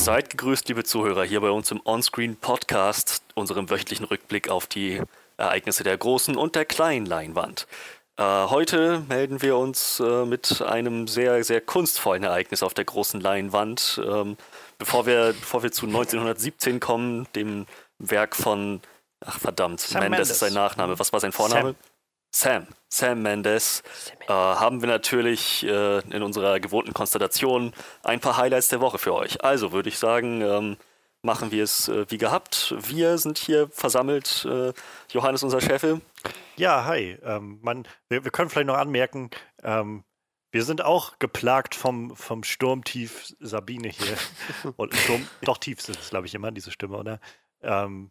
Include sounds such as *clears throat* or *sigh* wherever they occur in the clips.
Seid gegrüßt, liebe Zuhörer, hier bei uns im Onscreen Podcast, unserem wöchentlichen Rückblick auf die Ereignisse der großen und der kleinen Leinwand. Äh, heute melden wir uns äh, mit einem sehr, sehr kunstvollen Ereignis auf der großen Leinwand. Ähm, bevor, wir, bevor wir zu 1917 kommen, dem Werk von, ach verdammt, Sam Mendes, ist sein Nachname. Was war sein Vorname? Sam. Sam, Sam Mendes, äh, haben wir natürlich äh, in unserer gewohnten Konstellation ein paar Highlights der Woche für euch. Also würde ich sagen, ähm, machen wir es äh, wie gehabt. Wir sind hier versammelt. Äh, Johannes, unser Chef. Ja, hi. Ähm, man, wir, wir, können vielleicht noch anmerken, ähm, wir sind auch geplagt vom, vom Sturmtief Sabine hier. *laughs* Und Sturm, doch tief sind es, glaube ich, immer, diese Stimme, oder? Ähm,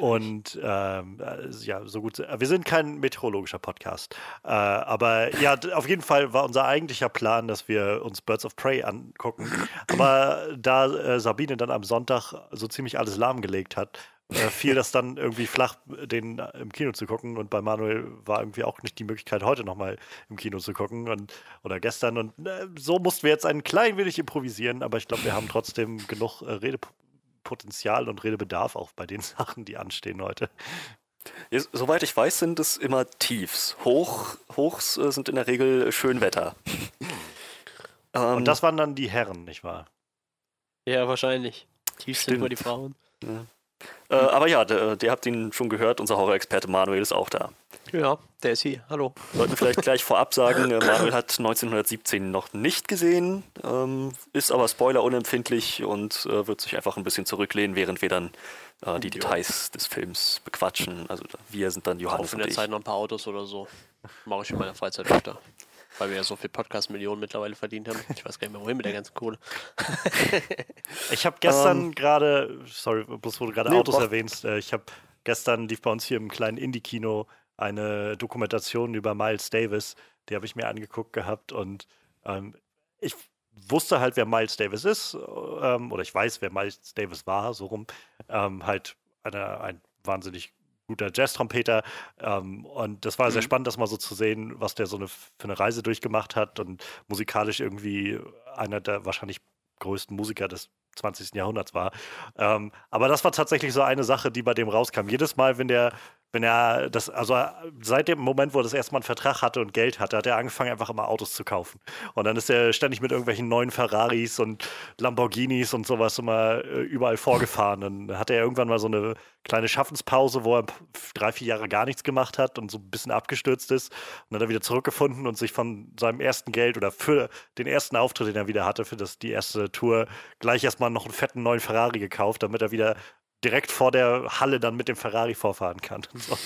und ähm, äh, ja, so gut. Wir sind kein meteorologischer Podcast. Äh, aber ja, auf jeden Fall war unser eigentlicher Plan, dass wir uns Birds of Prey angucken. Aber da äh, Sabine dann am Sonntag so ziemlich alles lahmgelegt hat, äh, fiel das dann irgendwie flach, den im Kino zu gucken. Und bei Manuel war irgendwie auch nicht die Möglichkeit, heute nochmal im Kino zu gucken und, oder gestern. Und äh, so mussten wir jetzt ein klein wenig improvisieren, aber ich glaube, wir haben trotzdem genug äh, Rede Potenzial und Redebedarf auch bei den *laughs* Sachen, die anstehen heute. Ja, soweit ich weiß, sind es immer Tiefs. Hoch, Hochs äh, sind in der Regel Schönwetter. *laughs* ähm, und das waren dann die Herren, nicht wahr? Ja, wahrscheinlich. Tiefs sind immer die Frauen. Ja. Äh, aber ja, der, der habt ihn schon gehört, unser Horror-Experte Manuel ist auch da. Ja, der ist hier. Hallo. Sollten wir vielleicht gleich vorab sagen, äh, Manuel hat 1917 noch nicht gesehen, ähm, ist aber spoilerunempfindlich und äh, wird sich einfach ein bisschen zurücklehnen, während wir dann äh, die Details des Films bequatschen. Also wir sind dann Johannes Auch in der Zeit noch ein paar Autos oder so. Mache ich in meiner Freizeit öfter. Weil wir ja so viel Podcast-Millionen mittlerweile verdient haben. Ich weiß gar nicht mehr, wohin mit der ganzen Kohle. *laughs* ich habe gestern um, ähm, gerade, sorry, bloß wo du gerade nee, Autos erwähnst, äh, ich habe gestern lief bei uns hier im kleinen Indie-Kino eine Dokumentation über Miles Davis. Die habe ich mir angeguckt gehabt und ähm, ich wusste halt, wer Miles Davis ist, ähm, oder ich weiß, wer Miles Davis war, so rum. Ähm, halt eine, ein wahnsinnig guter Jazz-Trompeter. Ähm, und das war mhm. sehr spannend, das mal so zu sehen, was der so eine, für eine Reise durchgemacht hat und musikalisch irgendwie einer der wahrscheinlich größten Musiker des 20. Jahrhunderts war. Ähm, aber das war tatsächlich so eine Sache, die bei dem rauskam. Jedes Mal, wenn der wenn er das, also seit dem Moment, wo er das erste Mal einen Vertrag hatte und Geld hatte, hat er angefangen, einfach immer Autos zu kaufen. Und dann ist er ständig mit irgendwelchen neuen Ferraris und Lamborghinis und sowas immer äh, überall vorgefahren. Dann hatte er irgendwann mal so eine kleine Schaffenspause, wo er drei, vier Jahre gar nichts gemacht hat und so ein bisschen abgestürzt ist. Und dann hat er wieder zurückgefunden und sich von seinem ersten Geld oder für den ersten Auftritt, den er wieder hatte, für das, die erste Tour, gleich erstmal noch einen fetten neuen Ferrari gekauft, damit er wieder direkt vor der Halle dann mit dem Ferrari vorfahren kann. Und, *laughs* so.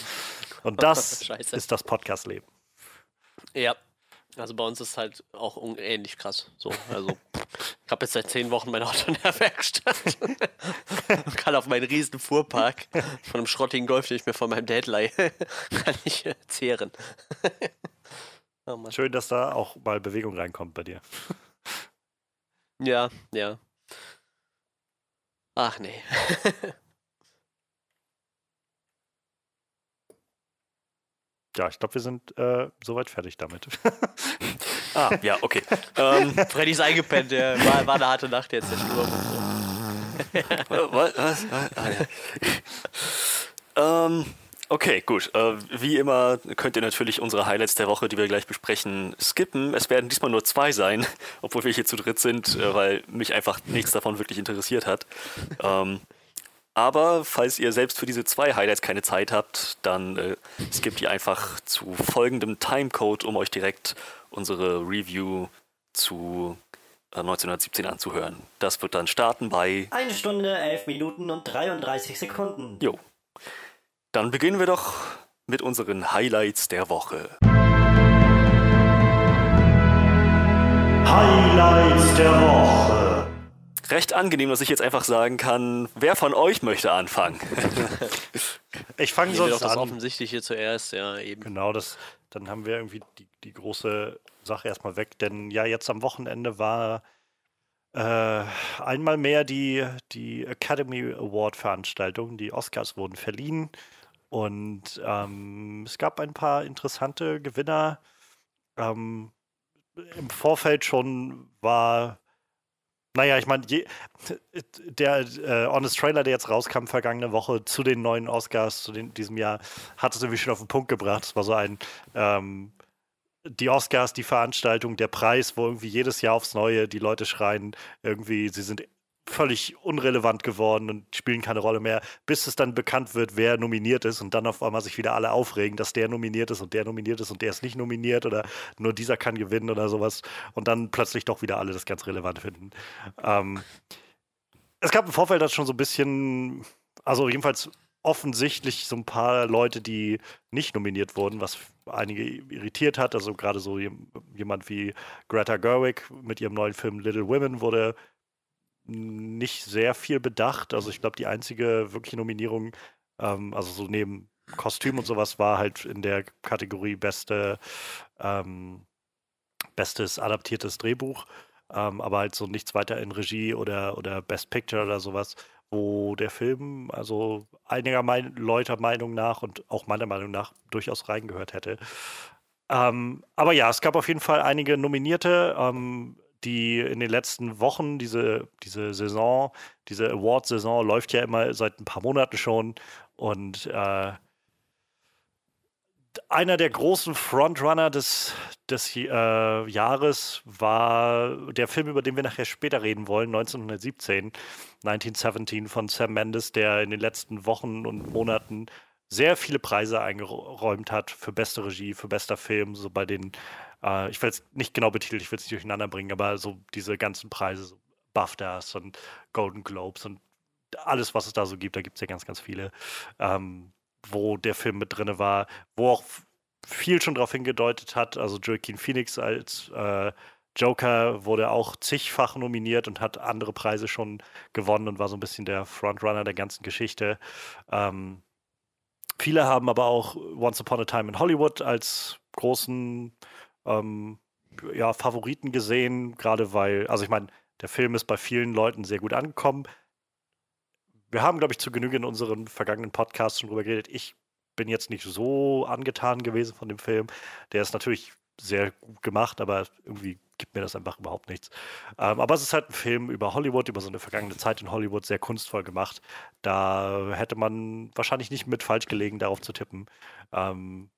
und *laughs* das ist das Podcast-Leben. Ja, also bei uns ist halt auch ähnlich krass. So, also ich habe jetzt seit zehn Wochen mein Auto in der Werkstatt und *laughs* kann auf meinen riesen Fuhrpark von einem schrottigen Golf, den ich mir von meinem Dad leihe, kann ich zehren. oh Schön, dass da auch mal Bewegung reinkommt bei dir. ja, ja. Ach nee. Ja, ich glaube, wir sind äh, soweit fertig damit. *laughs* ah, ja, okay. Ähm, Freddy ist eingepennt, der war, war eine harte Nacht jetzt, der Sturm. *laughs* was? was? Ah, ja. ähm, okay, gut. Äh, wie immer könnt ihr natürlich unsere Highlights der Woche, die wir gleich besprechen, skippen. Es werden diesmal nur zwei sein, *laughs* obwohl wir hier zu dritt sind, äh, weil mich einfach nichts davon wirklich interessiert hat. Ähm, aber falls ihr selbst für diese zwei Highlights keine Zeit habt, dann äh, skippt ihr einfach zu folgendem Timecode, um euch direkt unsere Review zu äh, 1917 anzuhören. Das wird dann starten bei... Eine Stunde, elf Minuten und 33 Sekunden. Jo. Dann beginnen wir doch mit unseren Highlights der Woche. Highlights der Woche recht angenehm, dass ich jetzt einfach sagen kann, wer von euch möchte anfangen? *laughs* ich fange sonst doch das Offensichtliche zuerst, ja, eben. Genau, das, dann haben wir irgendwie die, die große Sache erstmal weg, denn ja, jetzt am Wochenende war äh, einmal mehr die, die Academy Award Veranstaltung, die Oscars wurden verliehen und ähm, es gab ein paar interessante Gewinner. Ähm, Im Vorfeld schon war naja, ich meine, *laughs* der äh, Honest Trailer, der jetzt rauskam vergangene Woche zu den neuen Oscars zu den, diesem Jahr, hat es irgendwie schon auf den Punkt gebracht. Es war so ein ähm, die Oscars, die Veranstaltung, der Preis, wo irgendwie jedes Jahr aufs Neue die Leute schreien, irgendwie, sie sind völlig unrelevant geworden und spielen keine Rolle mehr, bis es dann bekannt wird, wer nominiert ist und dann auf einmal sich wieder alle aufregen, dass der nominiert ist und der nominiert ist und der ist nicht nominiert oder nur dieser kann gewinnen oder sowas und dann plötzlich doch wieder alle das ganz relevant finden. Ähm, es gab im Vorfeld das schon so ein bisschen, also jedenfalls offensichtlich so ein paar Leute, die nicht nominiert wurden, was einige irritiert hat. Also gerade so jemand wie Greta Gerwig mit ihrem neuen Film Little Women wurde nicht sehr viel bedacht. Also ich glaube, die einzige wirkliche Nominierung, ähm, also so neben Kostüm und sowas, war halt in der Kategorie beste, ähm, bestes adaptiertes Drehbuch. Ähm, aber halt so nichts weiter in Regie oder, oder Best Picture oder sowas, wo der Film also einiger mein Leute Meinung nach und auch meiner Meinung nach durchaus reingehört hätte. Ähm, aber ja, es gab auf jeden Fall einige Nominierte. Ähm, die in den letzten Wochen, diese, diese Saison, diese Award-Saison läuft ja immer seit ein paar Monaten schon. Und äh, einer der großen Frontrunner des, des äh, Jahres war der Film, über den wir nachher später reden wollen, 1917, 1917 von Sam Mendes, der in den letzten Wochen und Monaten sehr viele Preise eingeräumt hat für beste Regie, für bester Film, so bei den äh, ich will es nicht genau betitelt, ich will es nicht durcheinander bringen, aber so diese ganzen Preise, so BAFTAs und Golden Globes und alles, was es da so gibt, da gibt es ja ganz, ganz viele, ähm, wo der Film mit drin war, wo auch viel schon darauf hingedeutet hat. Also Joaquin Phoenix als äh, Joker wurde auch zigfach nominiert und hat andere Preise schon gewonnen und war so ein bisschen der Frontrunner der ganzen Geschichte. Ähm, viele haben aber auch Once Upon a Time in Hollywood als großen ähm, ja, Favoriten gesehen, gerade weil, also ich meine, der Film ist bei vielen Leuten sehr gut angekommen. Wir haben, glaube ich, zu Genüge in unseren vergangenen Podcasts schon drüber geredet. Ich bin jetzt nicht so angetan gewesen von dem Film. Der ist natürlich sehr gut gemacht, aber irgendwie gibt mir das einfach überhaupt nichts. Ähm, aber es ist halt ein Film über Hollywood, über so eine vergangene Zeit in Hollywood, sehr kunstvoll gemacht. Da hätte man wahrscheinlich nicht mit falsch gelegen, darauf zu tippen. Ähm,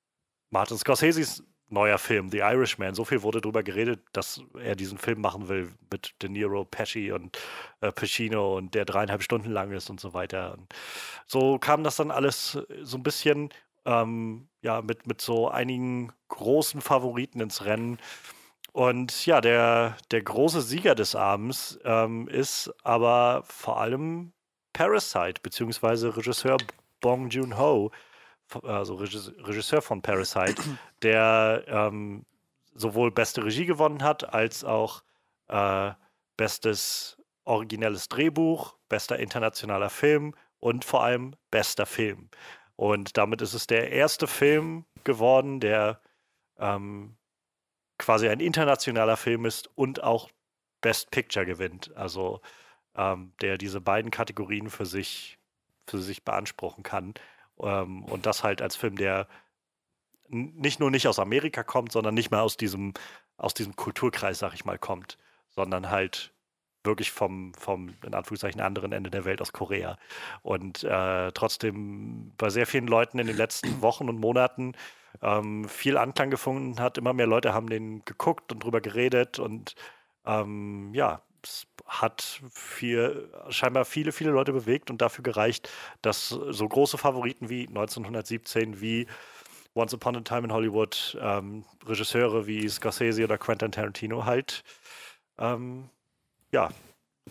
Martin Scorsese's neuer Film, The Irishman. So viel wurde darüber geredet, dass er diesen Film machen will mit De Niro, Pesci und äh, Pacino und der dreieinhalb Stunden lang ist und so weiter. Und so kam das dann alles so ein bisschen ähm, ja, mit, mit so einigen großen Favoriten ins Rennen. Und ja, der, der große Sieger des Abends ähm, ist aber vor allem Parasite, beziehungsweise Regisseur Bong Joon-ho, also Regisseur von Parasite, *clears throat* der ähm, sowohl beste Regie gewonnen hat, als auch äh, bestes originelles Drehbuch, bester internationaler Film und vor allem bester Film. Und damit ist es der erste Film geworden, der ähm, quasi ein internationaler Film ist und auch Best Picture gewinnt. Also ähm, der diese beiden Kategorien für sich, für sich beanspruchen kann. Ähm, und das halt als Film, der nicht nur nicht aus Amerika kommt, sondern nicht mehr aus diesem, aus diesem Kulturkreis, sag ich mal, kommt, sondern halt wirklich vom, vom, in Anführungszeichen, anderen Ende der Welt aus Korea. Und äh, trotzdem bei sehr vielen Leuten in den letzten *clears throat* Wochen und Monaten ähm, viel Anklang gefunden hat. Immer mehr Leute haben den geguckt und drüber geredet und ähm, ja, hat viel, scheinbar viele, viele Leute bewegt und dafür gereicht, dass so große Favoriten wie 1917, wie Once Upon a Time in Hollywood, ähm, Regisseure wie Scorsese oder Quentin Tarantino halt, ähm, ja,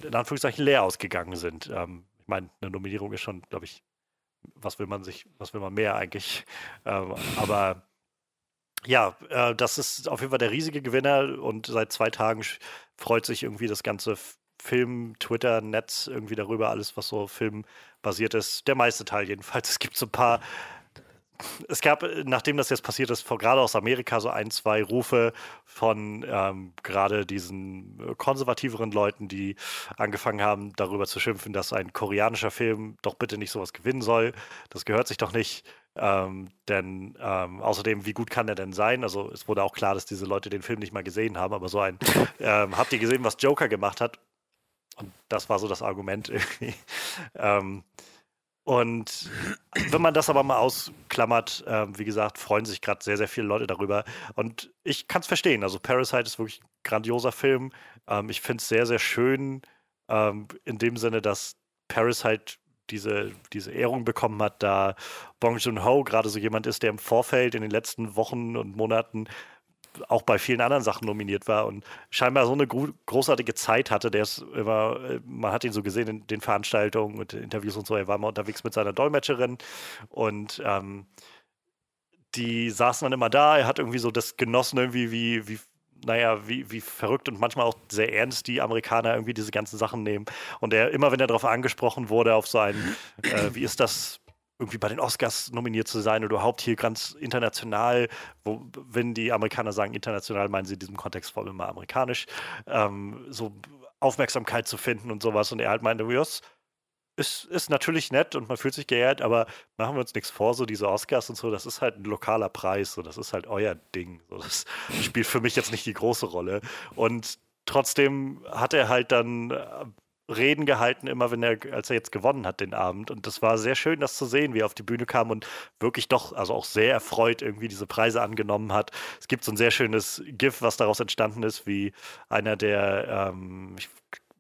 in Anführungszeichen leer ausgegangen sind. Ähm, ich meine, eine Nominierung ist schon, glaube ich, was will man sich, was will man mehr eigentlich? Ähm, aber ja, äh, das ist auf jeden Fall der riesige Gewinner und seit zwei Tagen freut sich irgendwie das ganze Film, Twitter, Netz irgendwie darüber, alles, was so filmbasiert ist. Der meiste Teil jedenfalls. *laughs* Es gibt so ein paar. Es gab, nachdem das jetzt passiert ist, gerade aus Amerika so ein, zwei Rufe von ähm, gerade diesen konservativeren Leuten, die angefangen haben, darüber zu schimpfen, dass ein koreanischer Film doch bitte nicht sowas gewinnen soll. Das gehört sich doch nicht. Ähm, denn ähm, außerdem, wie gut kann er denn sein? Also es wurde auch klar, dass diese Leute den Film nicht mal gesehen haben, aber so ein, *laughs* ähm, habt ihr gesehen, was Joker gemacht hat? und das war so das Argument irgendwie. ähm, und wenn man das aber mal ausklammert, äh, wie gesagt, freuen sich gerade sehr, sehr viele Leute darüber. Und ich kann es verstehen. Also Parasite ist wirklich ein grandioser Film. Ähm, ich finde es sehr, sehr schön ähm, in dem Sinne, dass Parasite diese, diese Ehrung bekommen hat, da Bong Joon-ho gerade so jemand ist, der im Vorfeld in den letzten Wochen und Monaten auch bei vielen anderen Sachen nominiert war und scheinbar so eine großartige Zeit hatte. Der ist immer, äh, man hat ihn so gesehen in den Veranstaltungen und Interviews und so. Er war mal unterwegs mit seiner Dolmetscherin und ähm, die saßen dann immer da. Er hat irgendwie so das genossen, irgendwie wie, wie naja, wie, wie verrückt und manchmal auch sehr ernst die Amerikaner irgendwie diese ganzen Sachen nehmen. Und er, immer wenn er darauf angesprochen wurde, auf so ein, äh, wie ist das irgendwie bei den Oscars nominiert zu sein oder überhaupt hier ganz international, wo, wenn die Amerikaner sagen international, meinen sie in diesem Kontext vor allem immer amerikanisch, ähm, so Aufmerksamkeit zu finden und sowas. Und er halt meinte, ja, ist, ist natürlich nett und man fühlt sich geehrt, aber machen wir uns nichts vor, so diese Oscars und so, das ist halt ein lokaler Preis, so das ist halt euer Ding. So, das *laughs* spielt für mich jetzt nicht die große Rolle. Und trotzdem hat er halt dann äh, Reden gehalten, immer wenn er, als er jetzt gewonnen hat den Abend. Und das war sehr schön, das zu sehen, wie er auf die Bühne kam und wirklich doch, also auch sehr erfreut irgendwie diese Preise angenommen hat. Es gibt so ein sehr schönes GIF, was daraus entstanden ist, wie einer der, ähm, ich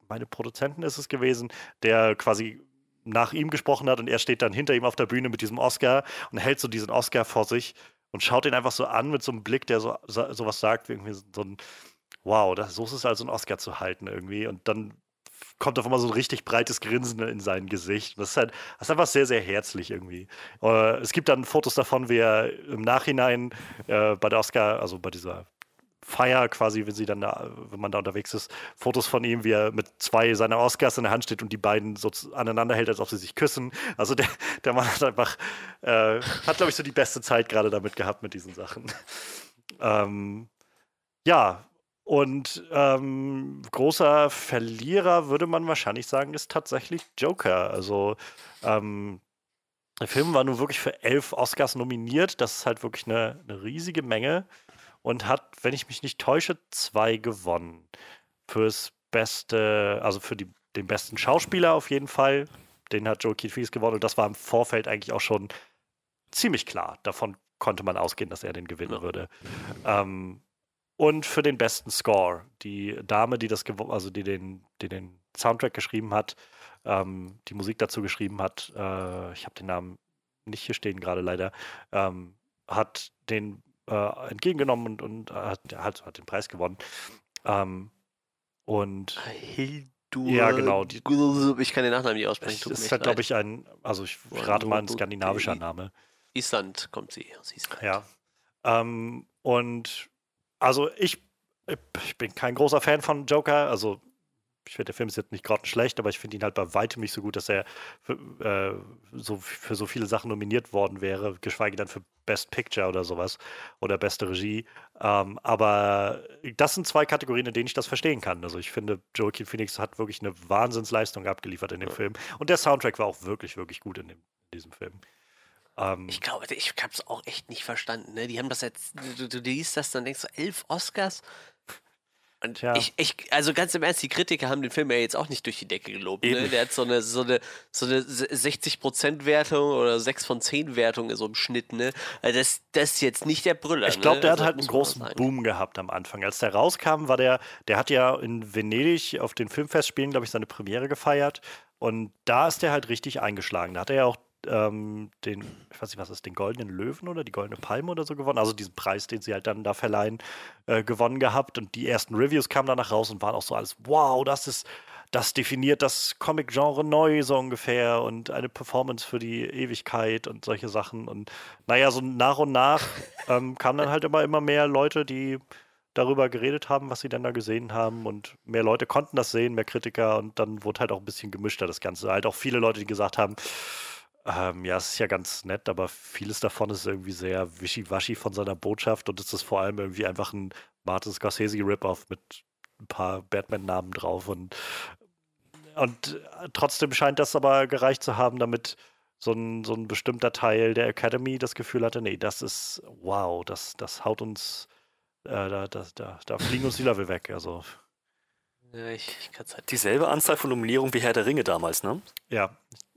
meine Produzenten ist es gewesen, der quasi nach ihm gesprochen hat und er steht dann hinter ihm auf der Bühne mit diesem Oscar und hält so diesen Oscar vor sich und schaut ihn einfach so an mit so einem Blick, der so, so was sagt, wie irgendwie so ein Wow, das, so ist es also, einen Oscar zu halten irgendwie. Und dann kommt auf einmal so ein richtig breites Grinsen in sein Gesicht. Das ist halt, das ist einfach sehr, sehr herzlich irgendwie. Äh, es gibt dann Fotos davon, wie er im Nachhinein äh, bei der Oscar, also bei dieser Feier quasi, wenn sie dann da, wenn man da unterwegs ist, Fotos von ihm, wie er mit zwei seiner Oscars in der Hand steht und die beiden so aneinander hält, als ob sie sich küssen. Also der, der Mann hat einfach, äh, hat glaube ich so die beste Zeit gerade damit gehabt mit diesen Sachen. Ähm, ja, und ähm, großer Verlierer würde man wahrscheinlich sagen, ist tatsächlich Joker. Also ähm, der Film war nun wirklich für elf Oscars nominiert. Das ist halt wirklich eine, eine riesige Menge und hat, wenn ich mich nicht täusche, zwei gewonnen. Fürs beste, also für die, den besten Schauspieler auf jeden Fall. Den hat Joaquin Phoenix gewonnen und das war im Vorfeld eigentlich auch schon ziemlich klar. Davon konnte man ausgehen, dass er den gewinnen würde. Ähm, und für den besten Score. Die Dame, die das also die den, die den Soundtrack geschrieben hat, ähm, die Musik dazu geschrieben hat, äh, ich habe den Namen nicht hier stehen gerade leider, ähm, hat den äh, entgegengenommen und, und hat, hat, hat, den Preis gewonnen. Ähm, und Hildur. Ja, genau. Die, ich kann den Nachnamen nicht aussprechen. Das ist halt, glaube ich, ein, also ich rate mal ein skandinavischer Name. Island kommt sie aus Island. Ja. Ähm, und also ich, ich bin kein großer Fan von Joker. Also ich finde, der Film ist jetzt nicht gerade schlecht, aber ich finde ihn halt bei weitem nicht so gut, dass er für, äh, so, für so viele Sachen nominiert worden wäre, geschweige denn für Best Picture oder sowas oder beste Regie. Ähm, aber das sind zwei Kategorien, in denen ich das verstehen kann. Also ich finde, Joaquin Phoenix hat wirklich eine Wahnsinnsleistung abgeliefert in dem ja. Film. Und der Soundtrack war auch wirklich, wirklich gut in, dem, in diesem Film. Ähm, ich glaube, ich habe es auch echt nicht verstanden. Ne? Die haben das jetzt, du, du liest das, dann denkst du, elf Oscars? Und ja. ich, ich, also ganz im Ernst, die Kritiker haben den Film ja jetzt auch nicht durch die Decke gelobt. Ne? Der hat so eine, so eine, so eine 60%-Wertung oder 6 von 10 Wertung so im Schnitt. Ne? Also das, das ist jetzt nicht der Brüller. Ich glaube, ne? der hat halt einen großen Boom gehabt am Anfang. Als der rauskam, war der, der hat ja in Venedig auf den Filmfestspielen, glaube ich, seine Premiere gefeiert. Und da ist der halt richtig eingeschlagen. Da hat er ja auch ähm, den, ich weiß nicht, was ist, den Goldenen Löwen oder die Goldene Palme oder so gewonnen. Also diesen Preis, den sie halt dann da verleihen, äh, gewonnen gehabt. Und die ersten Reviews kamen danach raus und waren auch so alles, wow, das ist, das definiert das Comic-Genre neu, so ungefähr. Und eine Performance für die Ewigkeit und solche Sachen. Und naja, so nach und nach *laughs* ähm, kamen dann halt immer, immer mehr Leute, die darüber geredet haben, was sie dann da gesehen haben und mehr Leute konnten das sehen, mehr Kritiker und dann wurde halt auch ein bisschen gemischter das Ganze. Halt auch viele Leute, die gesagt haben, ähm, ja, es ist ja ganz nett, aber vieles davon ist irgendwie sehr wischiwaschi von seiner Botschaft und es ist vor allem irgendwie einfach ein Martin Scorsese-Rip-Off mit ein paar Batman-Namen drauf und, und äh, trotzdem scheint das aber gereicht zu haben, damit so ein, so ein bestimmter Teil der Academy das Gefühl hatte, nee, das ist wow, das, das haut uns, äh, da, da, da, da fliegen uns die Level weg. Also Ja, ich, ich kann's halt. Dieselbe Anzahl von Nominierungen wie Herr der Ringe damals, ne? Ja,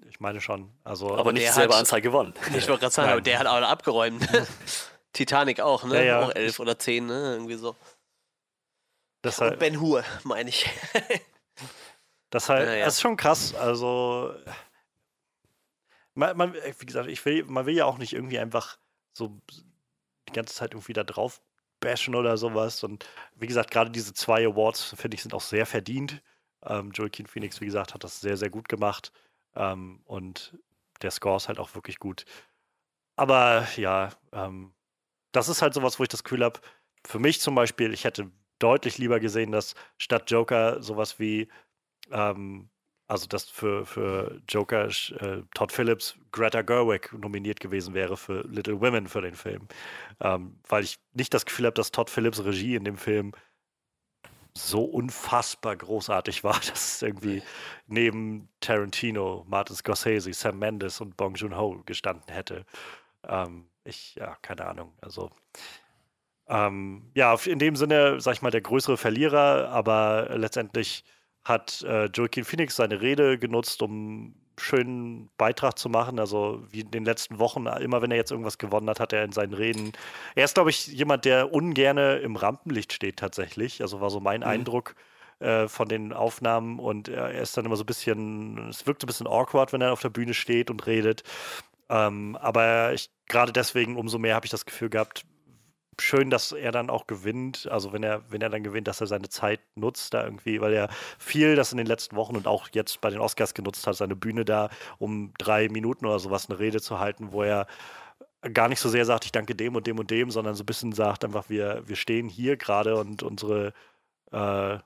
ich meine schon. Also, Aber nicht dieselbe hat- Anzahl gewonnen. Ich wollte gerade sagen, Nein. aber der hat auch abgeräumt. *laughs* Titanic auch, ne? Ja, ja. Auch elf oder zehn, ne? Irgendwie so. deshalb, Und Ben Hur, meine ich. *laughs* Das halt, Ja, ja. das ist schon krass. Also, man, man, wie gesagt, ich will, man will ja auch nicht irgendwie einfach so die ganze Zeit irgendwie da drauf bashen oder sowas. Und wie gesagt, gerade diese zwei Awards, finde ich, sind auch sehr verdient. Ähm, Joaquin Phoenix, wie gesagt, hat das sehr, sehr gut gemacht. Ähm, und der Score ist halt auch wirklich gut. Aber ja, ähm, das ist halt sowas, wo ich das Gefühl habe, für mich zum Beispiel, ich hätte deutlich lieber gesehen, dass statt Joker sowas wie ähm, also dass für, für Joker äh, Todd Phillips Greta Gerwig nominiert gewesen wäre für Little Women für den Film. Ähm, weil ich nicht das Gefühl habe, dass Todd Phillips Regie in dem Film so unfassbar großartig war, *laughs* dass es irgendwie neben Tarantino, Martin Scorsese, Sam Mendes und Bong Joon-ho gestanden hätte. Ähm, ich, ja, keine Ahnung. Also ähm, ja, in dem Sinne, sag ich mal, der größere Verlierer, aber letztendlich hat äh, Joaquin Phoenix seine Rede genutzt, um schönen Beitrag zu machen. Also wie in den letzten Wochen, immer wenn er jetzt irgendwas gewonnen hat, hat er in seinen Reden. Er ist, glaube ich, jemand, der ungerne im Rampenlicht steht tatsächlich. Also war so mein Eindruck äh, von den Aufnahmen und er, er ist dann immer so ein bisschen, es wirkt so ein bisschen awkward, wenn er auf der Bühne steht und redet. Ähm, aber ich gerade deswegen umso mehr habe ich das Gefühl gehabt, schön, dass er dann auch gewinnt. Also wenn er, wenn er dann gewinnt, dass er seine Zeit nutzt da irgendwie, weil er viel das in den letzten Wochen und auch jetzt bei den Oscars genutzt hat, seine Bühne da, um drei Minuten oder sowas eine Rede zu halten, wo er gar nicht so sehr sagt, ich danke dem und dem und dem, sondern so ein bisschen sagt einfach, wir, wir stehen hier gerade und unsere äh,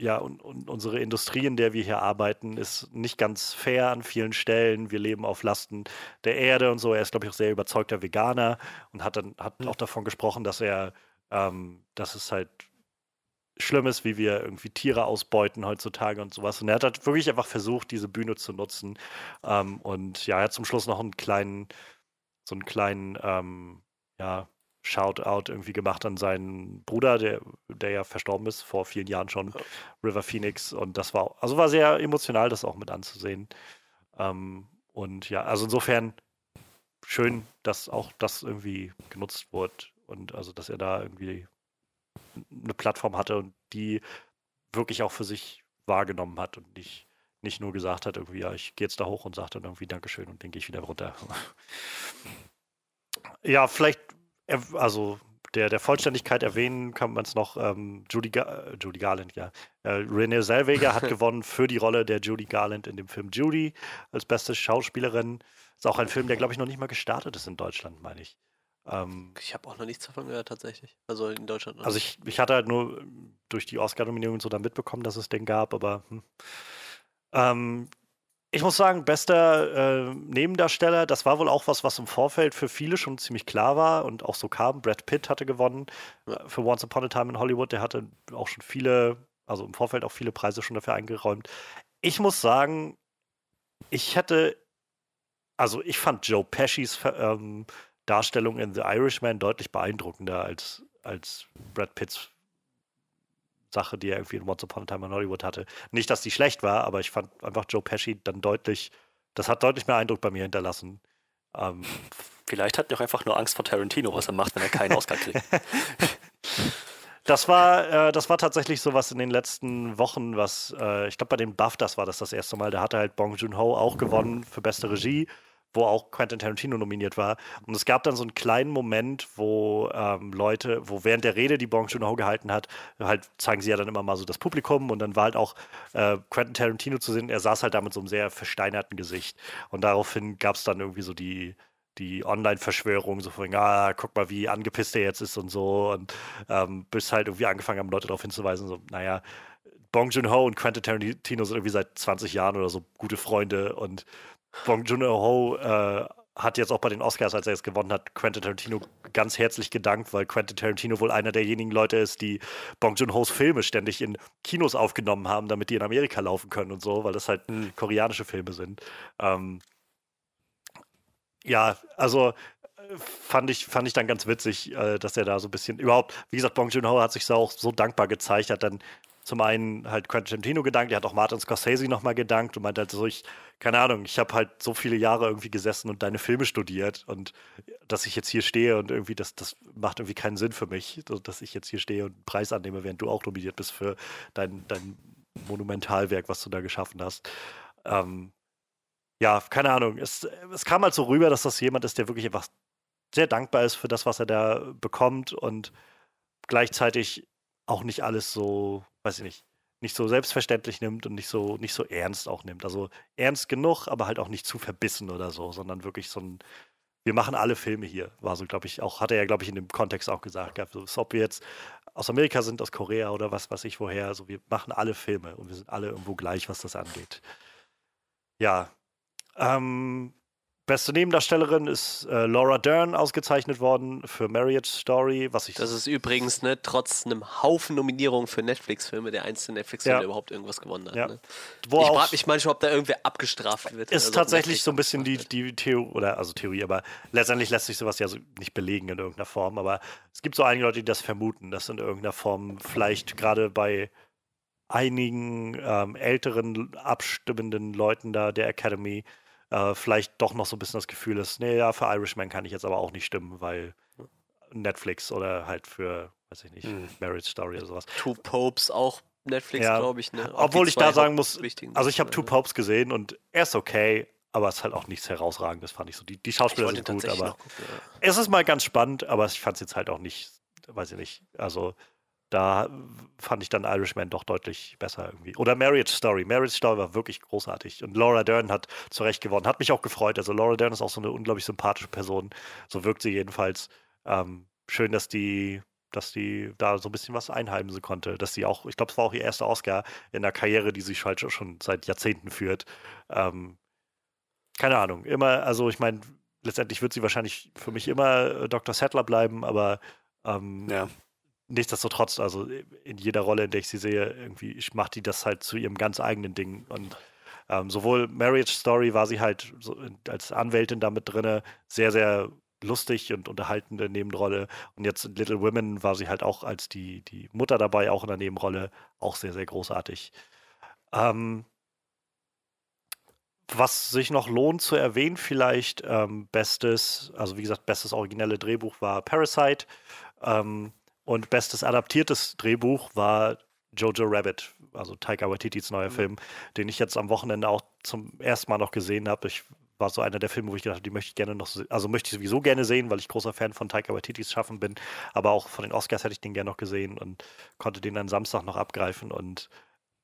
ja, und, und unsere Industrie, in der wir hier arbeiten, ist nicht ganz fair an vielen Stellen. Wir leben auf Lasten der Erde und so. Er ist, glaube ich, auch sehr überzeugter Veganer und hat dann hat auch davon gesprochen, dass er, ähm, dass es halt schlimm ist, wie wir irgendwie Tiere ausbeuten heutzutage und sowas. Und er hat halt wirklich einfach versucht, diese Bühne zu nutzen. Ähm, und ja, er hat zum Schluss noch einen kleinen, so einen kleinen, ähm, ja, Shoutout irgendwie gemacht an seinen Bruder, der, der ja verstorben ist vor vielen Jahren schon, River Phoenix. Und das war, also war sehr emotional, das auch mit anzusehen. Ähm, und ja, also insofern schön, dass auch das irgendwie genutzt wurde und also, dass er da irgendwie eine Plattform hatte und die wirklich auch für sich wahrgenommen hat und nicht, nicht nur gesagt hat, irgendwie, ja, ich gehe jetzt da hoch und sage dann irgendwie Dankeschön und dann gehe ich wieder runter. *laughs* ja, vielleicht, er- also der, der Vollständigkeit erwähnen kann man es noch, ähm, Judy, Ga äh, Judy Garland, ja. Äh, Renee Zellweger hat *laughs* gewonnen für die Rolle der Judy Garland in dem Film Judy als beste Schauspielerin. Ist auch ein Film, der, glaube ich, noch nicht mal gestartet ist in Deutschland, meine ich. Ähm, Ich habe auch noch nichts davon gehört, tatsächlich. Also in Deutschland. noch also nicht. ich, ich hatte halt nur durch die Oscar-Nominierung so dann mitbekommen, dass es den gab, aber hm. ähm, ich muss sagen, bester äh, Nebendarsteller, das war wohl auch was, was im Vorfeld für viele schon ziemlich klar war und auch so kam. Brad Pitt hatte gewonnen äh, für Once Upon a Time in Hollywood. Der hatte auch schon viele, also im Vorfeld auch viele Preise schon dafür eingeräumt. Ich muss sagen, ich hätte, also ich fand Joe Pescis ähm, Darstellung in The Irishman deutlich beeindruckender als, als Brad Pitts Sache, die er irgendwie in Once Upon a Time in Hollywood hatte. Nicht, dass die schlecht war, aber ich fand einfach Joe Pesci dann deutlich, das hat deutlich mehr Eindruck bei mir hinterlassen. Ähm, Vielleicht hat er auch einfach nur Angst vor Tarantino, was er macht, wenn er keinen Oscar kriegt. *laughs* Das war, äh, das war tatsächlich so was in den letzten Wochen, was, äh, ich glaube, bei den BAFTAs war das das erste Mal. Da hatte halt Bong Joon-ho auch gewonnen für beste Regie, wo auch Quentin Tarantino nominiert war. Und es gab dann so einen kleinen Moment, wo ähm, Leute, wo während der Rede, die Bong Joon-ho gehalten hat, halt zeigen sie ja dann immer mal so das Publikum und dann war halt auch äh, Quentin Tarantino zu sehen. Er saß halt da mit so einem sehr versteinerten Gesicht. Und daraufhin gab es dann irgendwie so die die Online-Verschwörung, so von, ah, guck mal, wie angepisst er jetzt ist und so. Und ähm, bis halt irgendwie angefangen haben, Leute darauf hinzuweisen, so, naja, Bong Joon-ho und Quentin Tarantino sind irgendwie seit 20 Jahren oder so gute Freunde und Bong Joon-ho äh, hat jetzt auch bei den Oscars, als er jetzt gewonnen hat, Quentin Tarantino ganz herzlich gedankt, weil Quentin Tarantino wohl einer derjenigen Leute ist, die Bong Joon-hos Filme ständig in Kinos aufgenommen haben, damit die in Amerika laufen können und so, weil das halt koreanische Filme sind. Ähm, ja, also äh, fand ich, fand ich dann ganz witzig, äh, dass er da so ein bisschen überhaupt, wie gesagt, Bong Joon-ho hat sich auch so dankbar gezeigt, hat dann zum einen halt Quentin Tarantino gedankt, er hat auch Martin Scorsese nochmal gedankt und meinte halt so, ich, keine Ahnung, ich habe halt so viele Jahre irgendwie gesessen und deine Filme studiert und dass ich jetzt hier stehe und irgendwie, das, das macht irgendwie keinen Sinn für mich, dass ich jetzt hier stehe und einen Preis annehme, während du auch nominiert bist für dein, dein Monumentalwerk, was du da geschaffen hast. Ähm, ja, keine Ahnung. Es, es kam halt so rüber, dass das jemand ist, der wirklich einfach sehr dankbar ist für das, was er da bekommt und gleichzeitig auch nicht alles so, weiß ich nicht, nicht so selbstverständlich nimmt und nicht so, nicht so ernst auch nimmt. Also ernst genug, aber halt auch nicht zu verbissen oder so, sondern wirklich so ein, wir machen alle Filme hier, war so, glaube ich, auch, hat er ja, glaube ich, in dem Kontext auch gesagt. So, ob wir jetzt aus Amerika sind, aus Korea oder was weiß ich woher, also wir machen alle Filme und wir sind alle irgendwo gleich, was das angeht. Ja. Ähm, Beste Nebendarstellerin ist äh, Laura Dern ausgezeichnet worden für Marriage Story, was ich. Das ist übrigens ne, trotz einem Haufen Nominierungen für Netflix-Filme der einzige Netflix-Film, ja. der überhaupt irgendwas gewonnen hat. Ja. Ne? ich frage mich manchmal, ob da irgendwer abgestraft wird. Ist also tatsächlich so ein bisschen die, die Theorie, oder also Theorie, aber letztendlich lässt sich sowas ja so nicht belegen in irgendeiner Form. Aber es gibt so einige Leute, die das vermuten, dass in irgendeiner Form vielleicht gerade bei einigen ähm, älteren abstimmenden Leuten da der Academy äh, vielleicht doch noch so ein bisschen das Gefühl ist, nee, ja, für Irishman kann ich jetzt aber auch nicht stimmen, weil Netflix oder halt für, weiß ich nicht, hm. Marriage Story oder sowas. Two Popes auch Netflix, ja. glaube ich. Ne? Obwohl ich da sagen muss, also ich habe Two Popes gesehen und er ist okay, aber es ist halt auch nichts herausragendes, fand ich so. Die, die Schauspieler sind gut, aber gucken, ja. es ist mal ganz spannend, aber ich fand es jetzt halt auch nicht, weiß ich nicht, also da fand ich dann Irishman doch deutlich besser irgendwie. Oder Marriage Story. Marriage Story war wirklich großartig. Und Laura Dern hat zu Recht gewonnen. Hat mich auch gefreut. Also Laura Dern ist auch so eine unglaublich sympathische Person. So wirkt sie jedenfalls. Ähm, schön, dass die, dass die da so ein bisschen was einheimsen konnte. Dass sie auch, ich glaube, es war auch ihr erster Oscar in der Karriere, die sie halt schon seit Jahrzehnten führt. Ähm, keine Ahnung. Immer, also ich meine, letztendlich wird sie wahrscheinlich für mich immer äh, Dr. Sattler bleiben, aber ähm, ja nichtsdestotrotz, also in jeder Rolle, in der ich sie sehe, irgendwie macht die das halt zu ihrem ganz eigenen Ding. Und ähm, sowohl Marriage Story war sie halt so als Anwältin damit drin, sehr, sehr lustig und unterhaltende Nebenrolle. Und jetzt in Little Women war sie halt auch als die, die Mutter dabei, auch in der Nebenrolle, auch sehr, sehr großartig. Ähm, was sich noch lohnt zu erwähnen, vielleicht ähm, bestes, also wie gesagt, bestes originelle Drehbuch war Parasite. Ähm, und bestes adaptiertes Drehbuch war Jojo Rabbit, also Taika Waititis neuer mhm. Film, den ich jetzt am Wochenende auch zum ersten Mal noch gesehen habe. Ich war so einer der Filme, wo ich gedacht habe, die möchte ich gerne noch, also möchte ich sowieso gerne sehen, weil ich großer Fan von Taika Waititis Schaffen bin. Aber auch von den Oscars hätte ich den gerne noch gesehen und konnte den dann Samstag noch abgreifen und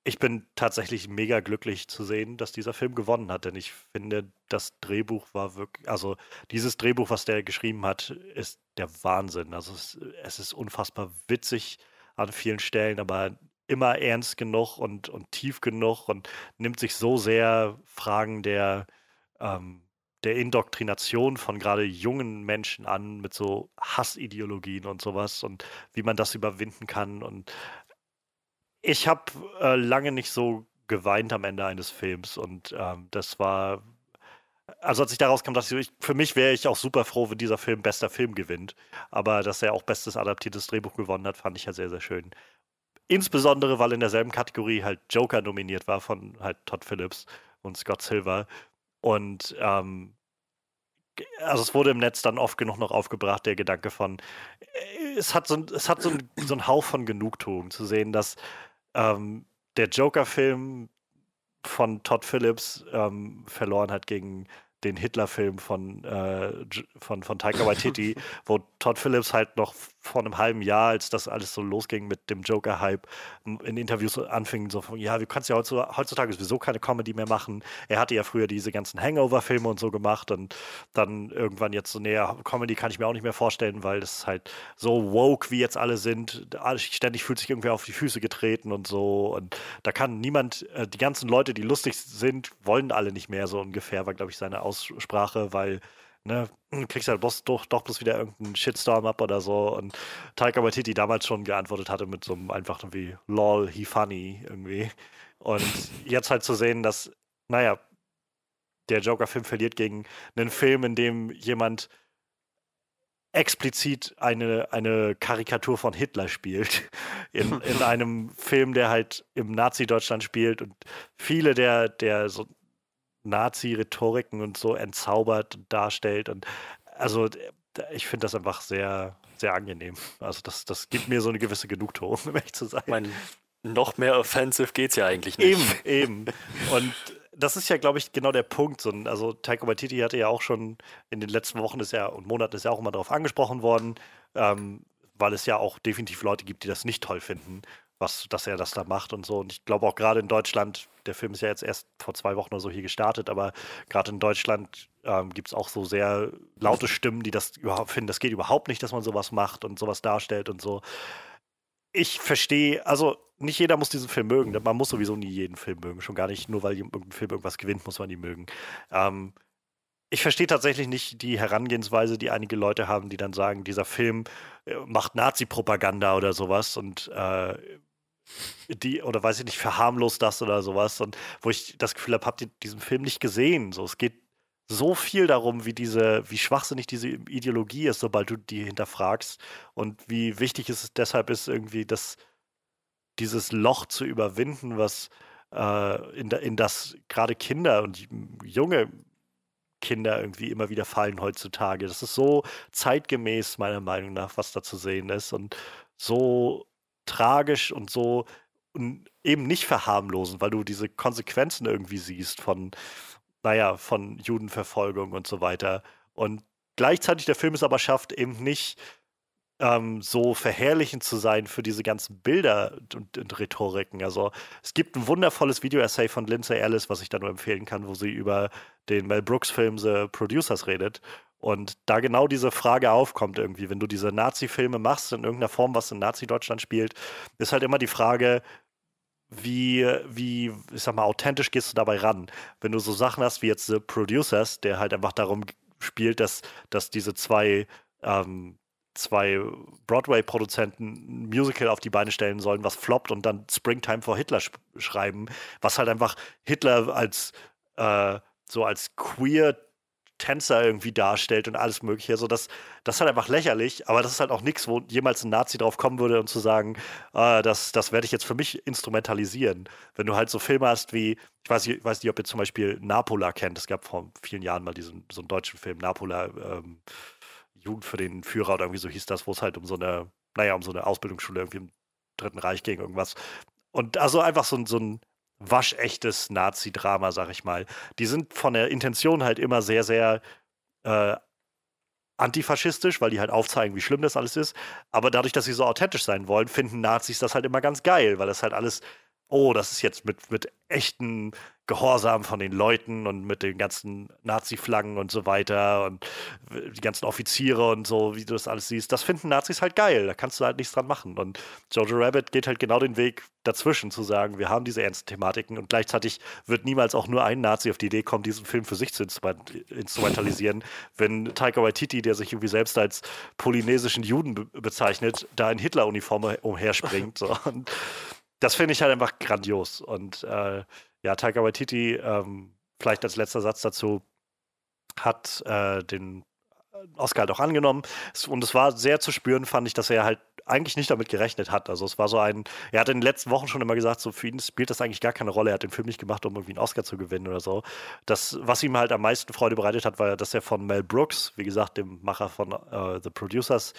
ich bin tatsächlich mega glücklich zu sehen, dass dieser Film gewonnen hat, denn ich finde, das Drehbuch war wirklich, also dieses Drehbuch, was der geschrieben hat, ist der Wahnsinn. Also es, es ist unfassbar witzig an vielen Stellen, aber immer ernst genug und, und tief genug und nimmt sich so sehr Fragen der, ähm, der Indoktrination von gerade jungen Menschen an mit so Hassideologien und sowas und wie man das überwinden kann und ich habe äh, lange nicht so geweint am Ende eines Films und ähm, das war, also als ich daraus kam, dachte ich, für mich wäre ich auch super froh, wenn dieser Film bester Film gewinnt. Aber dass er auch bestes adaptiertes Drehbuch gewonnen hat, fand ich ja sehr, sehr schön. Insbesondere, weil in derselben Kategorie halt Joker nominiert war von halt Todd Phillips und Scott Silver. Und ähm, also es wurde im Netz dann oft genug noch aufgebracht, der Gedanke von, äh, es hat so, es hat so, ein, so einen Hauch von Genugtuung zu sehen, dass ähm, der Joker-Film von Todd Phillips ähm, verloren hat gegen den Hitler-Film von, äh, von, von Taika Waititi, *laughs* wo Todd Phillips halt noch vor einem halben Jahr, als das alles so losging mit dem Joker-Hype, in Interviews anfing, so von, ja, wir können ja heutzutage sowieso keine Comedy mehr machen. Er hatte ja früher diese ganzen Hangover-Filme und so gemacht und dann irgendwann jetzt so, nee, Comedy kann ich mir auch nicht mehr vorstellen, weil das halt so woke, wie jetzt alle sind. Ständig fühlt sich irgendwer auf die Füße getreten und so und da kann niemand, äh, die ganzen Leute, die lustig sind, wollen alle nicht mehr so ungefähr, war, glaube ich, seine Aussprache, weil ne, kriegst halt doch, doch, doch bloß wieder irgendeinen Shitstorm ab oder so. Und Taika Waititi damals schon geantwortet hatte mit so einem einfachen wie lol, he funny irgendwie. Und jetzt halt zu sehen, dass, naja, der Joker-Film verliert gegen einen Film, in dem jemand explizit eine, eine Karikatur von Hitler spielt. *laughs* In, in *laughs* einem Film, der halt im Nazi-Deutschland spielt und viele der, der so Nazi-Rhetoriken und so entzaubert und darstellt. Und also ich finde das einfach sehr, sehr angenehm. Also das, das gibt mir so eine gewisse Genugtuung, *laughs* um ehrlich zu sein. Mein, noch mehr offensive geht's ja eigentlich nicht. Eben, eben. Und das ist ja, glaube ich, genau der Punkt. So, also Taika Waititi hatte ja auch schon in den letzten Wochen ist ja, und Monaten ist ja auch immer darauf angesprochen worden, ähm, weil es ja auch definitiv Leute gibt, die das nicht toll finden, was, dass er das da macht und so. Und ich glaube auch gerade in Deutschland, der Film ist ja jetzt erst vor zwei Wochen oder so hier gestartet, aber gerade in Deutschland ähm, gibt es auch so sehr laute Stimmen, die das überhaupt finden, das geht überhaupt nicht, dass man sowas macht und sowas darstellt und so. Ich verstehe, also nicht jeder muss diesen Film mögen. Man muss sowieso nie jeden Film mögen. Schon gar nicht, nur weil irgendein Film irgendwas gewinnt, muss man die mögen. Ähm, ich verstehe tatsächlich nicht die Herangehensweise, die einige Leute haben, die dann sagen, dieser Film äh, macht Nazi-Propaganda oder sowas und äh, die, oder weiß ich nicht, verharmlost das oder sowas. Und wo ich das Gefühl habe, habt ihr diesen Film nicht gesehen? So, es geht so viel darum, wie diese, wie schwachsinnig diese Ideologie ist, sobald du die hinterfragst und wie wichtig es deshalb ist, irgendwie das dieses Loch zu überwinden, was äh, in, in das gerade Kinder und junge Kinder irgendwie immer wieder fallen heutzutage. Das ist so zeitgemäß, meiner Meinung nach, was da zu sehen ist und so tragisch und so und eben nicht verharmlosen, weil du diese Konsequenzen irgendwie siehst von, naja, von Judenverfolgung und so weiter. Und gleichzeitig der Film es aber schafft, eben nicht ähm, so verherrlichend zu sein für diese ganzen Bilder und, und, Rhetoriken. Also es gibt ein wundervolles Video-Essay von Lindsay Ellis, was ich da nur empfehlen kann, wo sie über den Mel Brooks-Film The Producers redet. Und da genau diese Frage aufkommt irgendwie, wenn du diese Nazi-Filme machst, in irgendeiner Form, was in Nazi-Deutschland spielt, ist halt immer die Frage, wie, wie, ich sag mal, authentisch gehst du dabei ran? Wenn du so Sachen hast wie jetzt The Producers, der halt einfach darum spielt, dass, dass diese zwei ähm, zwei Broadway-Produzenten ein Musical auf die Beine stellen sollen, was floppt und dann Springtime for Hitler sch schreiben, was halt einfach Hitler als äh, so als queer Tänzer irgendwie darstellt und alles Mögliche. Also das, das ist halt einfach lächerlich, aber das ist halt auch nichts, wo jemals ein Nazi drauf kommen würde und zu sagen, äh, das, das werde ich jetzt für mich instrumentalisieren. Wenn du halt so Filme hast wie, ich weiß, ich weiß nicht, ob ihr zum Beispiel Napola kennt, es gab vor vielen Jahren mal diesen so einen deutschen Film, Napola, ähm, Jugend für den Führer oder irgendwie so hieß das, wo es halt um so eine, naja, um so eine Ausbildungsschule irgendwie im Dritten Reich ging, irgendwas. Und also einfach so, so ein waschechtes Nazi-Drama, sag ich mal. Die sind von der Intention halt immer sehr, sehr äh, antifaschistisch, weil die halt aufzeigen, wie schlimm das alles ist. Aber dadurch, dass sie so authentisch sein wollen, finden Nazis das halt immer ganz geil, weil das halt alles oh, das ist jetzt mit, mit echten Gehorsam von den Leuten und mit den ganzen Nazi-Flaggen und so weiter und die ganzen Offiziere und so, wie du das alles siehst, das finden Nazis halt geil. Da kannst du halt nichts dran machen. Und Jojo Rabbit geht halt genau den Weg dazwischen, zu sagen, wir haben diese ernsten Thematiken und gleichzeitig wird niemals auch nur ein Nazi auf die Idee kommen, diesen Film für sich zu instrumentalisieren, wenn Taika Waititi, der sich irgendwie selbst als polynesischen Juden be bezeichnet, da in Hitler-Uniform umherspringt. So. Und das finde ich halt einfach grandios. Und äh, ja, Taika Waititi, ähm, vielleicht als letzter Satz dazu, hat äh, den Oscar halt auch angenommen. Und es war sehr zu spüren, fand ich, dass er halt eigentlich nicht damit gerechnet hat. Also es war so ein, er hat in den letzten Wochen schon immer gesagt, so für ihn spielt das eigentlich gar keine Rolle. Er hat den Film nicht gemacht, um irgendwie einen Oscar zu gewinnen oder so. Das, was ihm halt am meisten Freude bereitet hat, war, dass er von Mel Brooks, wie gesagt, dem Macher von uh, The Producers,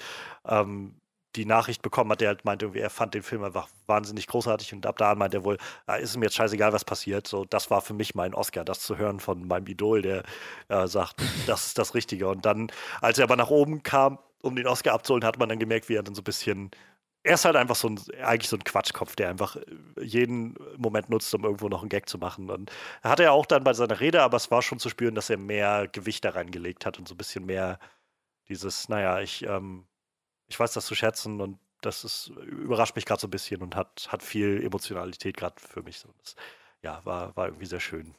ähm, die Nachricht bekommen hat, der halt meinte, er fand den Film einfach wahnsinnig großartig und ab da meinte er wohl, ah, ist mir jetzt scheißegal, was passiert. So, das war für mich mein Oscar, das zu hören von meinem Idol, der äh, sagt, *laughs* das ist das Richtige. Und dann, als er aber nach oben kam, um den Oscar abzuholen, hat man dann gemerkt, wie er dann so ein bisschen er ist halt einfach so ein, eigentlich so ein Quatschkopf, der einfach jeden Moment nutzt, um irgendwo noch einen Gag zu machen. Und hat er auch dann bei seiner Rede, aber es war schon zu spüren, dass er mehr Gewicht da reingelegt hat und so ein bisschen mehr dieses, naja, ich, ähm, ich weiß das zu schätzen und das ist, überrascht mich gerade so ein bisschen und hat, hat viel Emotionalität gerade für mich. Das, ja, war, war irgendwie sehr schön.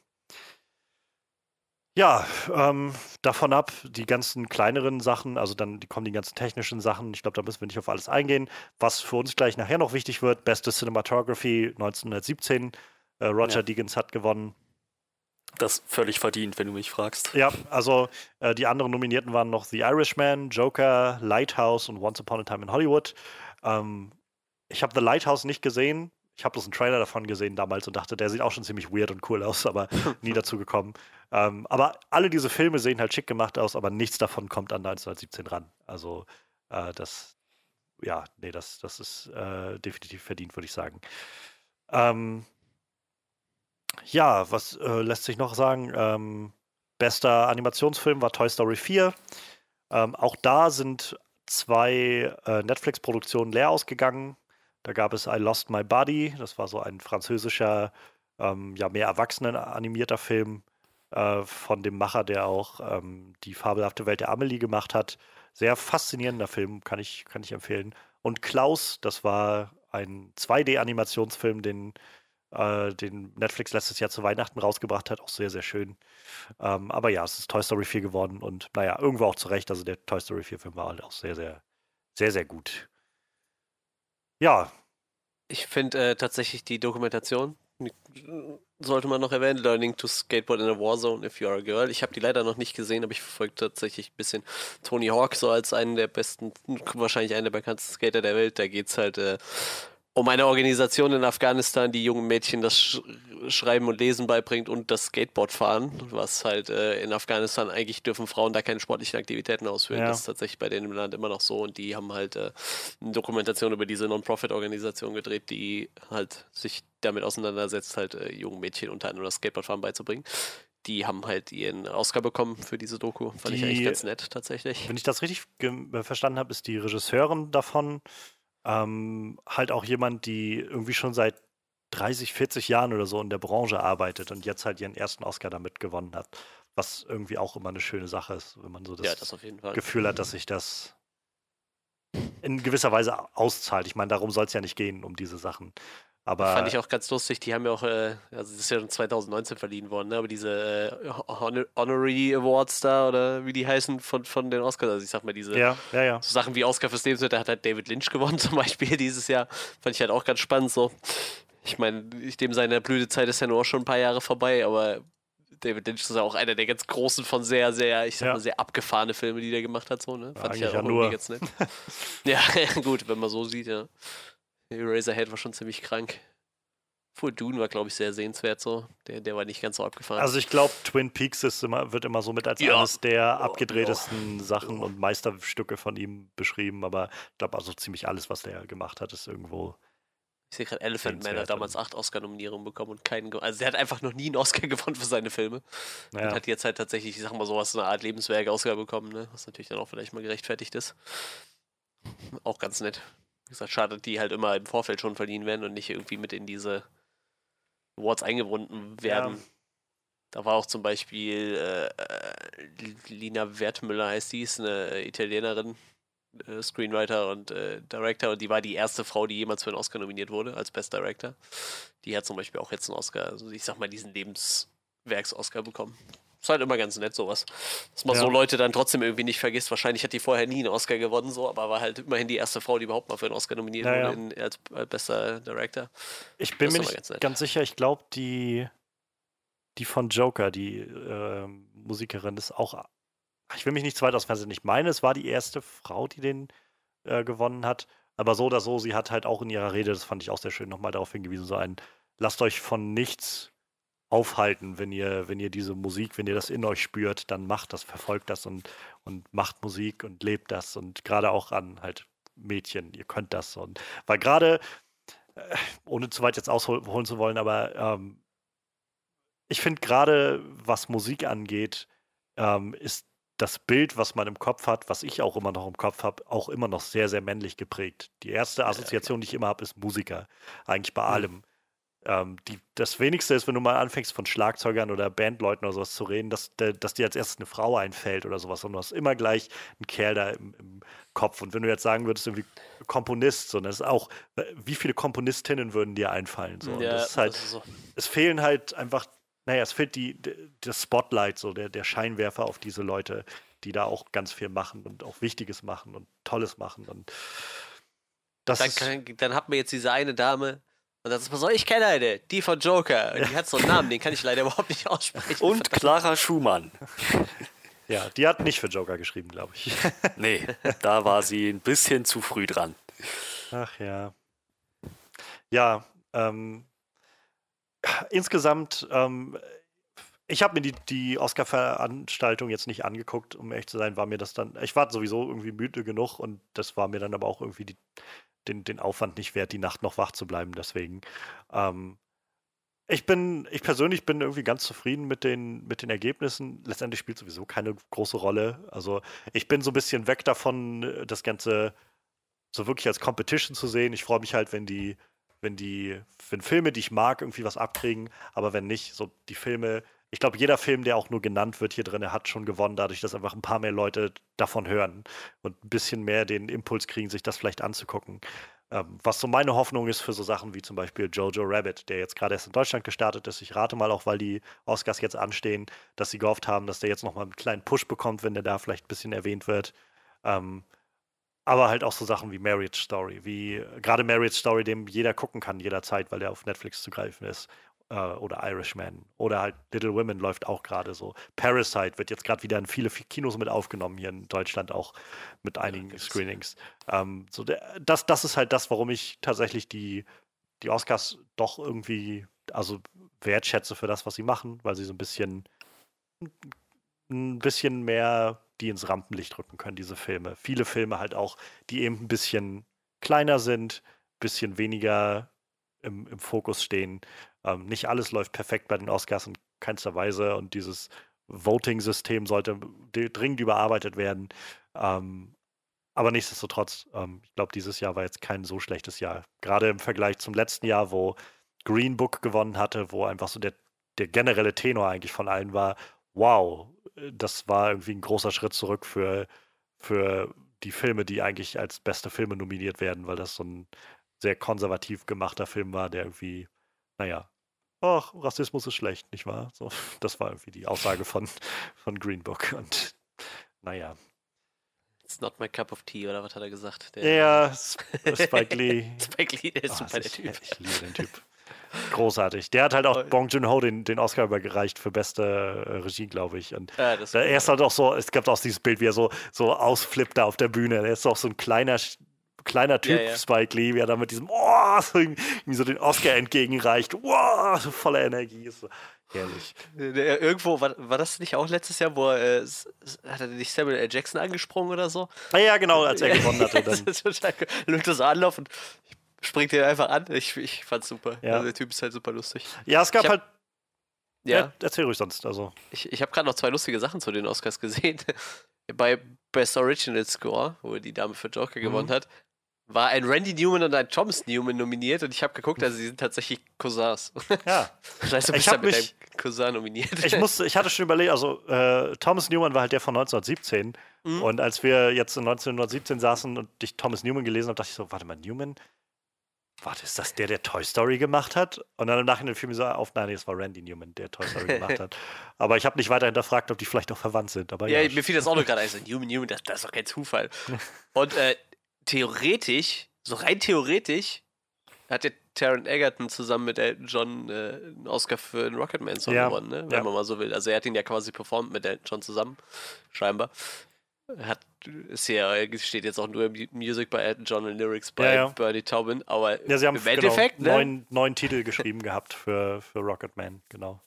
Ja, ähm, davon ab, die ganzen kleineren Sachen, also dann die kommen die ganzen technischen Sachen. Ich glaube, da müssen wir nicht auf alles eingehen. Was für uns gleich nachher noch wichtig wird, beste Cinematography 1917. Äh, Roger ja. Deakins hat gewonnen das völlig verdient, wenn du mich fragst. Ja, also äh, die anderen Nominierten waren noch The Irishman, Joker, Lighthouse und Once Upon a Time in Hollywood. Ähm, ich habe The Lighthouse nicht gesehen. Ich habe bloß einen Trailer davon gesehen damals und dachte, der sieht auch schon ziemlich weird und cool aus, aber *laughs* nie dazu gekommen. Ähm, aber alle diese Filme sehen halt schick gemacht aus, aber nichts davon kommt an 1917 ran. Also äh, das, ja, nee, das, das ist äh, definitiv verdient, würde ich sagen. Ähm, ja, was äh, lässt sich noch sagen? Ähm, bester Animationsfilm war Toy Story 4. Ähm, auch da sind zwei äh, Netflix-Produktionen leer ausgegangen. Da gab es I Lost My Body, das war so ein französischer, ähm, ja, mehr erwachsenen animierter Film äh, von dem Macher, der auch ähm, die fabelhafte Welt der Amelie gemacht hat. Sehr faszinierender Film, kann ich, kann ich empfehlen. Und Klaus, das war ein 2D-Animationsfilm, den äh, den Netflix letztes Jahr zu Weihnachten rausgebracht hat. Auch sehr, sehr schön. Ähm, aber ja, es ist Toy Story 4 geworden und naja, irgendwo auch zu Recht. Also der Toy Story 4-Film war halt auch sehr, sehr, sehr, sehr gut. Ja. Ich finde äh, tatsächlich die Dokumentation, sollte man noch erwähnen, Learning to Skateboard in a Warzone if you are a girl. Ich habe die leider noch nicht gesehen, aber ich verfolge tatsächlich ein bisschen Tony Hawk so als einen der besten, wahrscheinlich einen der bekanntesten Skater der Welt. Da geht es halt äh, um eine Organisation in Afghanistan, die jungen Mädchen das Sch Schreiben und Lesen beibringt und das Skateboard fahren, was halt äh, in Afghanistan eigentlich dürfen Frauen da keine sportlichen Aktivitäten ausführen. Ja. Das ist tatsächlich bei denen im Land immer noch so und die haben halt äh, eine Dokumentation über diese Non-Profit-Organisation gedreht, die halt sich damit auseinandersetzt, halt äh, jungen Mädchen unter anderem das Skateboardfahren beizubringen die haben halt ihren Oscar bekommen für diese Doku. Fand die, ich eigentlich ganz nett, tatsächlich. Wenn ich das richtig verstanden habe, ist die Regisseurin davon ähm, halt auch jemand, die irgendwie schon seit 30, 40 Jahren oder so in der Branche arbeitet und jetzt halt ihren ersten Oscar damit gewonnen hat. Was irgendwie auch immer eine schöne Sache ist, wenn man so das, ja, das Gefühl hat, dass sich das in gewisser Weise auszahlt. Ich meine, darum soll es ja nicht gehen, um diese Sachen. Aber Fand ich auch ganz lustig. Die haben ja auch, äh, also das ist ja schon 2019 verliehen worden, ne? aber diese äh, Honor Honorary Awards da oder wie die heißen von, von den Oscars, also ich sag mal, diese ja, ja, ja. So Sachen wie Oscar fürs Lebensmittel hat halt David Lynch gewonnen *laughs* zum Beispiel dieses Jahr. Fand ich halt auch ganz spannend so. Ich meine, dem seine Blütezeit ist ja nur auch schon ein paar Jahre vorbei, aber David Lynch ist ja auch einer der ganz großen von sehr, sehr, ich sag mal, sehr abgefahrene Filme, die der gemacht hat. So, ne? Fand ich ja auch nur. ganz nett. *laughs* ja, *laughs* gut, wenn man so sieht, ja. Eraserhead war schon ziemlich krank. Full Dune war, glaube ich, sehr sehenswert so. Der, der war nicht ganz so abgefahren. Also ich glaube, Twin Peaks ist immer, wird immer so mit als ja. eines der abgedrehtesten oh, Sachen oh. und Meisterstücke von ihm beschrieben, aber ich glaube also ziemlich alles, was der gemacht hat, ist irgendwo. Ich sehe gerade, Elephant Man hat damals acht Oscar-Nominierungen bekommen und keinen. Also, der hat einfach noch nie einen Oscar *laughs* gewonnen für seine Filme. Ja. Und hat jetzt halt tatsächlich, ich sag mal, sowas, eine Art Lebenswerk-Oscar bekommen, ne? was natürlich dann auch vielleicht mal gerechtfertigt ist. Auch ganz nett. Wie gesagt, schade, die halt immer im Vorfeld schon verliehen werden und nicht irgendwie mit in diese Awards eingebunden werden. Ja. Da war auch zum Beispiel äh, äh Lina Wertmüller heißt die, ist eine Italienerin, äh, Screenwriter und äh, Director und die war die erste Frau, die jemals für einen Oscar nominiert wurde als Best Director. Die hat zum Beispiel auch jetzt einen Oscar, also ich sag mal diesen Lebenswerks-Oscar bekommen. Ist halt immer ganz nett, sowas. Dass man ja. so Leute dann trotzdem irgendwie nicht vergisst. Wahrscheinlich hat die vorher nie einen Oscar gewonnen, so, aber war halt immerhin die erste Frau, die überhaupt mal für einen Oscar nominiert ja, wurde in, als, als bester Director. Ich bin mir nicht ganz, ganz, sicher, ich glaube, die, die von Joker, die äh, Musikerin, ist auch. Ich will mich nicht zu weit aus Fernsehen. Ich meine, es war die erste Frau, die den äh, gewonnen hat. Aber so oder so, sie hat halt auch in ihrer Rede, das fand ich auch sehr schön, nochmal darauf hingewiesen, so ein, lasst euch von nichts aufhalten, wenn ihr, wenn ihr diese Musik, wenn ihr das in euch spürt, dann macht das, verfolgt das und, und macht Musik und lebt das und gerade auch an halt Mädchen, ihr könnt das und weil gerade, äh, ohne zu weit jetzt ausholen zu wollen, aber ähm, ich finde gerade, was Musik angeht, ähm, ist das Bild, was man im Kopf hat, was ich auch immer noch im Kopf habe, auch immer noch sehr, sehr männlich geprägt. Die erste Assoziation, die ich immer habe, ist Musiker. Eigentlich bei mhm. allem ähm, die, das Wenigste ist, wenn du mal anfängst von Schlagzeugern oder Bandleuten oder sowas zu reden, dass, dass dir als erstes eine Frau einfällt oder sowas und du hast immer gleich einen Kerl da im, im Kopf. Und wenn du jetzt sagen würdest, irgendwie Komponist, so, das ist auch, wie viele Komponistinnen würden dir einfallen? So. Ja, das ist halt, das so. es fehlen halt einfach, naja, es fehlt die, das Spotlight, so, der, der Scheinwerfer auf diese Leute, die da auch ganz viel machen und auch Wichtiges machen und Tolles machen. Und das dann, kann, dann hat man jetzt diese eine Dame, Und dann sagt man so, ich kenne eine, die von Joker. Und die hat so einen Namen, den kann ich leider überhaupt nicht aussprechen. Und Clara Schumann. *laughs* Ja, die hat nicht für Joker geschrieben, glaube ich. *laughs* Nee, da war sie ein bisschen zu früh dran. Ach ja. Ja, ähm, insgesamt, ähm, ich habe mir die, die Oscar-Veranstaltung jetzt nicht angeguckt, um ehrlich zu sein, war mir das dann, ich war sowieso irgendwie müde genug und das war mir dann aber auch irgendwie die, den, den Aufwand nicht wert, die Nacht noch wach zu bleiben, deswegen. Ähm, ich bin, ich persönlich bin irgendwie ganz zufrieden mit den, mit den Ergebnissen. Letztendlich spielt sowieso keine große Rolle. Also ich bin so ein bisschen weg davon, das Ganze so wirklich als Competition zu sehen. Ich freue mich halt, wenn die, wenn die, wenn Filme, die ich mag, irgendwie was abkriegen, aber wenn nicht, so die Filme, ich glaube, jeder Film, der auch nur genannt wird hier drin, hat schon gewonnen, dadurch, dass einfach ein paar mehr Leute davon hören und ein bisschen mehr den Impuls kriegen, sich das vielleicht anzugucken. Ähm, was so meine Hoffnung ist für so Sachen wie zum Beispiel Jojo Rabbit, der jetzt gerade erst in Deutschland gestartet ist. Ich rate mal auch, weil die Oscars jetzt anstehen, dass sie gehofft haben, dass der jetzt nochmal einen kleinen Push bekommt, wenn der da vielleicht ein bisschen erwähnt wird. Ähm, aber halt auch so Sachen wie Marriage Story, wie gerade Marriage Story, dem jeder gucken kann jederzeit, weil der auf Netflix zu greifen ist äh, oder Irishman oder halt Little Women läuft auch gerade so. Parasite wird jetzt gerade wieder in viele Kinos mit aufgenommen, hier in Deutschland auch mit einigen ja, Screenings. Ähm, so der, das, das ist halt das, warum ich tatsächlich die, die Oscars doch irgendwie, also wertschätze für das, was sie machen, weil sie so ein bisschen ein bisschen mehr die ins Rampenlicht rücken können, diese Filme. Viele Filme halt auch, die eben ein bisschen kleiner sind, ein bisschen weniger im, im Fokus stehen. Ähm, nicht alles läuft perfekt bei den Oscars in keinster Weise und dieses Voting-System sollte dringend überarbeitet werden. Ähm, aber nichtsdestotrotz, ähm, ich glaube, dieses Jahr war jetzt kein so schlechtes Jahr. Gerade im Vergleich zum letzten Jahr, wo Green Book gewonnen hatte, wo einfach so der, der generelle Tenor eigentlich von allen war, wow, das war irgendwie ein großer Schritt zurück für, für die Filme, die eigentlich als beste Filme nominiert werden, weil das so ein sehr konservativ gemachter Film war, der irgendwie, naja, ach, Rassismus ist schlecht, nicht wahr? So, *laughs* das war irgendwie die Aussage von, von Green Book und naja. It's not my cup of tea, oder was hat er gesagt? Der ja, *laughs* Spike Lee. Spike Lee, der ist oh, super, der Typ. Ich liebe den Typ. Großartig. Der hat halt auch Bong Joon-ho den, den Oscar übergereicht für beste äh, Regie, glaube ich. Und ja, er ist halt auch so, es gab auch dieses Bild, wie er so, so ausflippt da auf der Bühne. Er ist auch so ein kleiner, kleiner Typ, ja, ja. Spike Lee, wie er da mit diesem, oh, so, irgendwie so den Oscar entgegenreicht. Wow, so voller Energie. So herrlich. Irgendwo, war, war das nicht auch letztes Jahr, wo er, äh, hat er nicht Samuel L. Jackson angesprungen oder so? Ah, ja, genau, als er gewonnen hatte. Dann. *laughs* das ist total, Lukt das Anlauf und springt dir einfach an. Ich, ich fand's super. Ja. Also der Typ ist halt super lustig. Ja, es gab hab, halt. Ja. ja. Erzähl ruhig sonst. Also. Ich, ich habe gerade noch zwei lustige Sachen zu den Oscars gesehen. *laughs* Bei Best Original Score, wo die Dame für Joker mhm. gewonnen hat, war ein Randy Newman und ein Thomas Newman nominiert und ich habe geguckt, also sie sind tatsächlich Cousins. Ja. Das heißt, du bist ich da mit mich, deinem Cousin nominiert. Ich, musste, ich hatte schon überlegt, also äh, Thomas Newman war halt der von 1917 mhm. und als wir jetzt in 1917 saßen und ich Thomas Newman gelesen habe, dachte ich so, warte mal, Newman, warte, ist das der, der Toy Story gemacht hat? Und dann im Nachhinein fiel mir so auf, nein, es war Randy Newman, der Toy Story gemacht hat. *laughs* Aber ich habe nicht weiter hinterfragt, ob die vielleicht auch verwandt sind. Aber ja, ja mir fiel das auch nur gerade ein, so Newman, Newman, das, das, ist doch kein Zufall. *laughs* Und äh, theoretisch, so rein theoretisch, hat der Taron Egerton zusammen mit Elton John äh, einen Oscar für den Rocketman-Song ja. gewonnen, ne? wenn ja. man mal so will. Also er hat ihn ja quasi performt mit Elton John zusammen, scheinbar. Hat, ist ja, steht jetzt auch nur im Music bei Elton John und Lyrics bei ja. Bernie Taubin, aber ja, sie haben im Endeffekt genau, ne? neun, neun Titel geschrieben gehabt für, für Rocketman, genau.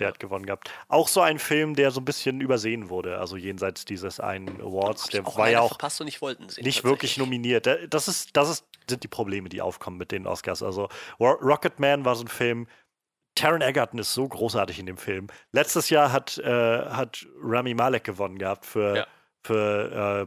Der hat gewonnen gehabt. Auch so ein Film, der so ein bisschen übersehen wurde, also jenseits dieses einen Awards. Der war ja auch und ich sehen, nicht wirklich nominiert. Das ist, das ist, sind die Probleme, die aufkommen mit den Oscars. Also Rocketman war so ein Film, Taron Egerton ist so großartig in dem Film. Letztes Jahr hat, äh, hat Rami Malek gewonnen gehabt für ja für äh,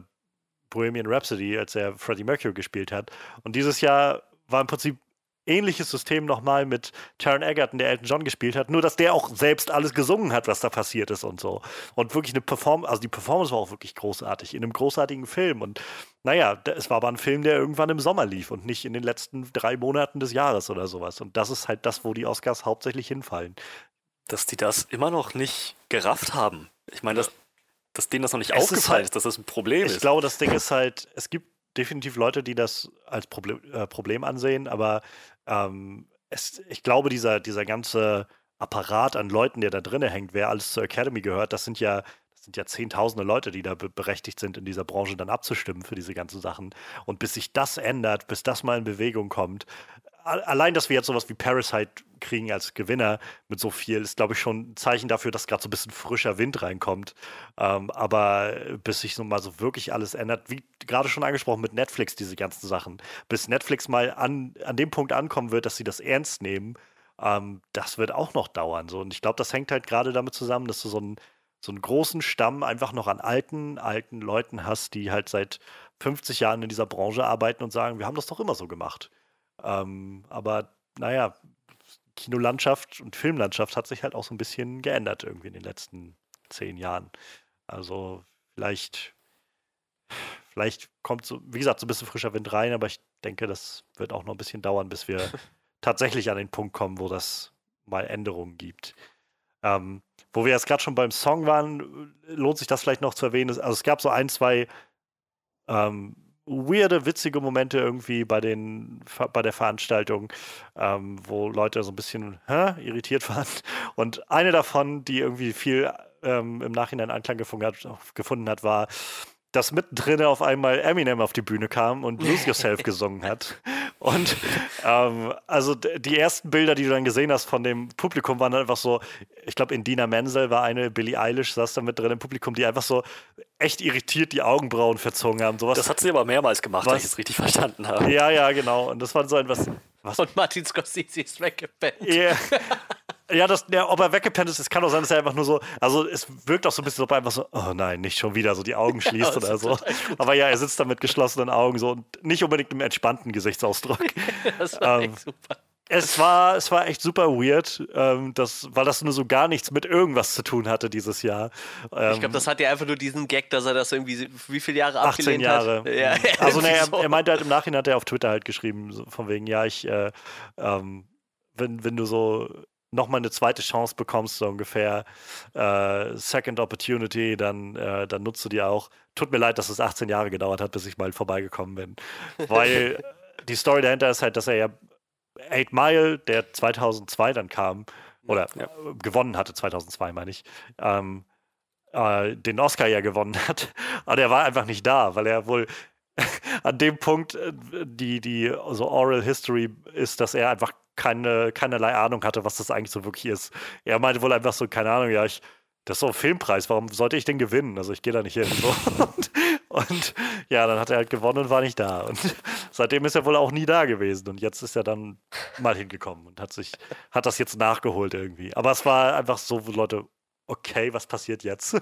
Bohemian Rhapsody, als er Freddie Mercury gespielt hat. Und dieses Jahr war im Prinzip ähnliches System nochmal mit Taron Egerton, der Elton John gespielt hat, nur dass der auch selbst alles gesungen hat, was da passiert ist und so. Und wirklich eine Performance, also die Performance war auch wirklich großartig, in einem großartigen Film. Und naja, es war aber ein Film, der irgendwann im Sommer lief und nicht in den letzten drei Monaten des Jahres oder sowas. Und das ist halt das, wo die Oscars hauptsächlich hinfallen. Dass die das immer noch nicht gerafft haben. Ich meine, das, dass denen das noch nicht es aufgefallen ist, halt, ist, dass das ein Problem ich ist. Ich glaube, das Ding ist halt, es gibt definitiv Leute, die das als Problem, äh, Problem ansehen, aber ähm, es, ich glaube, dieser, dieser ganze Apparat an Leuten, der da drinnen hängt, wer alles zur Academy gehört, das sind ja, sind ja zehntausende Leute, die da be berechtigt sind, in dieser Branche dann abzustimmen für diese ganzen Sachen. Und bis sich das ändert, bis das mal in Bewegung kommt, allein, dass wir jetzt sowas wie Parasite kriegen als Gewinner mit so viel, ist, glaube ich, schon ein Zeichen dafür, dass gerade so ein bisschen frischer Wind reinkommt. Ähm, aber bis sich so mal so wirklich alles ändert, wie gerade schon angesprochen mit Netflix, diese ganzen Sachen, bis Netflix mal an, an dem Punkt ankommen wird, dass sie das ernst nehmen, ähm, das wird auch noch dauern. So. Und ich glaube, das hängt halt gerade damit zusammen, dass du so einen, so einen großen Stamm einfach noch an alten, alten Leuten hast, die halt seit 50 Jahren in dieser Branche arbeiten und sagen, wir haben das doch immer so gemacht. Ähm, aber naja, Kinolandschaft und Filmlandschaft hat sich halt auch so ein bisschen geändert irgendwie in den letzten zehn Jahren. Also vielleicht, vielleicht kommt so, wie gesagt, so ein bisschen frischer Wind rein, aber ich denke, das wird auch noch ein bisschen dauern, bis wir *laughs* tatsächlich an den Punkt kommen, wo das mal Änderungen gibt. Ähm, wo wir jetzt gerade schon beim Song waren, lohnt sich das vielleicht noch zu erwähnen. Also es gab so ein, zwei ähm, weirde, witzige Momente irgendwie bei, den, bei der Veranstaltung, ähm, wo Leute so ein bisschen hä, irritiert *laughs* waren. Und eine davon, die irgendwie viel ähm, im Nachhinein Anklang gefunden hat, gefunden hat, war, dass mittendrin auf einmal Eminem auf die Bühne kam und *laughs* Lose Yourself gesungen hat. Und ähm, also die ersten Bilder, die du dann gesehen hast von dem Publikum, waren einfach so, ich glaube, Indina Menzel war eine, Billie Eilish saß da mit drin im Publikum, die einfach so echt irritiert die Augenbrauen verzogen haben. Sowas, das hat sie aber mehrmals gemacht, was? wenn ich es richtig verstanden habe. Ja, ja, genau. Und das war so etwas. Was? Und Martin Scorsese ist weggepennt. Yeah. Ja, das, ja, ob er weggepennt ist, es kann auch sein, dass er einfach nur so, also es wirkt auch so ein bisschen, ob er einfach so, oh nein, nicht schon wieder so die Augen *laughs* schließt ja, oder so. Aber ja, er sitzt da mit geschlossenen Augen so und nicht unbedingt im entspannten Gesichtsausdruck. *laughs* das war ähm, echt super. Es war, es war echt super weird, ähm, das, weil das nur so gar nichts mit irgendwas zu tun hatte dieses Jahr. Ähm, ich glaube, das hat ja einfach nur diesen Gag, dass er das irgendwie, wie viele Jahre 18 abgelehnt Jahre. hat. Ja, *laughs* also, ne, er, er, meinte halt im Nachhinein, hat er auf Twitter halt geschrieben, so von wegen, ja, ich, äh, ähm, wenn, wenn du so nochmal eine zweite Chance bekommst, so ungefähr äh, Second Opportunity, dann, äh, dann nutzt du die auch. Tut mir leid, dass es 18 Jahre gedauert hat, bis ich mal vorbeigekommen bin. *laughs* Weil die Story dahinter ist halt, dass er ja Eight Mile, der 2002 dann kam, oder ja. gewonnen hatte, 2002 meine ich, ähm, äh, den Oscar ja gewonnen hat. *laughs* Aber er war einfach nicht da, weil er wohl *laughs* an dem Punkt äh, die, die so Oral History ist, dass er einfach keine, keinerlei Ahnung hatte, was das eigentlich so wirklich ist. Er meinte wohl einfach so, keine Ahnung, ja, ich, das ist so ein Filmpreis, warum sollte ich den gewinnen? Also ich gehe da nicht hin. So. *laughs* Und, und, ja, dann hat er halt gewonnen und war nicht da. Und seitdem ist er wohl auch nie da gewesen. Und jetzt ist er dann mal hingekommen und hat sich, hat das jetzt nachgeholt irgendwie. Aber es war einfach so, wo Leute, okay, was passiert jetzt?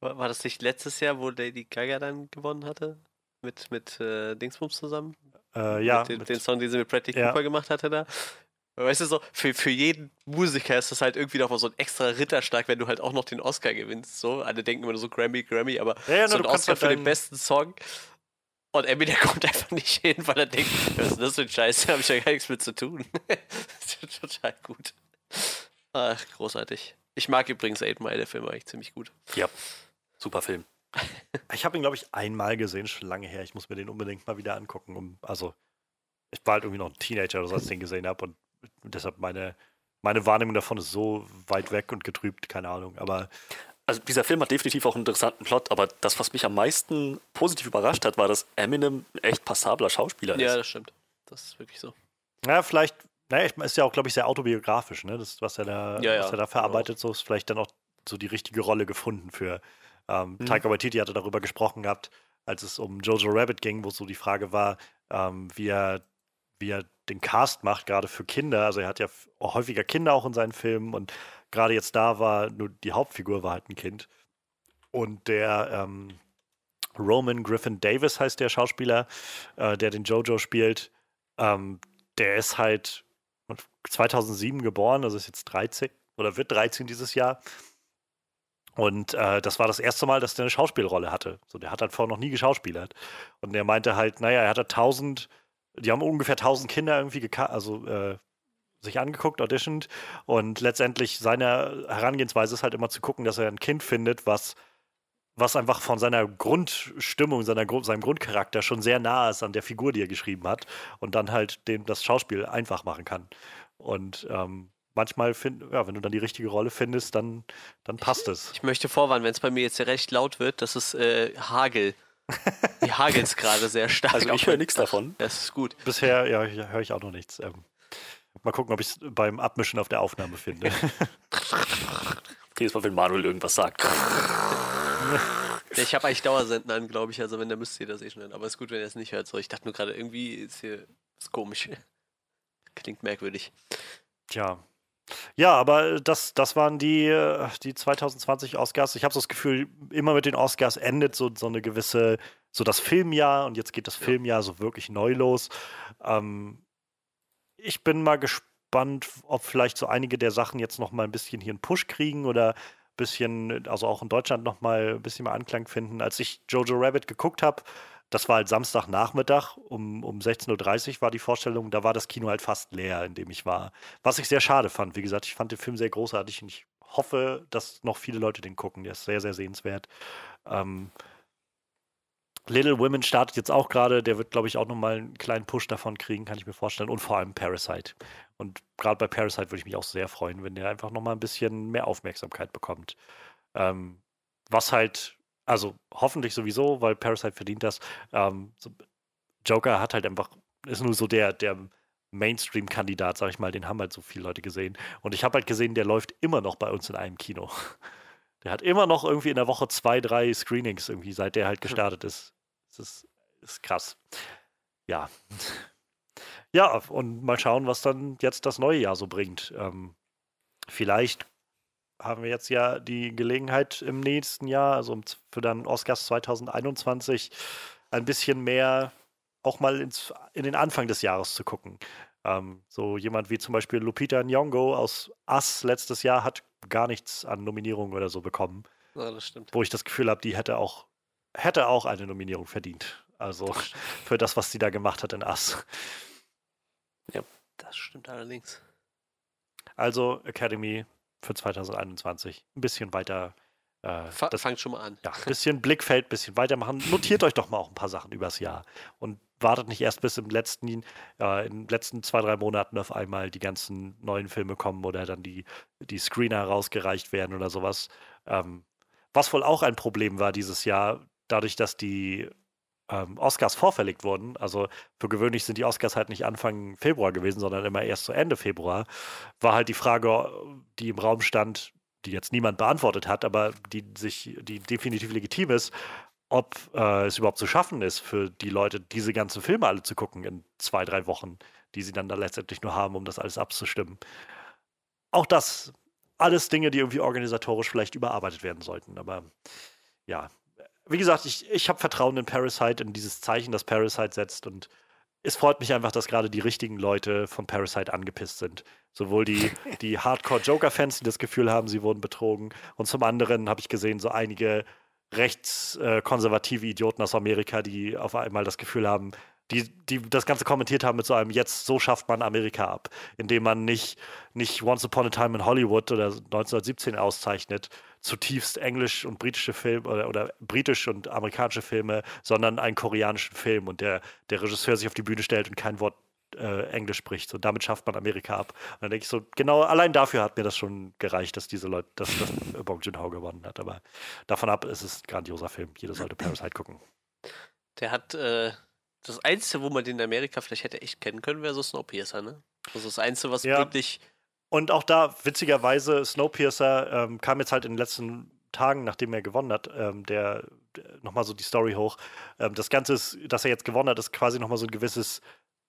War, war das nicht letztes Jahr, wo Lady Gaga dann gewonnen hatte? Mit, mit äh, Dingsbums zusammen? Äh, ja. Den, mit, den, Song, den sie mit Bradley ja. Cooper gemacht hatte da. Weißt du so, für, für jeden Musiker ist das halt irgendwie noch mal so ein extra Ritterschlag, wenn du halt auch noch den Oscar gewinnst. So, alle denken immer nur so Grammy, Grammy, aber ja, ja, so ein Oscar halt für den besten Song. Und Eminem *laughs* kommt einfach nicht hin, weil er denkt, was ist das für ein Scheiß? *laughs* Da habe ich ja gar nichts mit zu tun. *laughs* das ist total gut. Ach, großartig. Ich mag übrigens Eight Mile, der Film war echt ziemlich gut. Ja, super Film. Ich habe ihn, glaube ich, einmal gesehen, schon lange her. Ich muss mir den unbedingt mal wieder angucken. Um, also, ich war halt irgendwie noch ein Teenager oder so, als ich den gesehen habe. Und deshalb meine, meine Wahrnehmung davon ist so weit weg und getrübt, keine Ahnung. Aber. Also, dieser Film hat definitiv auch einen interessanten Plot, aber das, was mich am meisten positiv überrascht hat, war, dass Eminem ein echt passabler Schauspieler ist. Ja, das stimmt. Das ist wirklich so. Ja, vielleicht, naja, ist ja auch, glaube ich, sehr autobiografisch, ne? Das, was er da, ja, ja, was er da verarbeitet, genau. so ist vielleicht dann auch so die richtige Rolle gefunden für, ähm, mhm. Taika Waititi hatte darüber gesprochen gehabt, als es um Jojo Rabbit ging, wo so die Frage war, ähm, wie, er, wie er den Cast macht, gerade für Kinder. Also er hat ja häufiger Kinder auch in seinen Filmen und gerade jetzt da war nur die Hauptfigur war halt ein Kind. Und der ähm, Roman Griffin Davis heißt der Schauspieler, äh, der den Jojo spielt. Ähm, der ist halt 2007 geboren, also ist jetzt 13 oder wird 13 dieses Jahr. Und äh, das war das erste Mal, dass der eine Schauspielrolle hatte. So, der hat halt vorher noch nie geschauspielert. Und er meinte halt, naja, er hatte tausend, die haben ungefähr tausend Kinder irgendwie also äh, sich angeguckt, auditioned. Und letztendlich seine Herangehensweise ist halt immer zu gucken, dass er ein Kind findet, was was einfach von seiner Grundstimmung, seiner, seinem Grundcharakter schon sehr nah ist an der Figur, die er geschrieben hat und dann halt dem das Schauspiel einfach machen kann. Und ähm, manchmal, find, ja, wenn du dann die richtige Rolle findest, dann, dann passt es. Ich möchte vorwarnen, wenn es bei mir jetzt recht laut wird, das ist äh, Hagel. Die hagelt gerade sehr *laughs* stark. Also ich höre nichts davon. Das ist gut. Bisher ja, höre ich auch noch nichts. Ähm, mal gucken, ob ich es beim Abmischen auf der Aufnahme finde. *laughs* Jedes Mal, wenn Manuel irgendwas sagt. ich habe eigentlich Dauersenden an, glaube ich. Also wenn, dann müsst ihr das eh schon hören. Aber es ist gut, wenn ihr es nicht hört. So, ich dachte nur gerade, irgendwie ist hier ist komisch. Klingt merkwürdig. Tja. Ja, aber das, das waren die, äh, die 2020 Oscars. Ich habe so das Gefühl, immer mit den Oscars endet so, so eine gewisse, so das Filmjahr und jetzt geht das Filmjahr so wirklich neu los. Ähm, ich bin mal gespannt, ob vielleicht so einige der Sachen jetzt noch mal ein bisschen hier einen Push kriegen oder ein bisschen, also auch in Deutschland noch mal ein bisschen mehr Anklang finden. Als ich Jojo Rabbit geguckt habe, das war halt Samstagnachmittag, um, um 16.30 Uhr war die Vorstellung, da war das Kino halt fast leer, in dem ich war. Was ich sehr schade fand. Wie gesagt, ich fand den Film sehr großartig und ich hoffe, dass noch viele Leute den gucken. Der ist sehr, sehr sehenswert. Ähm, Little Women startet jetzt auch gerade, der wird, glaube ich, auch nochmal einen kleinen Push davon kriegen, kann ich mir vorstellen. Und vor allem Parasite. Und gerade bei Parasite würde ich mich auch sehr freuen, wenn der einfach nochmal ein bisschen mehr Aufmerksamkeit bekommt. Ähm, was halt also hoffentlich sowieso, weil Parasite verdient das. Ähm, Joker hat halt einfach, ist nur so der, der Mainstream-Kandidat, sag ich mal, den haben halt so viele Leute gesehen. Und ich habe halt gesehen, der läuft immer noch bei uns in einem Kino. *laughs* Der hat immer noch irgendwie in der Woche zwei, drei Screenings irgendwie, seit der halt gestartet ist. Das ist, ist krass. Ja. *laughs* Ja, und mal schauen, was dann jetzt das neue Jahr so bringt. Ähm, vielleicht haben wir jetzt ja die Gelegenheit im nächsten Jahr, also für dann Oscars 2021, ein bisschen mehr auch mal ins, in den Anfang des Jahres zu gucken. Ähm, so jemand wie zum Beispiel Lupita Nyong'o aus Us letztes Jahr hat gar nichts an Nominierungen oder so bekommen. Ja, das stimmt. Wo ich das Gefühl habe, die hätte auch, hätte auch eine Nominierung verdient. Also *laughs* für das, was sie da gemacht hat in Us. Ja, das stimmt allerdings. Also Academy für 2021 ein bisschen weiter. Äh, das, fangt schon mal an. Ja, ein *laughs* bisschen Blickfeld, ein bisschen weitermachen. Notiert euch doch mal auch ein paar Sachen übers Jahr und wartet nicht erst bis im letzten, äh, in den letzten zwei, drei Monaten auf einmal die ganzen neuen Filme kommen oder dann die, die Screener rausgereicht werden oder sowas. Ähm, was wohl auch ein Problem war dieses Jahr, dadurch, dass die ähm, Oscars vorverlegt wurden. Also für gewöhnlich sind die Oscars halt nicht Anfang Februar gewesen, sondern immer erst zu Ende Februar. War halt die Frage, die im Raum stand, die jetzt niemand beantwortet hat, aber die sich, die definitiv legitim ist, ob äh, es überhaupt zu schaffen ist für die Leute, diese ganzen Filme alle zu gucken in zwei, drei Wochen, die sie dann da letztendlich nur haben, um das alles abzustimmen. Auch das, alles Dinge, die irgendwie organisatorisch vielleicht überarbeitet werden sollten. Aber ja, wie gesagt, ich, ich habe Vertrauen in Parasite, in dieses Zeichen, das Parasite setzt und es freut mich einfach, dass gerade die richtigen Leute von Parasite angepisst sind. Sowohl die, *laughs* die Hardcore-Joker-Fans, die das Gefühl haben, sie wurden betrogen, und zum anderen habe ich gesehen, so einige rechtskonservative äh, Idioten aus Amerika, die auf einmal das Gefühl haben, die, die das Ganze kommentiert haben mit so einem Jetzt, so schafft man Amerika ab, indem man nicht, nicht Once Upon a Time in Hollywood oder 1917 auszeichnet, zutiefst englisch und britische Filme oder, oder britisch und amerikanische Filme, sondern einen koreanischen Film und der, der Regisseur sich auf die Bühne stellt und kein Wort äh, Englisch spricht. Und damit schafft man Amerika ab. Und dann denke ich so, genau allein dafür hat mir das schon gereicht, dass diese Leute, dass, dass *laughs* Bong Joon-ho gewonnen hat. Aber davon ab ist es ein grandioser Film. Jeder sollte Parasite gucken. Der hat äh, das Einzige, wo man den in Amerika vielleicht hätte echt kennen können, wäre so Snowpiercer, ne? Das ist das Einzige, was ja. wirklich. Und auch da, witzigerweise, Snowpiercer ähm, kam jetzt halt in den letzten Tagen, nachdem er gewonnen hat, ähm, der, der nochmal so die Story hoch. Ähm, das Ganze ist, dass er jetzt gewonnen hat, ist quasi nochmal so ein gewisses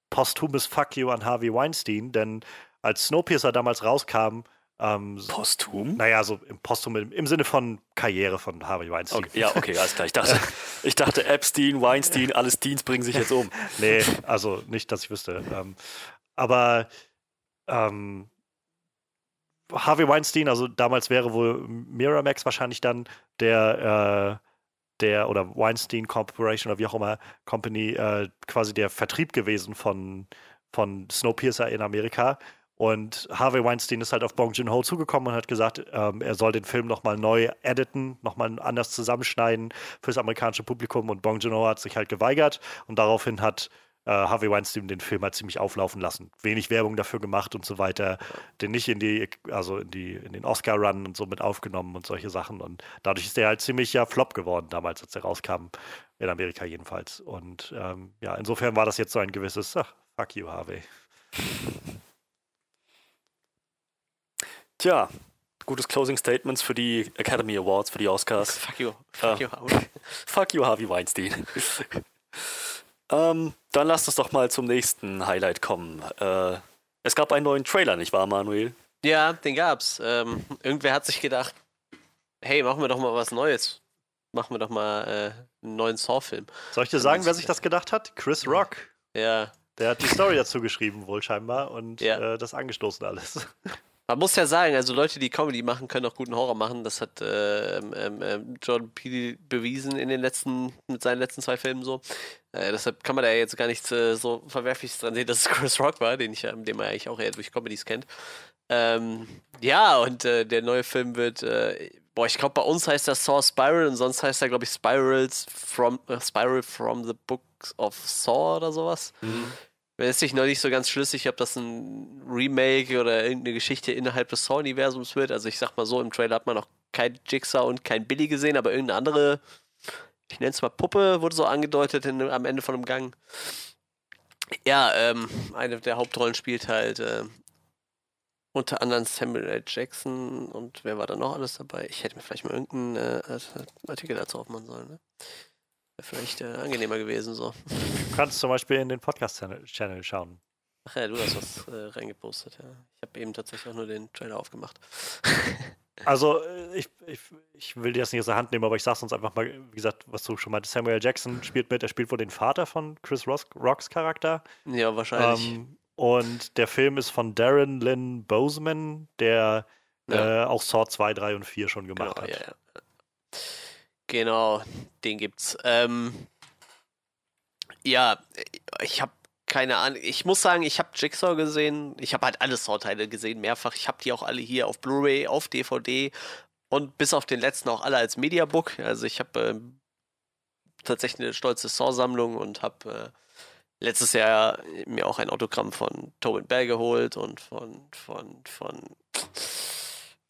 posthumes Fuck you an Harvey Weinstein, denn als Snowpiercer damals rauskam, ähm, Posthum? Naja, so im Posthum im, im, Sinne von Karriere von Harvey Weinstein. Okay, ja, okay, alles klar. Ich dachte, *laughs* ich dachte Epstein, Weinstein, alles Deans bringen sich jetzt um. nee, also nicht, dass ich wüsste. Ähm, aber ähm, Harvey Weinstein, also damals wäre wohl Miramax wahrscheinlich dann der, äh, der oder Weinstein Corporation oder wie auch immer Company äh, quasi der Vertrieb gewesen von, von Snowpiercer in Amerika. Und Harvey Weinstein ist halt auf Bong Joon-ho zugekommen und hat gesagt, ähm, er soll den Film nochmal neu editen, nochmal anders zusammenschneiden fürs amerikanische Publikum. Und Bong Joon-ho hat sich halt geweigert und daraufhin hat äh, Harvey Weinstein den Film halt ziemlich auflaufen lassen. Wenig Werbung dafür gemacht und so weiter. Den nicht in die, also in die, in den Oscar-Run und so mit aufgenommen und solche Sachen. Und dadurch ist der halt ziemlich ja Flop geworden damals, als er rauskam. In Amerika jedenfalls. Und ähm, ja, insofern war das jetzt so ein gewisses, ach, fuck you, Harvey. Tja, gutes Closing Statements für die Academy Awards, für die Oscars. Fuck you. Fuck Äh, you, Harvey. *laughs* Fuck you, Harvey Weinstein. *laughs* ähm, dann lasst uns doch mal zum nächsten Highlight kommen. Äh, es gab einen neuen Trailer, nicht wahr, Manuel? Ja, den gab's. Ähm, irgendwer hat sich gedacht, hey, machen wir doch mal was Neues. Machen wir doch mal äh, einen neuen Saw-Film. Soll ich dir sagen, wer sich das gedacht hat? Chris Rock. Ja. Der hat die Story dazu geschrieben, wohl scheinbar, und Ja. äh, das angestoßen alles. *laughs* Man muss ja sagen, also Leute, die Comedy machen, können auch guten Horror machen. Das hat äh, ähm, ähm, Jordan Peele bewiesen in den letzten, mit seinen letzten zwei Filmen so. Äh, deshalb kann man da jetzt gar nichts äh, so Verwerfliches dran sehen, dass es Chris Rock war, den ich ja, den man ja eigentlich auch eher durch Comedies kennt. Ähm, ja, und äh, der neue Film wird, äh, boah, ich glaube, bei uns heißt er Saw Spiral und sonst heißt er, glaube ich, Spirals from, äh, Spiral from the Books of Saw oder sowas. Wenn es sich noch nicht so ganz schlüssig, ob das ein Remake oder irgendeine Geschichte innerhalb des Saw-Universums wird. Also ich sag mal so, im Trailer hat man noch kein Jigsaw und kein Billy gesehen, aber irgendeine andere, ich nenne es mal Puppe, wurde so angedeutet in, am Ende von einem Gang. Ja, ähm, eine der Hauptrollen spielt halt äh, unter anderem Samuel L. Jackson und wer war da noch alles dabei? Ich hätte mir vielleicht mal irgendeinen äh, Artikel dazu aufmachen sollen, ne? Wäre vielleicht äh, angenehmer gewesen so. Du kannst zum Beispiel in den Podcast-Channel schauen. Ach ja, du hast was äh, reingepostet, ja. Ich habe eben tatsächlich auch nur den Trailer aufgemacht. *laughs* Also, äh, ich, ich, ich will dir das nicht aus der Hand nehmen, aber ich sag's uns einfach mal, wie gesagt, was du schon meintest. Samuel. Jackson spielt mit, er spielt wohl den Vater von Chris Ross, Rocks Charakter. ja, wahrscheinlich. Ähm, und der Film ist von Darren Lynn Boseman, der Ja. äh, auch Saw 2, 3 und 4 schon gemacht genau, hat. ja, ja. Genau, den gibt's. Ähm, ja, ich habe keine Ahnung. Ich muss sagen, ich habe Jigsaw gesehen. Ich habe halt alle Saw-Teile gesehen, mehrfach. Ich habe die auch alle hier auf Blu-ray, auf DVD und bis auf den letzten auch alle als Mediabook. Also ich habe ähm, tatsächlich eine stolze Saw-Sammlung und habe äh, letztes Jahr mir auch ein Autogramm von Tobin Bell geholt und von, von, von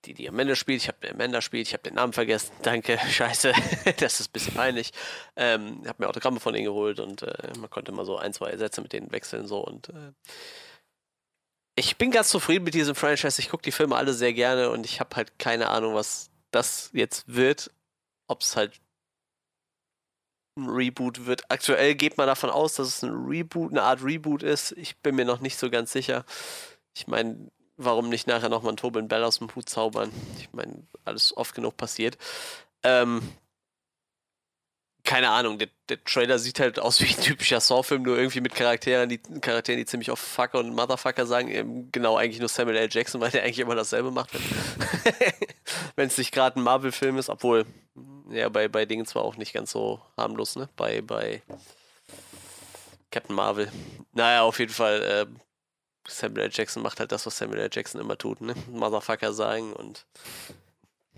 die, die Amanda spielt. Ich habe Amanda spielt, ich habe den Namen vergessen. Danke, *laughs* scheiße. *laughs* das ist ein bisschen peinlich. Ähm, habe mir Autogramme von denen geholt und äh, man konnte mal so ein, zwei Sätze mit denen wechseln so und äh, ich bin ganz zufrieden mit diesem Franchise. Ich gucke die Filme alle sehr gerne und ich habe halt keine Ahnung, was das jetzt wird. Ob es halt ein Reboot wird. Aktuell geht man davon aus, dass es ein Reboot, eine Art Reboot ist. Ich bin mir noch nicht so ganz sicher. Ich meine, warum nicht nachher nochmal einen Tobin Bell aus dem Hut zaubern? Ich meine, alles oft genug passiert. Ähm, keine Ahnung, der, der Trailer sieht halt aus wie ein typischer Saw-Film, nur irgendwie mit Charakteren, die Charakteren, die ziemlich oft Fucker und Motherfucker sagen. Ähm, Genau, eigentlich nur Samuel L. Jackson, weil der eigentlich immer dasselbe macht, *laughs* wenn es nicht gerade ein Marvel-Film ist, obwohl, ja, bei, bei Dingen zwar auch nicht ganz so harmlos, ne? Bei, bei Captain Marvel. Naja, auf jeden Fall, äh, Samuel L. Jackson macht halt das, was Samuel L. Jackson immer tut, ne? Motherfucker sagen und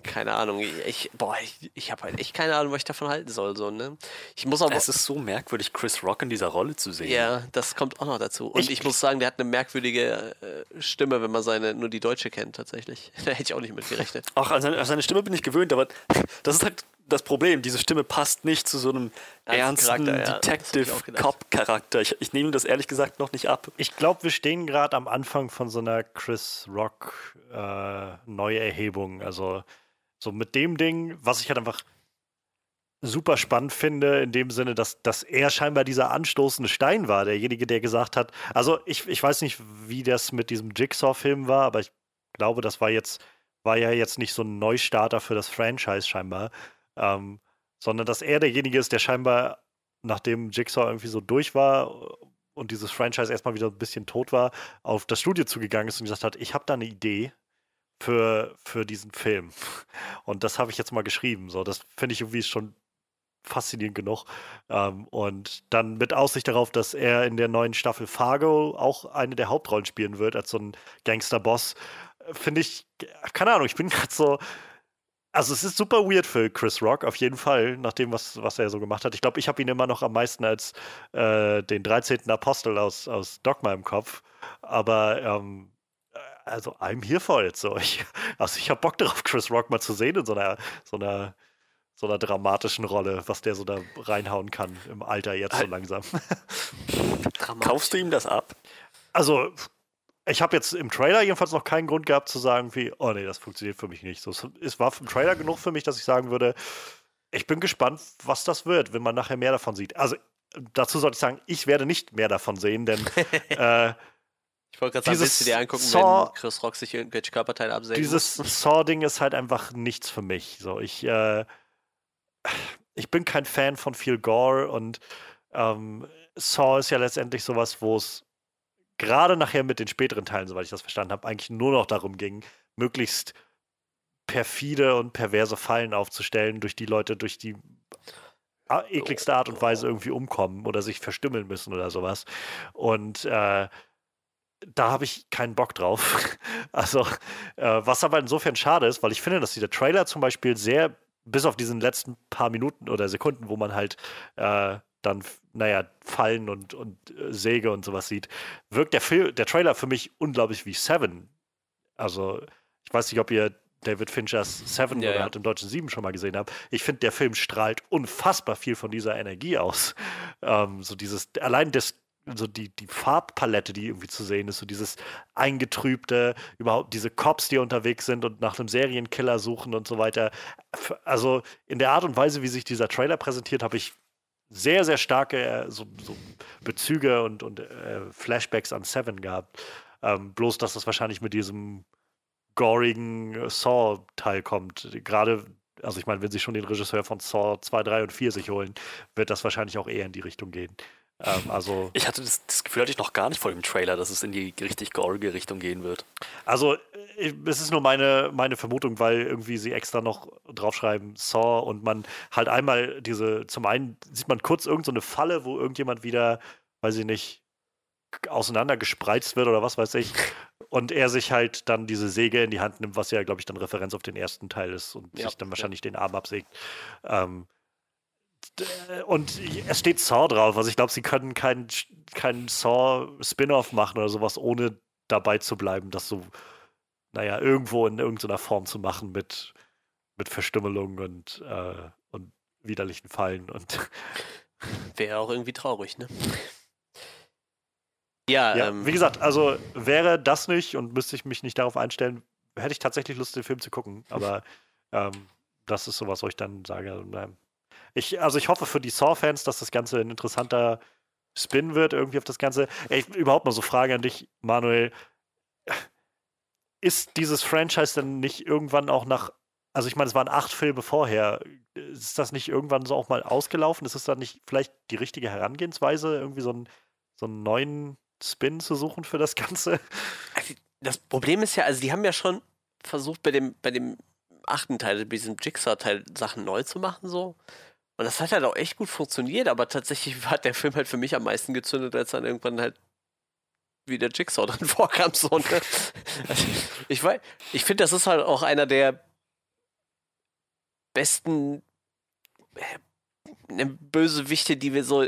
keine Ahnung, ich, boah, ich, ich habe halt echt keine Ahnung, was ich davon halten soll, so, ne? Ich muss aber, Es ist so merkwürdig, Chris Rock in dieser Rolle zu sehen. ja, das kommt auch noch dazu. Und ich, Ich- muss sagen, der hat eine merkwürdige äh, Stimme, wenn man seine, nur die Deutsche kennt, tatsächlich. *laughs* Da hätte ich auch nicht mit gerechnet. Auch an seine, an seine Stimme bin ich gewöhnt, aber *laughs* das ist halt das Problem. Diese Stimme passt nicht zu so einem Ernsten ernsten Charakter, ja. Das hab ich. Detective-Cop-Charakter. Ich, ich nehme das ehrlich gesagt noch nicht ab. Ich glaube, wir stehen gerade am Anfang von so einer Chris Rock äh, Neuerhebung. Also so mit dem Ding, was ich halt einfach super spannend finde, in dem Sinne, dass, dass er scheinbar dieser anstoßende Stein war, derjenige, der gesagt hat, also ich, ich weiß nicht, wie das mit diesem Jigsaw-Film war, aber ich glaube, das war jetzt, war ja jetzt nicht so ein Neustarter für das Franchise scheinbar, ähm, sondern dass er derjenige ist, der scheinbar, nachdem Jigsaw irgendwie so durch war und dieses Franchise erstmal wieder ein bisschen tot war, auf das Studio zugegangen ist und gesagt hat, ich habe da eine Idee für, für diesen Film. *laughs* Und das habe ich jetzt mal geschrieben. So, das finde ich irgendwie schon faszinierend genug. Ähm, und dann mit Aussicht darauf, dass er in der neuen Staffel Fargo auch eine der Hauptrollen spielen wird, als so ein Gangsterboss, finde ich, keine Ahnung, ich bin *laughs* gerade so. Also es ist super weird für Chris Rock, auf jeden Fall, nach dem, was, was er so gemacht hat. Ich glaube, ich habe ihn immer noch am meisten als äh, den 13. Apostel aus, aus Dogma im Kopf. Aber ähm, also I'm here for it. So. Ich, also ich habe Bock darauf, Chris Rock mal zu sehen in so einer, so einer so einer dramatischen Rolle, was der so da reinhauen kann im Alter jetzt so langsam. *laughs* Kaufst du ihm das ab? Also, ich habe jetzt im Trailer jedenfalls noch keinen Grund gehabt zu sagen, wie, oh nee, das funktioniert für mich nicht. So, es war im Trailer genug für mich, dass ich sagen würde, ich bin gespannt, was das wird, wenn man nachher mehr davon sieht. Also, dazu sollte ich sagen, ich werde nicht mehr davon sehen, denn *laughs* äh, ich wollte gerade sagen, willst du dir angucken, Saw, wenn Chris Rock sich irgendwelche Körperteile absägt? Dieses *laughs* Saw-Ding ist halt einfach nichts für mich. So, ich, äh, ich bin kein Fan von viel Gore und ähm, Saw ist ja letztendlich sowas, wo es gerade nachher mit den späteren Teilen, soweit ich das verstanden habe, eigentlich nur noch darum ging, möglichst perfide und perverse Fallen aufzustellen, durch die Leute durch die ekligste Art und Weise irgendwie umkommen oder sich verstümmeln müssen oder sowas. Und äh, da habe ich keinen Bock drauf. *laughs* Also, äh, was aber insofern schade ist, weil ich finde, dass dieser Trailer zum Beispiel sehr bis auf diesen letzten paar Minuten oder Sekunden, wo man halt äh, dann, naja, Fallen und, und äh, Säge und sowas sieht, wirkt der, Film, der Trailer für mich unglaublich wie Seven. Also, ich weiß nicht, ob ihr David Finchers Seven ja, oder ja. halt im deutschen Sieben schon mal gesehen habt. Ich finde, der Film strahlt unfassbar viel von dieser Energie aus. Ähm, so dieses, allein das so die, die Farbpalette, die irgendwie zu sehen ist, so dieses eingetrübte, überhaupt diese Cops, die unterwegs sind und nach einem Serienkiller suchen und so weiter. Also in der Art und Weise, wie sich dieser Trailer präsentiert, habe ich sehr, sehr starke äh, so, so Bezüge und, und äh, Flashbacks an Seven gehabt. Ähm, bloß, dass das wahrscheinlich mit diesem gorigen Saw-Teil kommt. Gerade, also ich meine, wenn sie schon den Regisseur von Saw 2, 3 und 4 sich holen, wird das wahrscheinlich auch eher in die Richtung gehen. Ähm, also ich hatte das, das, Gefühl, hatte ich noch gar nicht vor dem Trailer, dass es in die richtig gorige Richtung gehen wird. Also es ist nur meine, meine Vermutung, weil irgendwie sie extra noch draufschreiben Saw und man halt einmal diese, zum einen sieht man kurz irgendeine so Falle, wo irgendjemand wieder, weiß ich nicht, auseinandergespreizt wird oder was weiß ich. *laughs* Und er sich halt dann diese Säge in die Hand nimmt, was ja, glaube ich, dann Referenz auf den ersten Teil ist und ja, sich dann wahrscheinlich ja. den Arm absägt. Ähm, und es steht Saw drauf. Also ich glaube, sie können keinen kein Saw-Spin-Off machen oder sowas, ohne dabei zu bleiben, das so, naja, irgendwo in irgendeiner Form zu machen mit, mit Verstümmelung und, äh, und widerlichen Fallen und *laughs* Wäre auch irgendwie traurig, ne? Ja, ja ähm, wie gesagt, also wäre das nicht und müsste ich mich nicht darauf einstellen, hätte ich tatsächlich Lust, den Film zu gucken. Aber ähm, das ist sowas, wo ich dann sage, nein, ich, also ich hoffe für die Saw-Fans, dass das Ganze ein interessanter Spin wird, irgendwie auf das Ganze. Ey, überhaupt mal so Frage an dich, Manuel. Ist dieses Franchise denn nicht irgendwann auch nach, also ich meine, es waren acht Filme vorher, ist das nicht irgendwann so auch mal ausgelaufen? Ist es dann nicht vielleicht die richtige Herangehensweise, irgendwie so einen, so einen neuen Spin zu suchen für das Ganze? Also, das Problem ist ja, also die haben ja schon versucht, bei dem, bei dem achten Teil, bei diesem Jigsaw-Teil Sachen neu zu machen, so. Und das hat halt auch echt gut funktioniert, aber tatsächlich *laughs* hat der Film halt für mich am meisten gezündet, als dann irgendwann halt wie der Jigsaw *laughs* dann vorkam. So, ne? also, ich ich finde, das ist halt auch einer der besten äh, Bösewichte, die wir so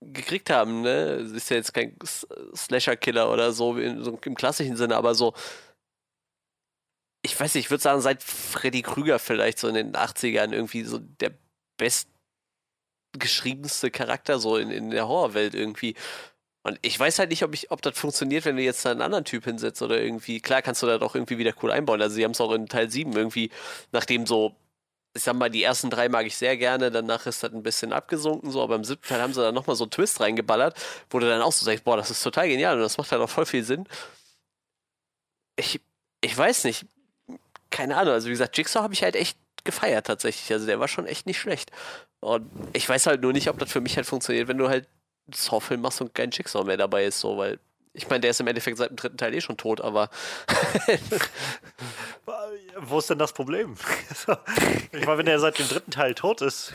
gekriegt haben, ne? Ist ja jetzt kein Slasher-Killer oder so, so im klassischen Sinne, aber so ich weiß nicht, ich würde sagen, seit Freddy Krüger vielleicht so in den 80ern irgendwie so der bestgeschriebenste Charakter so in, in der Horrorwelt irgendwie. Und ich weiß halt nicht, ob, ich, ob das funktioniert, wenn du jetzt einen anderen Typ hinsetzt oder irgendwie. Klar kannst du da doch irgendwie wieder cool einbauen. Also, sie haben es auch in Teil 7 irgendwie, nachdem so, ich sag mal, die ersten drei mag ich sehr gerne, danach ist das ein bisschen abgesunken, so, aber im siebten Teil haben sie da nochmal so einen Twist reingeballert, wo du dann auch so sagst, boah, das ist total genial und das macht halt auch voll viel Sinn. Ich, ich weiß nicht. Keine Ahnung. Also, wie gesagt, Jigsaw habe ich halt echt gefeiert tatsächlich. Also der war schon echt nicht schlecht. Und ich weiß halt nur nicht, ob das für mich halt funktioniert, wenn du halt einen Saw-Film machst und kein Schicksal mehr dabei ist, so, weil ich meine, der ist im Endeffekt seit dem dritten Teil eh schon tot, aber. *laughs* Wo ist denn das Problem? *laughs* ich meine, wenn der seit dem dritten Teil tot ist,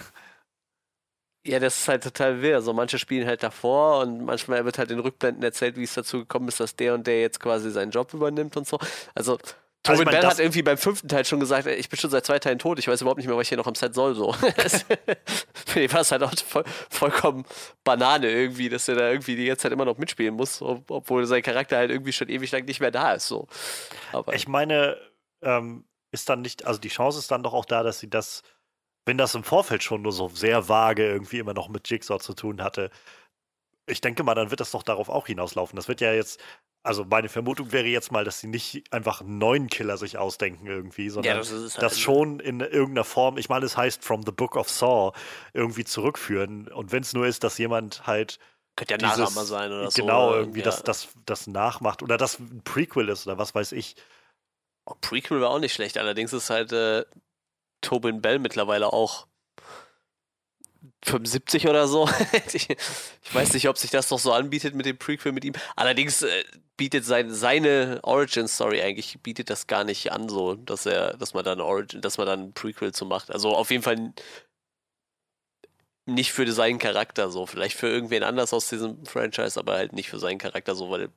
Ja, das ist halt total wild. Also manche spielen halt davor und manchmal wird halt in Rückblenden erzählt, wie es dazu gekommen ist, dass der und der jetzt quasi seinen Job übernimmt und so. Also Tobin also Bell hat irgendwie beim fünften Teil schon gesagt, ich bin schon seit zwei Teilen tot, ich weiß überhaupt nicht mehr, was ich hier noch am Set soll. So. *laughs* Für den war es halt auch voll, vollkommen Banane irgendwie, dass er da irgendwie die ganze Zeit immer noch mitspielen muss, obwohl sein Charakter halt irgendwie schon ewig lang nicht mehr da ist. So. Aber ich meine, ähm, ist dann nicht, also die Chance ist dann doch auch da, dass sie das wenn das im Vorfeld schon nur so sehr vage irgendwie immer noch mit Jigsaw zu tun hatte, ich denke mal, dann wird das doch darauf auch hinauslaufen. Das wird ja jetzt, also meine Vermutung wäre jetzt mal, dass sie nicht einfach einen neuen Killer sich ausdenken irgendwie, sondern ja, das, halt das schon in irgendeiner Form, ich meine, es heißt From the Book of Saw, irgendwie zurückführen. Und wenn es nur ist, dass jemand halt könnte ja Nachahmer sein oder genau, so. Genau, irgendwie ja. das, das, das nachmacht. Oder das ein Prequel ist oder was weiß ich. Oh, Prequel war auch nicht schlecht. Allerdings ist halt äh, Tobin Bell mittlerweile auch 75 oder so. *laughs* ich, weiß nicht, ob sich das noch so anbietet mit dem Prequel mit ihm. Allerdings äh, bietet sein, seine Origin Story eigentlich bietet das gar nicht an, so dass er, dass man dann Origin, dass man dann ein Prequel zu macht. Also auf jeden Fall nicht für seinen Charakter so, vielleicht für irgendwen anders aus diesem Franchise, aber halt nicht für seinen Charakter so, weil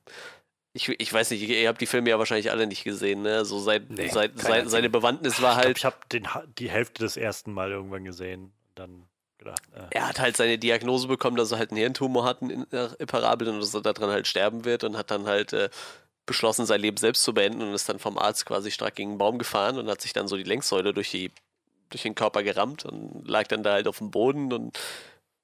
ich, ich weiß nicht, ihr habt die Filme ja wahrscheinlich alle nicht gesehen, ne? So seit, nee, seit, seit seine Bewandtnis war halt. Ich, ich habe die Hälfte des ersten Mal irgendwann gesehen. Dann gedacht. Äh. Er hat halt seine Diagnose bekommen, dass er halt einen Hirntumor hat, einen Imparabel und dass er daran halt sterben wird und hat dann halt äh, beschlossen, sein Leben selbst zu beenden und ist dann vom Arzt quasi stark gegen einen Baum gefahren und hat sich dann so die Längssäule durch, die, durch den Körper gerammt und lag dann da halt auf dem Boden und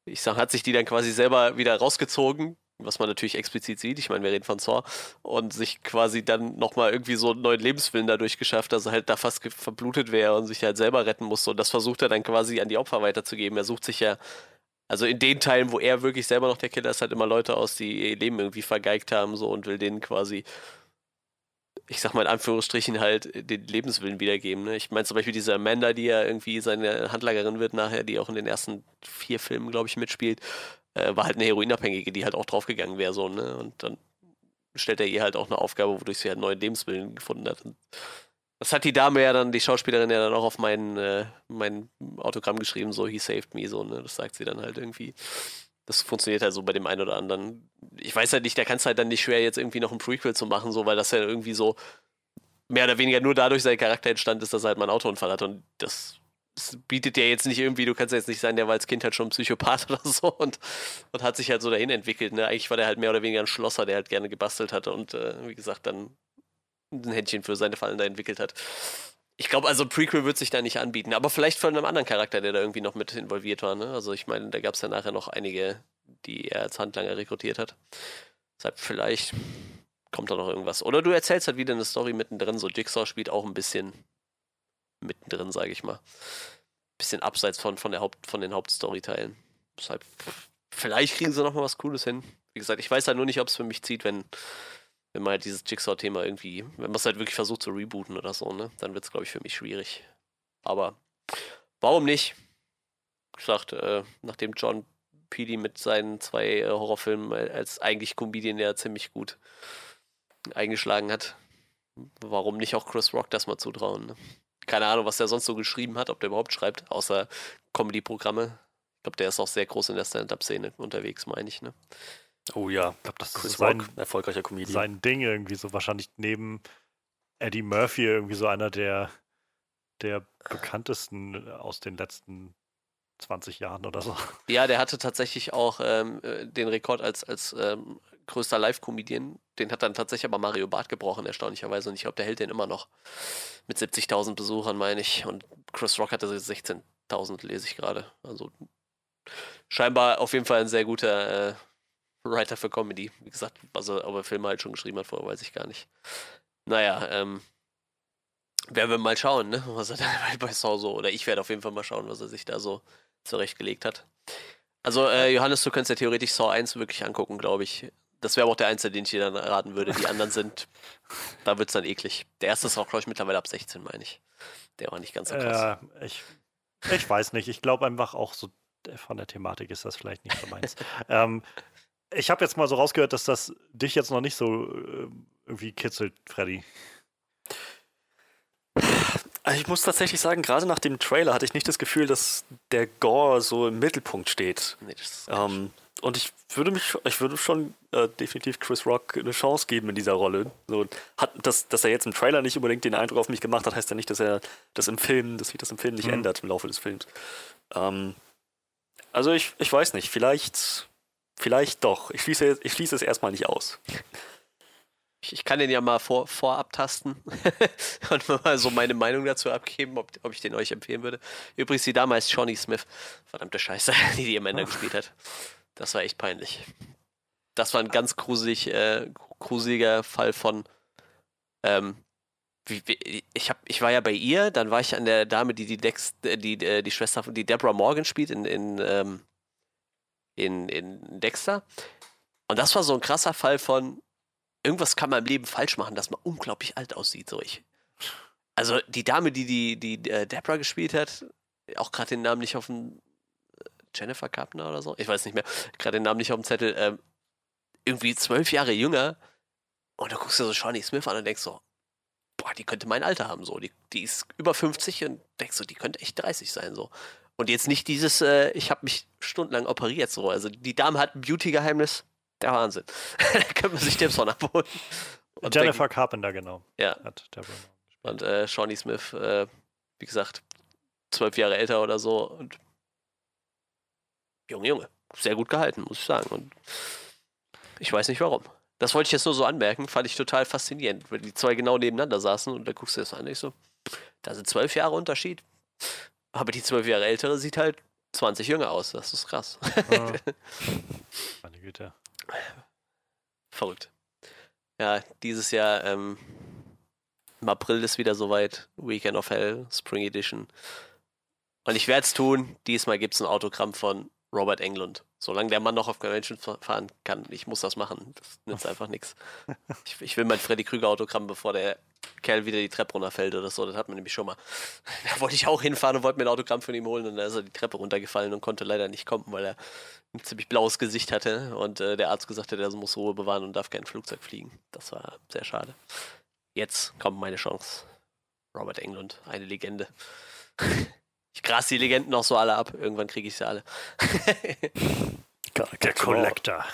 ich sag, hat sich die dann quasi selber wieder rausgezogen, was man natürlich explizit sieht, ich meine, wir reden von Saw, und sich quasi dann nochmal irgendwie so einen neuen Lebenswillen dadurch geschafft, dass er halt da fast verblutet wäre und sich halt selber retten musste. Und das versucht er dann quasi an die Opfer weiterzugeben. Er sucht sich ja, also in den Teilen, wo er wirklich selber noch der Killer ist, halt immer Leute aus, die ihr Leben irgendwie vergeigt haben, so und will denen quasi ich sag mal in Anführungsstrichen halt den Lebenswillen wiedergeben. Ne? Ich meine zum Beispiel diese Amanda, die ja irgendwie seine Handlagerin wird nachher, die auch in den ersten vier Filmen, glaube ich, mitspielt, äh, war halt eine Heroinabhängige, die halt auch draufgegangen wäre, so, ne? Und dann stellt er ihr halt auch eine Aufgabe, wodurch sie halt neuen Lebenswillen gefunden hat. Und das hat die Dame ja dann, die Schauspielerin ja dann auch auf mein, äh, mein Autogramm geschrieben, so, he saved me, so, ne? Das sagt sie dann halt irgendwie. Das funktioniert halt so bei dem einen oder anderen. Ich weiß halt nicht, der kann es halt dann nicht schwer, jetzt irgendwie noch ein Prequel zu machen, so, weil das ja irgendwie so mehr oder weniger nur dadurch sein Charakter entstanden ist, dass er halt mal einen Autounfall hat. Und das bietet ja jetzt nicht irgendwie, du kannst ja jetzt nicht sein, der war als Kind halt schon Psychopath *laughs* oder so und, und hat sich halt so dahin entwickelt. Ne? Eigentlich war der halt mehr oder weniger ein Schlosser, der halt gerne gebastelt hatte und äh, wie gesagt dann ein Händchen für seine Fallen da entwickelt hat. Ich glaube, also Prequel wird sich da nicht anbieten, aber vielleicht von einem anderen Charakter, der da irgendwie noch mit involviert war. Ne? Also ich meine, da gab es ja nachher noch einige, die er als Handlanger rekrutiert hat. Deshalb vielleicht kommt da noch irgendwas. Oder du erzählst halt wieder eine Story mittendrin, so Jigsaw spielt auch ein bisschen mittendrin, sage ich mal. Bisschen abseits von, von, der Haupt, von den Hauptstoryteilen. Deshalb, vielleicht kriegen sie noch mal was Cooles hin. Wie gesagt, ich weiß halt nur nicht, ob es für mich zieht, wenn, wenn man halt dieses Jigsaw-Thema irgendwie, wenn man es halt wirklich versucht zu rebooten oder so, ne? Dann wird es, glaube ich, für mich schwierig. Aber warum nicht? Ich sagte, äh, nachdem John Peely mit seinen zwei äh, Horrorfilmen als eigentlich Comedian ja ziemlich gut eingeschlagen hat, warum nicht auch Chris Rock das mal zutrauen? Ne? Keine Ahnung, was der sonst so geschrieben hat, ob der überhaupt schreibt, außer Comedy-Programme. Ich glaube, der ist auch sehr groß in der Stand-Up-Szene unterwegs, meine ich, ne? Oh ja, ich glaube, das Chris ist sein, Rock, erfolgreicher Comedian. Sein Ding irgendwie so wahrscheinlich neben Eddie Murphy irgendwie so einer der, der bekanntesten aus den letzten 20 Jahren oder so. Ja, der hatte tatsächlich auch ähm, äh, den Rekord als, als ähm, größter Live-Comedian. Den hat dann tatsächlich aber Mario Barth gebrochen, erstaunlicherweise. Und ich glaube, der hält den immer noch. Mit 70.000 Besuchern, meine ich. Und Chris Rock hatte 16.000, lese ich gerade. Also scheinbar auf jeden Fall ein sehr guter äh, Writer für Comedy. Wie gesagt, also, ob er Filme halt schon geschrieben hat vorher, weiß ich gar nicht. Naja, ähm, werden wir mal schauen, ne? was er *laughs* dann bei Saw so, oder ich werde auf jeden Fall mal schauen, was er sich da so zurechtgelegt hat. Also, äh, Johannes, du könntest ja theoretisch Saw 1 wirklich angucken, glaube ich. Das wäre auch der Einzige, den ich dir dann raten würde. Die anderen sind, da wird es dann eklig. Der erste ist auch, glaube ich, mittlerweile ab 16, meine ich. Der war nicht ganz so krass. Äh, ich, ich weiß nicht. Ich glaube einfach auch so von der Thematik ist das vielleicht nicht so meins. *laughs* ähm, ich habe jetzt mal so rausgehört, dass das dich jetzt noch nicht so äh, irgendwie kitzelt, Freddy. Ich muss tatsächlich sagen, gerade nach dem Trailer hatte ich nicht das Gefühl, dass der Gore so im Mittelpunkt steht. Nee, ähm, und ich würde mich, ich würde schon äh, definitiv Chris Rock eine Chance geben in dieser Rolle. So, hat, dass, dass er jetzt im Trailer nicht unbedingt den Eindruck auf mich gemacht hat, heißt ja nicht, dass er das im Film, dass sich das im Film nicht mhm. ändert im Laufe des Films. Ähm, also ich, ich weiß nicht, vielleicht, vielleicht doch. Ich schließe, ich schließe es erstmal nicht aus. Ich, ich kann den ja mal vor, vorab tasten *laughs* und mal so meine Meinung dazu abgeben, ob, ob ich den euch empfehlen würde. Übrigens, die Dame ist Shawnee Smith. Verdammte Scheiße, *laughs* die die am Ende gespielt hat. Das war echt peinlich. Das war ein ganz gruselig, äh, gruseliger Fall von. Ähm, wie, wie, ich, hab, ich war ja bei ihr, dann war ich an der Dame, die die, Dex, äh, die, äh, die Schwester, die Deborah Morgan spielt in, in, ähm, in, in Dexter. Und das war so ein krasser Fall von, irgendwas kann man im Leben falsch machen, dass man unglaublich alt aussieht. So ich. Also die Dame, die die, die äh, gespielt hat, auch gerade den Namen nicht auf dem Jennifer Kapner oder so, ich weiß nicht mehr, gerade den Namen nicht auf dem Zettel, ähm, irgendwie zwölf Jahre jünger und du guckst dir so Shawnee Smith an und denkst so, boah, die könnte mein Alter haben, so, die, die ist über 50 und denkst so, die könnte echt 30 sein, so. Und jetzt nicht dieses, äh, ich habe mich stundenlang operiert, so, also die Dame hat ein Beauty-Geheimnis, der Wahnsinn. *laughs* da können wir sich dem Son abholen. Und Jennifer denken, Carpenter, genau. Ja. und äh, Shawnee Smith, äh, wie gesagt, zwölf Jahre älter oder so. Und Junge, Junge. Sehr gut gehalten, muss ich sagen. Und ich weiß nicht warum. Das wollte ich jetzt nur so anmerken, fand ich total faszinierend, weil die zwei genau nebeneinander saßen und da guckst du das an. Ich so, da sind zwölf Jahre Unterschied. Aber die zwölf Jahre ältere sieht halt 20 jünger aus. Das ist krass. Ah. *laughs* Meine Güte. Verrückt. Ja, dieses Jahr ähm, im April ist wieder soweit. Weekend of Hell, Spring Edition. Und ich werde es tun. Diesmal gibt es ein Autogramm von Robert Englund. Solange der Mann noch auf Convention fahren kann, ich muss das machen. Das nützt einfach nichts. *laughs* Ich, ich, will mein Freddy Krüger Autogramm, bevor der Kerl wieder die Treppe runterfällt oder so. Das hat man nämlich schon mal. *laughs* Da wollte ich auch hinfahren und wollte mir ein Autogramm von ihm holen und da ist er die Treppe runtergefallen und konnte leider nicht kommen, weil er ein ziemlich blaues Gesicht hatte und äh, der Arzt gesagt hat, er muss Ruhe bewahren und darf kein Flugzeug fliegen. Das war sehr schade. Jetzt kommt meine Chance. Robert Englund, eine Legende. *laughs* Ich gras die Legenden auch so alle ab. Irgendwann kriege ich sie alle. *laughs* der Collector.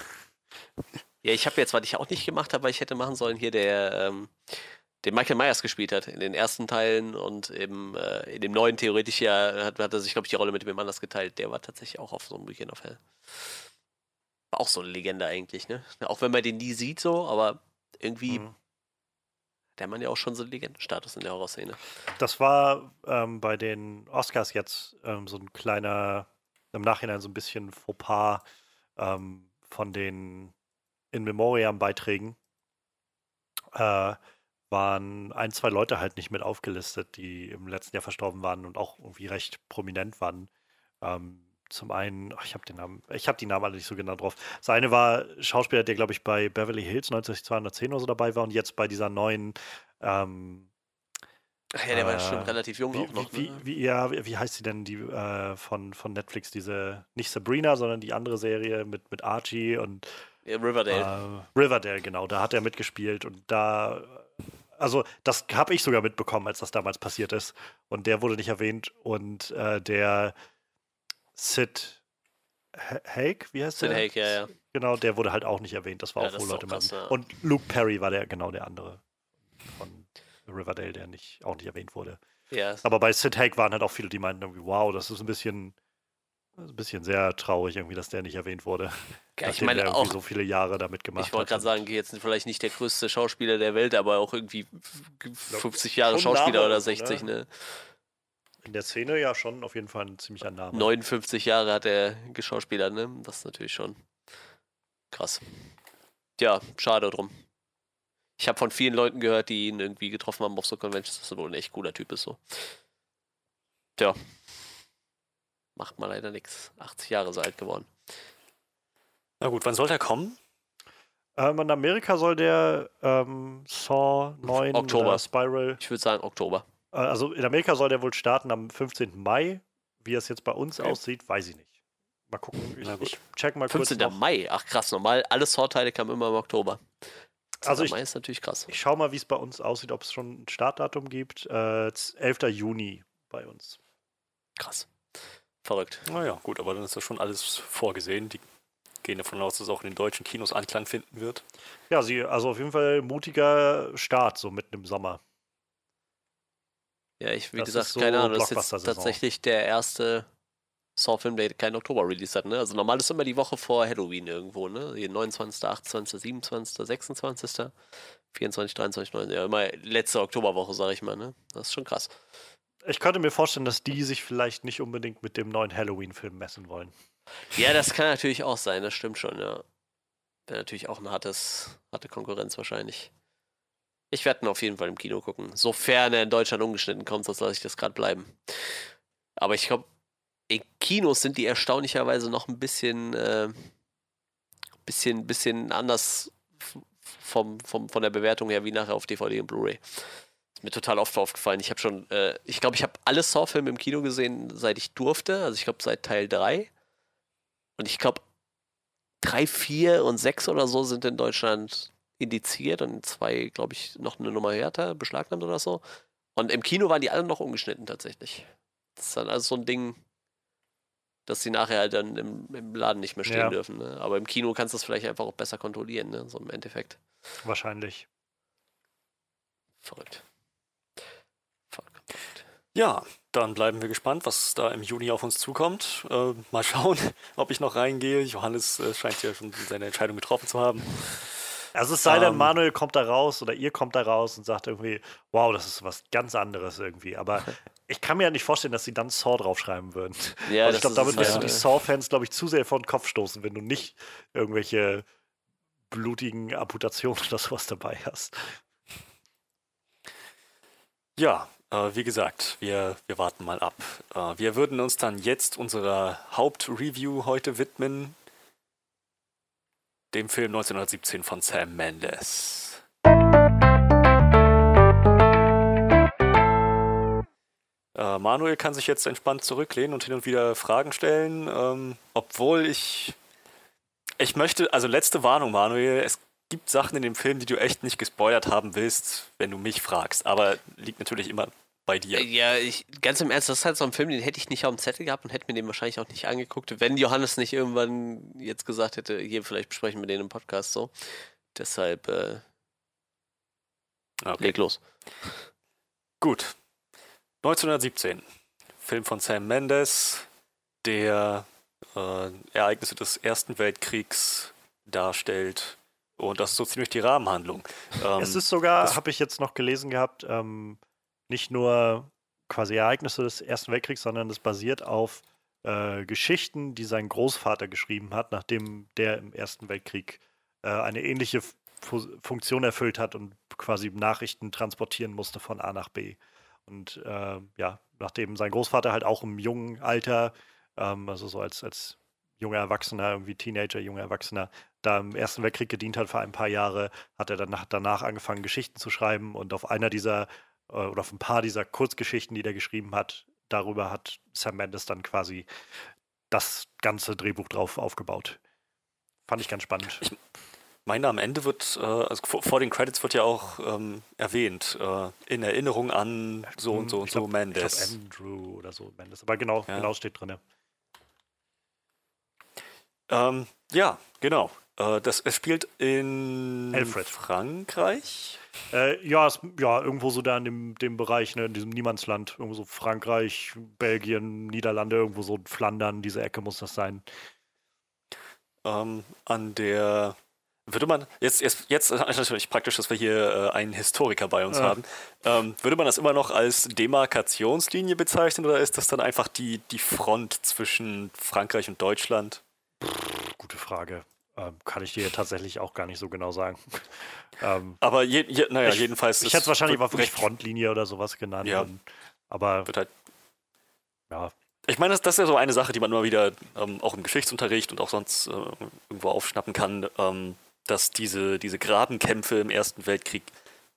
Ja, ich habe jetzt, was ich auch nicht gemacht habe, weil ich hätte machen sollen, hier der, ähm, den Michael Myers gespielt hat in den ersten Teilen und eben äh, in dem neuen theoretisch ja hat, hat er sich, glaube ich, die Rolle mit dem anders geteilt. Der war tatsächlich auch auf so einem Weekend of Hell. War auch so eine Legende eigentlich, ne? Auch wenn man den nie sieht so, aber irgendwie mhm der Mann ja auch schon so Legendenstatus in der Horrorszene. Das war ähm, bei den Oscars jetzt ähm, so ein kleiner, im Nachhinein so ein bisschen Fauxpas ähm, von den In Memoriam-Beiträgen. Äh, waren ein, zwei Leute halt nicht mit aufgelistet, die im letzten Jahr verstorben waren und auch irgendwie recht prominent waren. Ähm, zum einen, ach, ich habe den Namen, ich habe die Namen alle nicht so genau drauf. Das eine war Schauspieler, der glaube ich bei Beverly Hills 90210 oder so dabei war und jetzt bei dieser neuen ähm, Ach ja, der äh, war schon relativ jung wie, auch noch. Wie, ne? wie, ja, wie heißt sie denn, die äh, von, von Netflix, diese, nicht Sabrina, sondern die andere Serie mit, mit Archie und ja, Riverdale. Äh, Riverdale, genau, da hat er mitgespielt und da, also das habe ich sogar mitbekommen, als das damals passiert ist und der wurde nicht erwähnt und äh, der Sid Haig, wie heißt Sid der? Sid Haig, ja, ja. Genau, der wurde halt auch nicht erwähnt. Das war ja, auch, wo Leute krass, ja. Und Luke Perry war der genau der andere von Riverdale, der nicht, auch nicht erwähnt wurde. Ja. Aber bei Sid Haig waren halt auch viele, die meinten irgendwie, wow, das ist ein bisschen, ein bisschen sehr traurig irgendwie, dass der nicht erwähnt wurde. Ja, ich meine auch so viele Jahre damit gemacht Ich wollte gerade sagen, jetzt vielleicht nicht der größte Schauspieler der Welt, aber auch irgendwie 50 Jahre Schauspieler oder 60, ne? ne? In der Szene ja schon auf jeden Fall ein ziemlicher Name. 59 Jahre hat er geschauspielert, ne? Das ist natürlich schon krass. Ja, schade drum. Ich habe von vielen Leuten gehört, die ihn irgendwie getroffen haben auf so Conventions, dass er wohl ein echt cooler Typ ist so. Tja. Macht mal leider nichts. 80 Jahre ist alt geworden. Na gut, wann soll der kommen? Ähm, in Amerika soll der ähm, Saw 9 Oktober. Spiral. Ich würde sagen Oktober. Äh, also in Amerika soll der wohl starten am 15. Mai. Wie es jetzt bei uns okay. aussieht, weiß ich nicht. Mal gucken. Ich, ich check mal 15. kurz. 15. Mai. Ach krass, normal. Alle Saw-Teile kamen immer im Oktober. Also ich- Mai ist natürlich krass. Ich schau mal, wie es bei uns aussieht, ob es schon ein Startdatum gibt. Äh, 11. Juni bei uns. Krass. Verrückt. Naja, gut, aber dann ist das schon alles vorgesehen. Die gehen davon aus, dass es auch in den deutschen Kinos Anklang finden wird. Ja, sie, also auf jeden Fall mutiger Start, so mitten im Sommer. Ja, ich, wie Das gesagt, so keine Ahnung, das ist jetzt tatsächlich der erste Saw-Film, der keinen Oktober-Release hat, ne? Also normal ist immer die Woche vor Halloween irgendwo, ne? Hier 29., 28., 27., 26., 24., 23., 29., ja, immer letzte Oktoberwoche, sag ich mal, ne? Das ist schon krass. Ich könnte mir vorstellen, dass die sich vielleicht nicht unbedingt mit dem neuen Halloween-Film messen wollen. Ja, das kann natürlich auch sein, das stimmt schon, ja. Wäre natürlich auch eine hartes, harte Konkurrenz wahrscheinlich. Ich werde ihn auf jeden Fall im Kino gucken. Sofern er in Deutschland umgeschnitten kommt, sonst lasse ich das gerade bleiben. Aber ich glaube, in Kinos sind die erstaunlicherweise noch ein bisschen, äh, bisschen, bisschen anders vom, vom, von der Bewertung her wie nachher auf DVD und Blu-ray. Ist mir total oft aufgefallen. Ich habe schon, äh, ich glaube, ich habe alle Saw-Filme im Kino gesehen, seit ich durfte. Also ich glaube, seit Teil 3. Und ich glaube, 3, 4 und 6 oder so sind in Deutschland indiziert und zwei, glaube ich, noch eine Nummer härter beschlagnahmt oder so. Und im Kino waren die alle noch ungeschnitten tatsächlich. Das ist dann also so ein Ding, dass sie nachher halt dann im, im Laden nicht mehr stehen Ja. dürfen. Ne? Aber im Kino kannst du das vielleicht einfach auch besser kontrollieren, ne? so im Endeffekt. Wahrscheinlich. Verrückt. Verrückt. Ja, dann bleiben wir gespannt, was da im Juni auf uns zukommt. Äh, mal *laughs* schauen, ob ich noch reingehe. Johannes äh, scheint ja schon seine Entscheidung getroffen zu haben. Also es sei denn, Ähm. Manuel kommt da raus oder ihr kommt da raus und sagt irgendwie, wow, das ist was ganz anderes irgendwie. Aber *laughs* ich kann mir ja nicht vorstellen, dass sie dann Saw draufschreiben würden. Ja, also ich glaube, damit wirst du die Saw-Fans, glaube ich, zu sehr vor den Kopf stoßen, wenn du nicht irgendwelche blutigen Amputationen oder sowas dabei hast. Ja, äh, wie gesagt, wir, wir warten mal ab. Äh, wir würden uns dann jetzt unserer Hauptreview heute widmen, dem Film 1917 von Sam Mendes. Äh, Manuel kann sich jetzt entspannt zurücklehnen und hin und wieder Fragen stellen, ähm, obwohl ich. Ich möchte, also letzte Warnung, Manuel, es gibt Sachen in dem Film, die du echt nicht gespoilert haben willst, wenn du mich fragst. Aber liegt natürlich immer bei dir. Ja, ich, ganz im Ernst, das ist halt so ein Film, den hätte ich nicht auf dem Zettel gehabt und hätte mir den wahrscheinlich auch nicht angeguckt, wenn Johannes nicht irgendwann jetzt gesagt hätte, hier, vielleicht besprechen wir den im Podcast so. Deshalb, äh, Okay. leg los. Gut. 1917. Film von Sam Mendes, der äh, Ereignisse des Ersten Weltkriegs darstellt. Und das ist so ziemlich die Rahmenhandlung. Ähm, es ist sogar, das- habe ich jetzt noch gelesen gehabt, ähm, nicht nur quasi Ereignisse des Ersten Weltkriegs, sondern es basiert auf äh, Geschichten, die sein Großvater geschrieben hat, nachdem der im Ersten Weltkrieg äh, eine ähnliche Fu Funktion erfüllt hat und quasi Nachrichten transportieren musste von A nach B. Und äh, ja, nachdem sein Großvater halt auch im jungen Alter, ähm, also so als, als junger Erwachsener, irgendwie Teenager, junger Erwachsener, da im Ersten Weltkrieg gedient hat für ein paar Jahre, hat er danach, danach angefangen, Geschichten zu schreiben und auf einer dieser oder auf ein paar dieser Kurzgeschichten, die der geschrieben hat, darüber hat Sam Mendes dann quasi das ganze Drehbuch drauf aufgebaut. Fand ich ganz spannend. Ich meine, am Ende wird, äh, also vor, vor den Credits wird ja auch ähm, erwähnt, äh, in Erinnerung an so und so und Ich so glaub- Mendes. Ich glaub Andrew oder so Mendes. Aber genau, Ja. genau steht drin. Ähm, ja, genau. Äh, das, es spielt in Alfred. Frankreich. Äh, ja, es, ja, irgendwo so da in dem, dem Bereich, ne, in diesem Niemandsland. Irgendwo so Frankreich, Belgien, Niederlande, irgendwo so Flandern, diese Ecke muss das sein. ähm, an der würde man jetzt jetzt jetzt ist natürlich praktisch, dass wir hier äh, einen Historiker bei uns Ja. haben. Ähm, würde man das immer noch als Demarkationslinie bezeichnen oder ist das dann einfach die die Front zwischen Frankreich und Deutschland? Gute Frage. Ähm, kann ich dir tatsächlich auch gar nicht so genau sagen. *laughs* ähm, Aber je, je, naja, Ich- jedenfalls. ich hätte es wahrscheinlich mal wirklich Frontlinie oder sowas genannt. Ja. Und, aber halt, ja, ich meine, das, das ist ja so eine Sache, die man immer wieder ähm, auch im Geschichtsunterricht und auch sonst äh, irgendwo aufschnappen kann, ähm, dass diese, diese Grabenkämpfe im Ersten Weltkrieg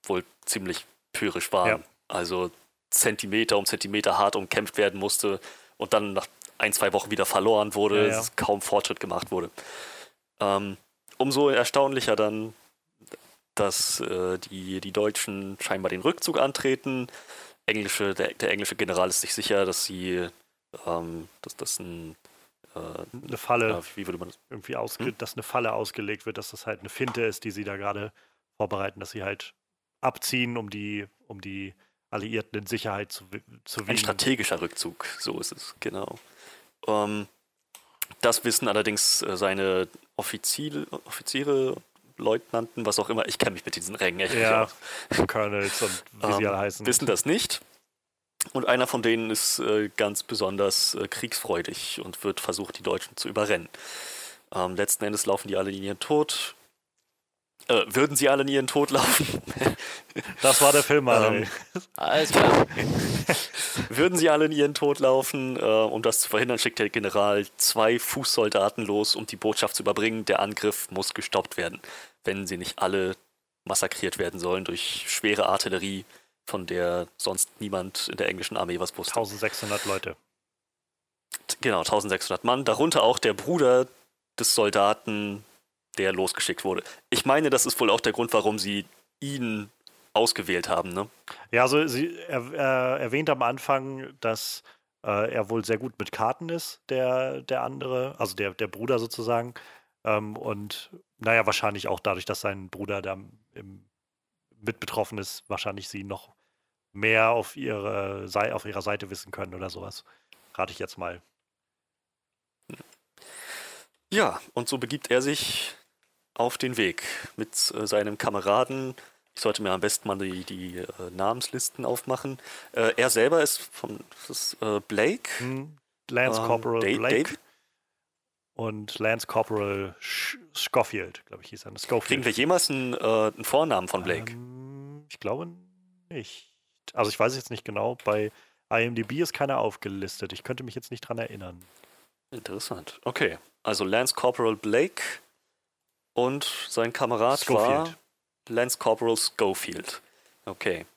wohl ziemlich pyrrhisch waren. Ja. Also Zentimeter um Zentimeter hart umkämpft werden musste und dann nach ein, zwei Wochen wieder verloren wurde, Ja, ja. kaum Fortschritt gemacht wurde. Ähm, umso erstaunlicher dann, dass äh, die, die Deutschen scheinbar den Rückzug antreten. Englische, der, der englische General ist sich sicher, dass sie, ähm, dass das ein äh, eine Falle, ja, wie würde man das? irgendwie ausge hm? dass eine Falle ausgelegt wird, dass das halt eine Finte ist, die sie da gerade vorbereiten, dass sie halt abziehen, um die, um die Alliierten in Sicherheit zu, zu wiegen. Ein strategischer Rückzug, so ist es, genau. Ähm, das wissen allerdings äh, seine Offiziere, Offiziere, Leutnanten, was auch immer. Ich kenne mich mit diesen Rängen echt ja, Colonels und *laughs* wie sie ähm, alle heißen. Wissen das nicht. Und einer von denen ist äh, ganz besonders äh, kriegsfreudig und wird versucht, die Deutschen zu überrennen. Ähm, letzten Endes laufen die alle in ihren Tod. Äh, würden sie alle in ihren Tod laufen? *laughs* das war der Film, ähm, Alles klar. würden sie alle in ihren Tod laufen? Äh, um das zu verhindern, schickt der General zwei Fußsoldaten los, um die Botschaft zu überbringen. Der Angriff muss gestoppt werden, wenn sie nicht alle massakriert werden sollen durch schwere Artillerie von der sonst niemand in der englischen Armee was wusste. 1600 Leute. Genau, 1600 Mann, darunter auch der Bruder des Soldaten, der losgeschickt wurde. Ich meine, das ist wohl auch der Grund, warum sie ihn ausgewählt haben, ne? Ja, also sie er, er erwähnt am Anfang, dass äh, er wohl sehr gut mit Karten ist, der, der andere, also der, der Bruder sozusagen. Ähm, und naja, wahrscheinlich auch dadurch, dass sein Bruder da im, mit betroffen ist, wahrscheinlich sie noch mehr auf, ihre, auf ihrer Seite wissen können oder sowas. Rate ich jetzt mal. Ja, und so begibt er sich auf den Weg mit äh, seinem Kameraden. Ich sollte mir am besten mal die, die äh, Namenslisten aufmachen. Äh, er selber ist von ist, Blake. Hm. Lance ähm, Corporal Dave, Blake. Dave? Und Lance Corporal Sch Schofield, glaube ich, hieß er. Schofield. Kriegen wir jemals einen, einen Vornamen von Blake? Ähm, ich glaube nicht. Also ich weiß jetzt nicht genau, bei IMDb ist keiner aufgelistet. Ich könnte mich jetzt nicht dran erinnern. Interessant. Okay. Also Lance Corporal Blake und sein Kamerad Schofield. war Lance Corporal Schofield. Okay.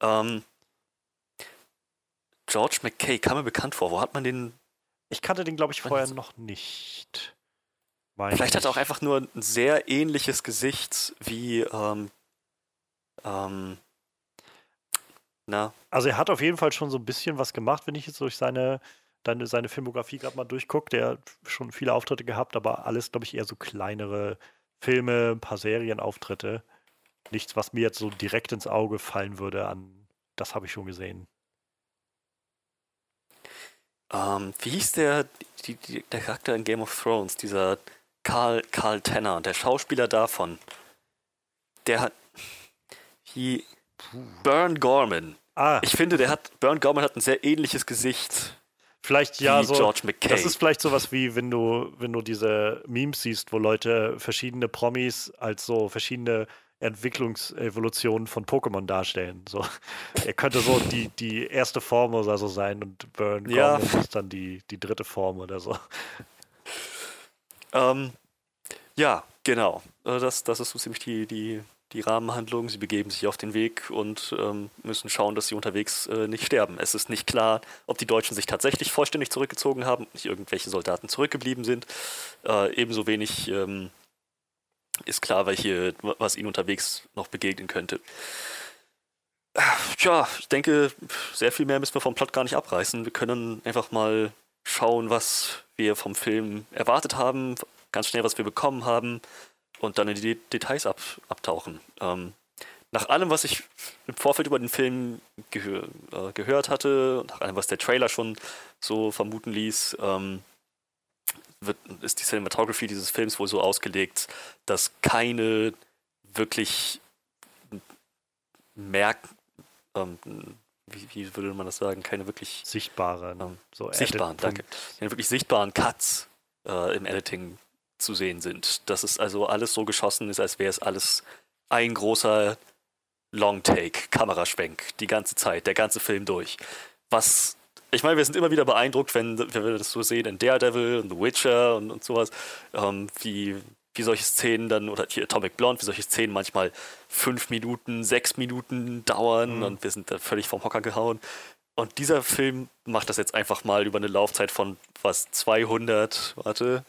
Ähm, George McKay kam mir bekannt vor. Wo hat man den? Ich kannte den, glaube ich, vorher noch nicht. Meine Vielleicht ich. hat er auch einfach nur ein sehr ähnliches Gesicht wie ähm, ähm, na. Also er hat auf jeden Fall schon so ein bisschen was gemacht, wenn ich jetzt durch seine, deine, seine Filmografie gerade mal durchgucke. Der hat schon viele Auftritte gehabt, aber alles, glaube ich, eher so kleinere Filme, ein paar Serienauftritte. Nichts, was mir jetzt so direkt ins Auge fallen würde an, das habe ich schon gesehen. Ähm, wie hieß der, die, die, der Charakter in Game of Thrones, dieser Karl, Karl Tanner, der Schauspieler davon? Der hat. Wie, Burn Gorman. Ah. Ich finde, der hat, Burn Gorman hat ein sehr ähnliches Gesicht. Vielleicht ja, so. George McKay. Das ist vielleicht sowas wie, wenn du, wenn du diese Memes siehst, wo Leute verschiedene Promis als so verschiedene Entwicklungsevolutionen von Pokémon darstellen. So, er könnte so die, die erste Form oder so sein und Burn ja. Gorman ist dann die, die dritte Form oder so. Ähm, ja, genau. Äh, das, das ist so ziemlich die, die die Rahmenhandlung. Sie begeben sich auf den Weg und ähm, müssen schauen, dass sie unterwegs äh, nicht sterben. Es ist nicht klar, ob die Deutschen sich tatsächlich vollständig zurückgezogen haben, nicht irgendwelche Soldaten zurückgeblieben sind. Äh, ebenso wenig ähm, ist klar, welche, was ihnen unterwegs noch begegnen könnte. Tja, ich denke, sehr viel mehr müssen wir vom Plot gar nicht abreißen. Wir können einfach mal schauen, was wir vom Film erwartet haben, ganz schnell, was wir bekommen haben und dann in die Details ab, abtauchen. Ähm, nach allem, was ich im Vorfeld über den Film gehör, äh, gehört hatte, nach allem, was der Trailer schon so vermuten ließ, ähm, wird, ist die Cinematography dieses Films wohl so ausgelegt, dass keine wirklich merk ähm, wie, wie, würde man das sagen, keine wirklich sichtbaren, ähm, so sichtbaren, danke, keine wirklich sichtbaren Cuts äh, im Editing zu sehen sind. Dass es also alles so geschossen ist, als wäre es alles ein großer Long-Take, Kameraschwenk, die ganze Zeit, der ganze Film durch. Was, ich meine, wir sind immer wieder beeindruckt, wenn, wenn wir das so sehen in Daredevil und The Witcher und, und sowas, ähm, wie, wie solche Szenen dann, oder hier Atomic Blonde, wie solche Szenen manchmal fünf Minuten, sechs Minuten dauern mhm. und wir sind da völlig vom Hocker gehauen. Und dieser Film macht das jetzt einfach mal über eine Laufzeit von was 200, warte,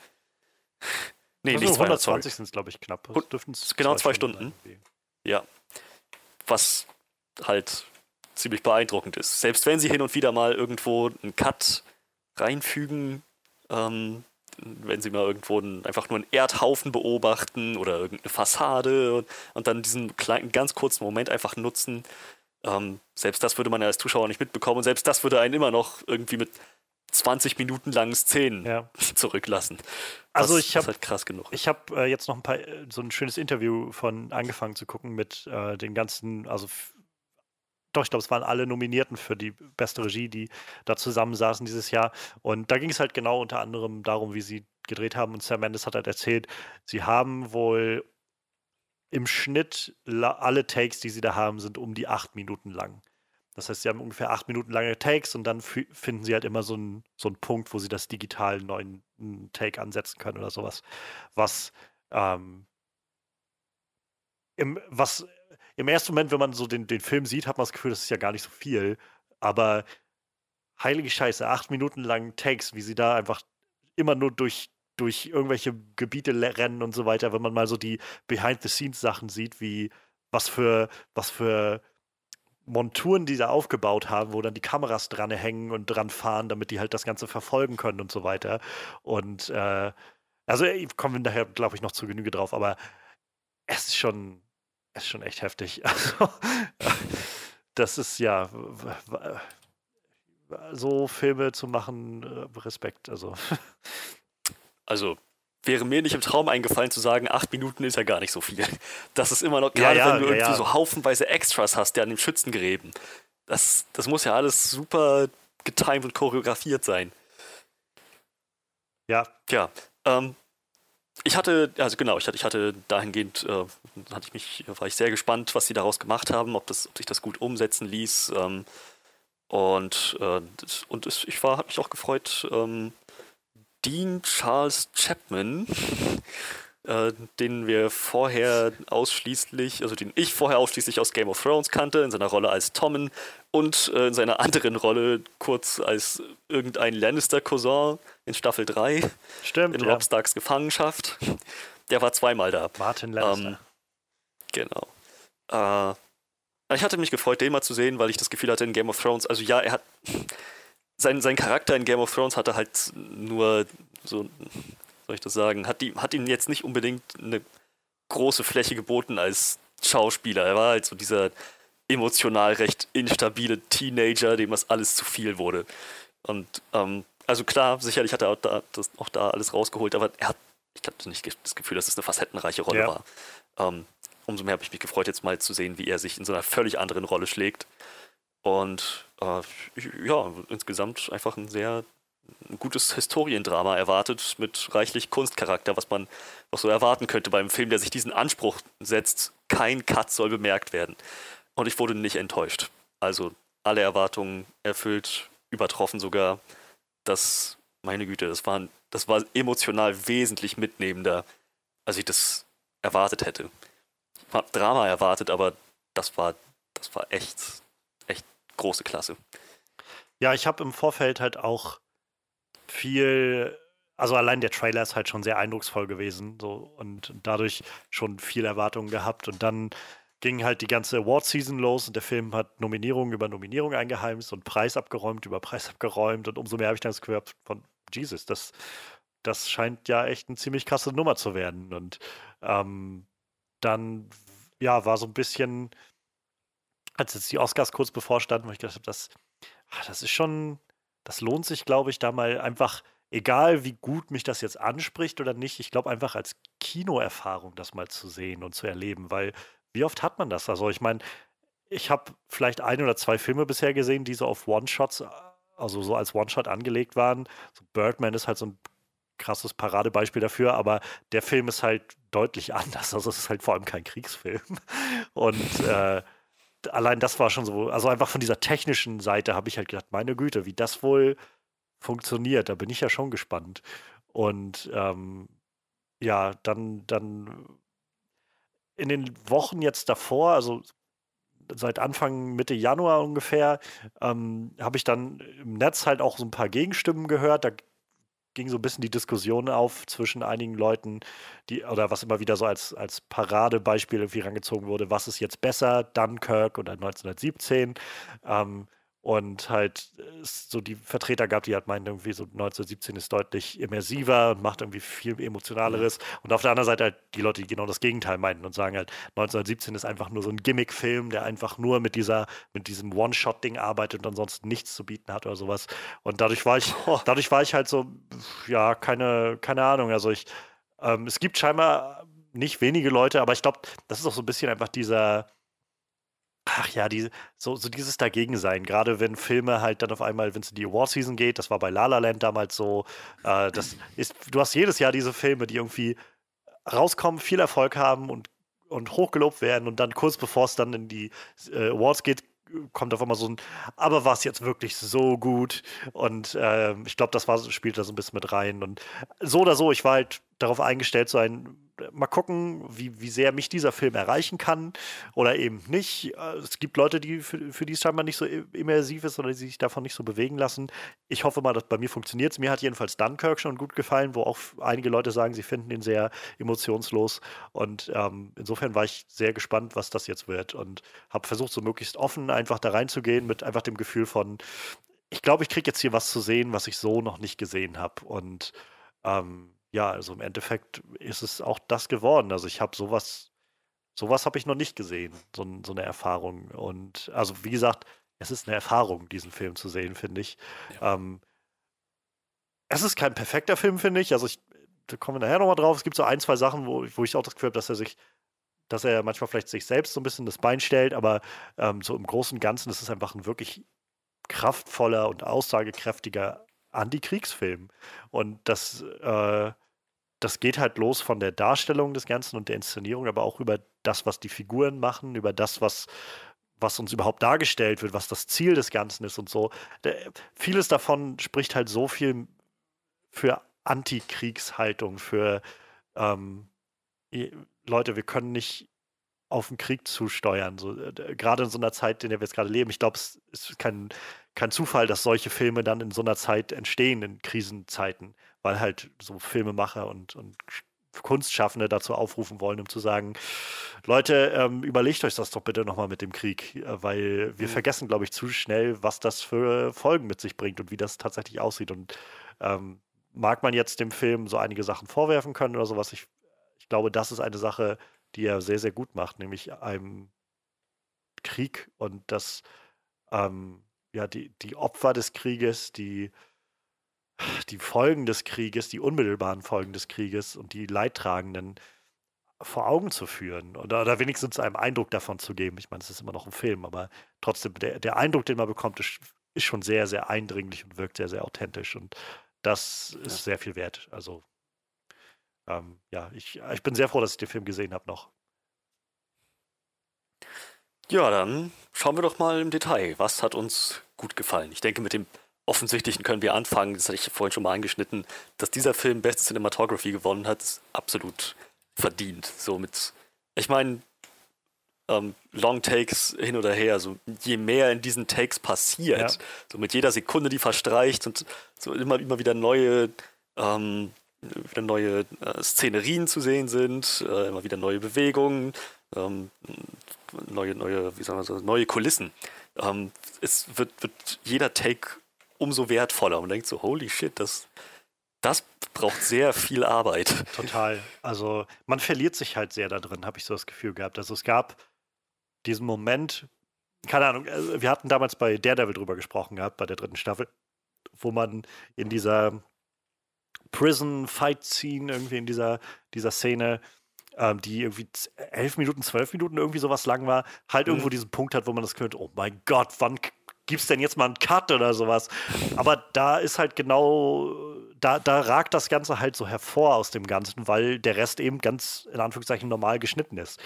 Nee, also nicht 120 sind es, glaube ich, knapp. Dürften genau zwei Stunden. Stunden. Ja. Was halt ziemlich beeindruckend ist. Selbst wenn sie hin und wieder mal irgendwo einen Cut reinfügen, ähm, wenn sie mal irgendwo einen, einfach nur einen Erdhaufen beobachten oder irgendeine Fassade und, und dann diesen kleinen, ganz kurzen Moment einfach nutzen. Ähm, selbst das würde man ja als Zuschauer nicht mitbekommen und selbst das würde einen immer noch irgendwie mit 20 Minuten langen Szenen ja. *laughs* zurücklassen. Also das also ich habe halt krass genug. Ich habe äh, jetzt noch ein paar äh, so ein schönes Interview von angefangen zu gucken mit äh, den ganzen, also doch, ich glaube, es waren alle Nominierten für die beste Regie, die da zusammensaßen dieses Jahr. Und da ging es halt genau unter anderem darum, wie sie gedreht haben. Und Sam Mendes hat halt erzählt, sie haben wohl im Schnitt alle Takes, die sie da haben, sind um die acht Minuten lang. Das heißt, sie haben ungefähr acht Minuten lange Takes und dann finden sie halt immer so einen, so einen Punkt, wo sie das digital neuen Take ansetzen können oder sowas. Was, ähm, im, was im ersten Moment, wenn man so den, den Film sieht, hat man das Gefühl, das ist ja gar nicht so viel. Aber heilige Scheiße, acht Minuten lang Takes, wie sie da einfach immer nur durch, durch irgendwelche Gebiete rennen und so weiter, wenn man mal so die Behind-the-Scenes-Sachen sieht, wie was für, was für Monturen, die da aufgebaut haben, wo dann die Kameras dran hängen und dran fahren, damit die halt das Ganze verfolgen können und so weiter. Und äh, also kommen wir nachher, glaube ich, noch zu Genüge drauf, aber es ist schon, ist schon echt heftig. *laughs* Also, das ist ja so Filme zu machen, äh, Respekt. Also. *laughs* Also wäre mir nicht im Traum eingefallen zu sagen, acht Minuten ist ja gar nicht so viel. Das ist immer noch, gerade ja, ja, wenn du ja, irgendwie so haufenweise Extras hast, der an dem Schützengräben. Das, das muss ja alles super getimed und choreografiert sein. Ja. Tja, ähm, ich hatte, also genau, ich hatte, ich hatte dahingehend, äh, hatte ich mich, war ich sehr gespannt, was sie daraus gemacht haben, ob, das, ob sich das gut umsetzen ließ. Ähm, und äh, und es, ich war, habe mich auch gefreut, ähm, Dean Charles Chapman, äh, den wir vorher ausschließlich, also den ich vorher ausschließlich aus Game of Thrones kannte, in seiner Rolle als Tommen und äh, in seiner *laughs* anderen Rolle kurz als irgendein Lannister-Cousin in Staffel 3. Stimmt. In ja. Rob Starks Gefangenschaft. Der war zweimal da. Martin Lannister. Ähm, genau. Äh, ich hatte mich gefreut, den mal zu sehen, weil ich das Gefühl hatte in Game of Thrones, also ja, er hat. Sein, sein Charakter in Game of Thrones hatte halt nur so, soll ich das sagen, hat, die, hat ihm jetzt nicht unbedingt eine große Fläche geboten als Schauspieler. Er war halt so dieser emotional recht instabile Teenager, dem das alles zu viel wurde. Und ähm, also klar, sicherlich hat er auch da, das, auch da alles rausgeholt, aber er hat, ich hatte nicht das Gefühl, dass es eine facettenreiche Rolle ja. war. Ähm, umso mehr habe ich mich gefreut, jetzt mal zu sehen, wie er sich in so einer völlig anderen Rolle schlägt. Und äh, ja, insgesamt einfach ein sehr gutes Historiendrama erwartet mit reichlich Kunstcharakter, was man noch so erwarten könnte beim Film, der sich diesen Anspruch setzt, kein Cut soll bemerkt werden. Und ich wurde nicht enttäuscht. Also alle Erwartungen erfüllt, übertroffen sogar. Das, meine Güte, das war, das war emotional wesentlich mitnehmender, als ich das erwartet hätte. Ich habe Drama erwartet, aber das war, das war echt große Klasse. Ja, ich habe im Vorfeld halt auch viel, also allein der Trailer ist halt schon sehr eindrucksvoll gewesen so und dadurch schon viel Erwartungen gehabt und dann ging halt die ganze Award-Season los und der Film hat Nominierung über Nominierung eingeheimst und Preis abgeräumt über Preis abgeräumt und umso mehr habe ich dann das gehört von Jesus, das, das scheint ja echt eine ziemlich krasse Nummer zu werden und ähm, dann, ja, war so ein bisschen, als jetzt die Oscars kurz bevorstanden, wo ich gedacht habe, das, ach, das ist schon, das lohnt sich, glaube ich, da mal einfach, egal wie gut mich das jetzt anspricht oder nicht, ich glaube einfach als Kinoerfahrung das mal zu sehen und zu erleben, weil wie oft hat man das? Also ich meine, ich habe vielleicht ein oder zwei Filme bisher gesehen, die so auf One-Shots, also so als One-Shot angelegt waren. So Birdman ist halt so ein krasses Paradebeispiel dafür, aber der Film ist halt deutlich *laughs* anders. Also es ist halt vor allem kein Kriegsfilm. Und äh, allein das war schon so, also einfach von dieser technischen Seite habe ich halt gedacht, meine Güte, wie das wohl funktioniert, da bin ich ja schon gespannt. Und ähm, ja, dann, dann in den Wochen jetzt davor, also seit Anfang Mitte Januar ungefähr, ähm, habe ich dann im Netz halt auch so ein paar Gegenstimmen gehört. Da ging so ein bisschen die Diskussion auf zwischen einigen Leuten, die, oder was immer wieder so als, als Paradebeispiel irgendwie rangezogen wurde, was ist jetzt besser, Dunkirk oder 1917? Ähm, und halt so die Vertreter gab, die halt meinten, irgendwie so 1917 ist deutlich immersiver und macht irgendwie viel emotionaleres. Und auf der anderen Seite halt die Leute, die genau das Gegenteil meinten und sagen halt, 1917 ist einfach nur so ein Gimmick-Film, der einfach nur mit dieser, mit diesem One-Shot-Ding arbeitet und ansonsten nichts zu bieten hat oder sowas. Und dadurch war ich, dadurch war ich halt so, ja, keine, keine Ahnung. Also ich, ähm, es gibt scheinbar nicht wenige Leute, aber ich glaube, das ist auch so ein bisschen einfach dieser, Ach ja, die, so, so dieses Dagegensein, gerade wenn Filme halt dann auf einmal, wenn es in die Award-Season geht, das war bei La La Land damals so, äh, das *laughs* ist, du hast jedes Jahr diese Filme, die irgendwie rauskommen, viel Erfolg haben und, und hochgelobt werden und dann kurz bevor es dann in die äh, Awards geht, kommt auf einmal so ein, aber war es jetzt wirklich so gut? Und äh, ich glaube, das war, spielt da so ein bisschen mit rein. Und so oder so, ich war halt darauf eingestellt, so ein mal gucken, wie, wie sehr mich dieser Film erreichen kann oder eben nicht. Äh, es gibt Leute, die für, für die es scheinbar nicht so immersiv ist oder die sich davon nicht so bewegen lassen. Ich hoffe mal, dass bei mir funktioniert es. Mir hat jedenfalls Dunkirk schon gut gefallen, wo auch einige Leute sagen, sie finden ihn sehr emotionslos. Und ähm, insofern war ich sehr gespannt, was das jetzt wird und habe versucht, so möglichst offen einfach da reinzugehen mit einfach dem Gefühl von, ich glaube, ich kriege jetzt hier was zu sehen, was ich so noch nicht gesehen habe. Und ähm, ja, also im Endeffekt ist es auch das geworden. Also ich habe sowas, sowas habe ich noch nicht gesehen, so, so, eine Erfahrung. Und also wie gesagt, es ist eine Erfahrung, diesen Film zu sehen, finde ich. Ja. Ähm, es ist kein perfekter Film, finde ich. Also ich, da kommen wir nachher nochmal drauf. Es gibt so ein, zwei Sachen, wo, wo ich auch das Gefühl habe, dass er sich, dass er manchmal vielleicht sich selbst so ein bisschen das Bein stellt, aber ähm, so im Großen und Ganzen ist es einfach ein wirklich kraftvoller und aussagekräftiger Antikriegsfilm. Und das, äh, das geht halt los von der Darstellung des Ganzen und der Inszenierung, aber auch über das, was die Figuren machen, über das, was, was uns überhaupt dargestellt wird, was das Ziel des Ganzen ist und so. Der, vieles davon spricht halt so viel für Antikriegshaltung, für ähm, Leute, wir können nicht auf den Krieg zusteuern. So, äh, gerade in so einer Zeit, in der wir jetzt gerade leben. Ich glaube, es ist kein, kein Zufall, dass solche Filme dann in so einer Zeit entstehen, in Krisenzeiten, weil halt so Filmemacher und, und Kunstschaffende dazu aufrufen wollen, um zu sagen, Leute, ähm, überlegt euch das doch bitte nochmal mit dem Krieg, äh, weil wir mhm. vergessen, glaube ich, zu schnell, was das für Folgen mit sich bringt und wie das tatsächlich aussieht. Und ähm, mag man jetzt dem Film so einige Sachen vorwerfen können oder sowas, ich, ich glaube, das ist eine Sache, die er sehr, sehr gut macht, nämlich einem Krieg und das, ähm, ja, die, die Opfer des Krieges, die, die Folgen des Krieges, die unmittelbaren Folgen des Krieges und die Leidtragenden vor Augen zu führen oder, oder wenigstens einem Eindruck davon zu geben. Ich meine, es ist immer noch ein Film, aber trotzdem, der, der Eindruck, den man bekommt, ist, ist schon sehr, sehr eindringlich und wirkt sehr, sehr authentisch und das ist sehr viel wert. Also ähm, ja, ich, ich bin sehr froh, dass ich den Film gesehen habe noch. Ja, dann schauen wir doch mal im Detail. Was hat uns gut gefallen? Ich denke, mit dem Offensichtlichen können wir anfangen. Das hatte ich vorhin schon mal angeschnitten. Dass dieser Film Best Cinematography gewonnen hat, ist absolut verdient. So mit, ich meine, ähm, Long Takes hin oder her, so je mehr in diesen Takes passiert, ja. so mit jeder Sekunde, die verstreicht und so immer, immer wieder neue ähm, wieder neue äh, Szenerien zu sehen sind, äh, immer wieder neue Bewegungen, ähm, neue, neue, wie sagen wir so, neue Kulissen. Ähm, es wird, wird jeder Take umso wertvoller. Man denkt so, holy shit, das, das braucht sehr viel Arbeit. *laughs* Total. Also man verliert sich halt sehr da drin, habe ich so das Gefühl gehabt. Also es gab diesen Moment, keine Ahnung, äh, wir hatten damals bei Daredevil drüber gesprochen gehabt, bei der dritten Staffel, wo man in dieser Prison-Fight-Scene irgendwie in dieser, dieser Szene, ähm, die irgendwie elf Minuten, zwölf Minuten irgendwie sowas lang war, halt mhm. irgendwo diesen Punkt hat, wo man das könnte, oh mein Gott, wann gibt's denn jetzt mal einen Cut oder sowas? Aber da ist halt genau, da, da ragt das Ganze halt so hervor aus dem Ganzen, weil der Rest eben ganz, in Anführungszeichen, normal geschnitten ist.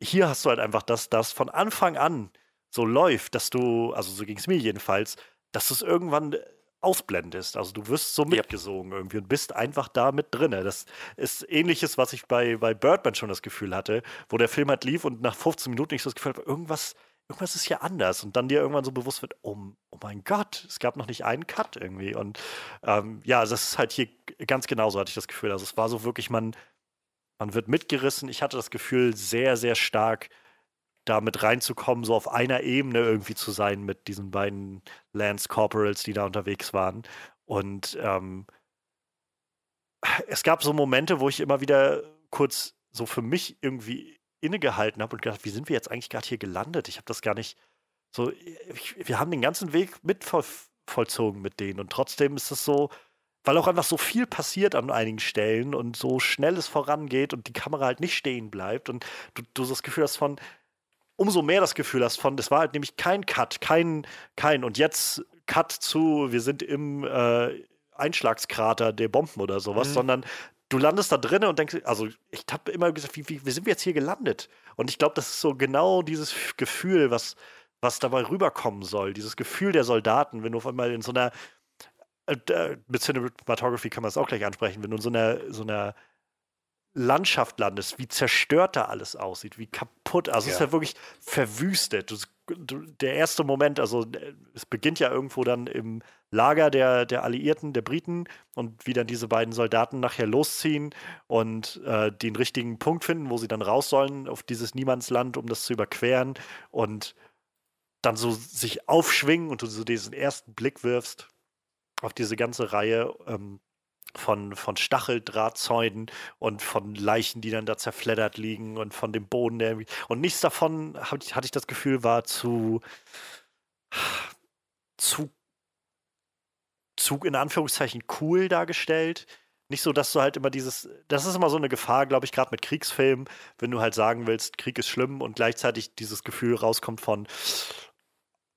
Hier hast du halt einfach, dass das von Anfang an so läuft, dass du, also so ging es mir jedenfalls, dass es irgendwann ausblendest. Also du wirst so mitgesogen irgendwie und bist einfach da mit drin. Das ist ähnliches, was ich bei, bei Birdman schon das Gefühl hatte, wo der Film halt lief und nach 15 Minuten ich so das Gefühl habe, irgendwas, irgendwas ist hier anders. Und dann dir irgendwann so bewusst wird, oh, oh mein Gott, es gab noch nicht einen Cut irgendwie. Und ähm, ja, das ist halt hier ganz genauso, hatte ich das Gefühl. Also es war so wirklich, man, man wird mitgerissen. Ich hatte das Gefühl, sehr, sehr stark damit reinzukommen, so auf einer Ebene irgendwie zu sein mit diesen beiden Lance Corporals, die da unterwegs waren. Und ähm, es gab so Momente, wo ich immer wieder kurz so für mich irgendwie innegehalten habe und gedacht, wie sind wir jetzt eigentlich gerade hier gelandet? Ich habe das gar nicht so, ich, wir haben den ganzen Weg mit voll, vollzogen mit denen und trotzdem ist es so, weil auch einfach so viel passiert an einigen Stellen und so schnell es vorangeht und die Kamera halt nicht stehen bleibt und du, du das Gefühl hast von, umso mehr das Gefühl hast von, das war halt nämlich kein Cut, kein, kein und jetzt Cut zu, wir sind im äh, Einschlagskrater der Bomben oder sowas, mhm. sondern du landest da drinnen und denkst, also ich habe immer gesagt, wie, wie, wie sind wir jetzt hier gelandet? Und ich glaube, das ist so genau dieses Gefühl, was, was dabei rüberkommen soll, dieses Gefühl der Soldaten, wenn du auf einmal in so einer äh, äh mit Cinematography kann man es auch gleich ansprechen, wenn du in so einer, so einer Landschaft landest, wie zerstört da alles aussieht, wie kaputt. Also ja. es ist ja wirklich verwüstet. Du, du, der erste Moment, also es beginnt ja irgendwo dann im Lager der, der Alliierten, der Briten und wie dann diese beiden Soldaten nachher losziehen und äh, den richtigen Punkt finden, wo sie dann raus sollen auf dieses Niemandsland, um das zu überqueren und dann so sich aufschwingen und du so diesen ersten Blick wirfst auf diese ganze Reihe ähm, von, von Stacheldrahtzäunen und von Leichen, die dann da zerfleddert liegen und von dem Boden, der irgendwie. Und nichts davon, hatte ich das Gefühl, war zu. zu. zu in Anführungszeichen cool dargestellt. Nicht so, dass du halt immer dieses. Das ist immer so eine Gefahr, glaube ich, gerade mit Kriegsfilmen, wenn du halt sagen willst, Krieg ist schlimm und gleichzeitig dieses Gefühl rauskommt von.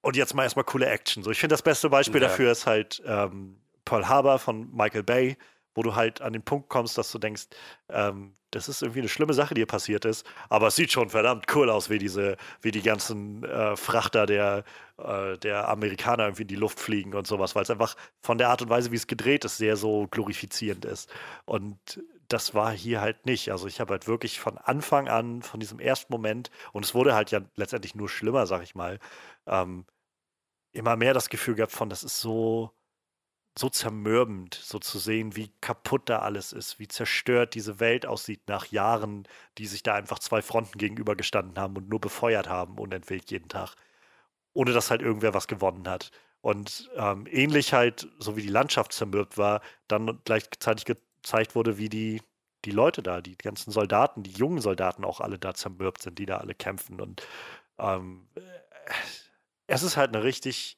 Und jetzt mal erstmal coole Action. So, ich finde, das beste Beispiel ja. dafür ist halt ähm, Pearl Harbor von Michael Bay, wo du halt an den Punkt kommst, dass du denkst, ähm, das ist irgendwie eine schlimme Sache, die hier passiert ist, aber es sieht schon verdammt cool aus, wie diese, wie die ganzen äh, Frachter der, äh, der Amerikaner irgendwie in die Luft fliegen und sowas, weil es einfach von der Art und Weise, wie es gedreht ist, sehr so glorifizierend ist. Und das war hier halt nicht. Also ich habe halt wirklich von Anfang an, von diesem ersten Moment, und es wurde halt ja letztendlich nur schlimmer, sag ich mal, ähm, immer mehr das Gefühl gehabt von, das ist so, so zermürbend, so zu sehen, wie kaputt da alles ist, wie zerstört diese Welt aussieht nach Jahren, die sich da einfach zwei Fronten gegenübergestanden haben und nur befeuert haben, unentwegt jeden Tag, ohne dass halt irgendwer was gewonnen hat. Und ähm, ähnlich halt, so wie die Landschaft zermürbt war, dann gleichzeitig gezeigt wurde, wie die, die Leute da, die ganzen Soldaten, die jungen Soldaten auch alle da zermürbt sind, die da alle kämpfen. Und ähm, es ist halt eine richtig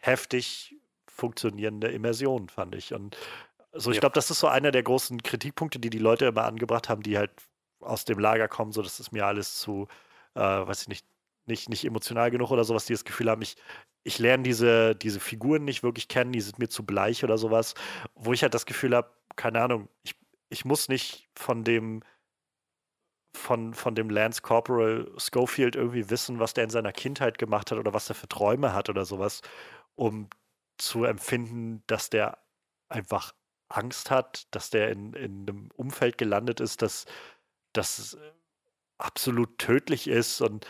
heftig funktionierende Immersion, fand ich. Und so, ich ja. glaube, das ist so einer der großen Kritikpunkte, die die Leute immer angebracht haben, die halt aus dem Lager kommen, so das ist mir alles zu, äh, weiß ich nicht, nicht, nicht emotional genug oder sowas, die das Gefühl haben, ich, ich lerne diese, diese Figuren nicht wirklich kennen, die sind mir zu bleich oder sowas, wo ich halt das Gefühl habe, keine Ahnung, ich, ich muss nicht von dem von, von dem Lance Corporal Schofield irgendwie wissen, was der in seiner Kindheit gemacht hat oder was er für Träume hat oder sowas, um zu empfinden, dass der einfach Angst hat, dass der in, in einem Umfeld gelandet ist, das, das absolut tödlich ist und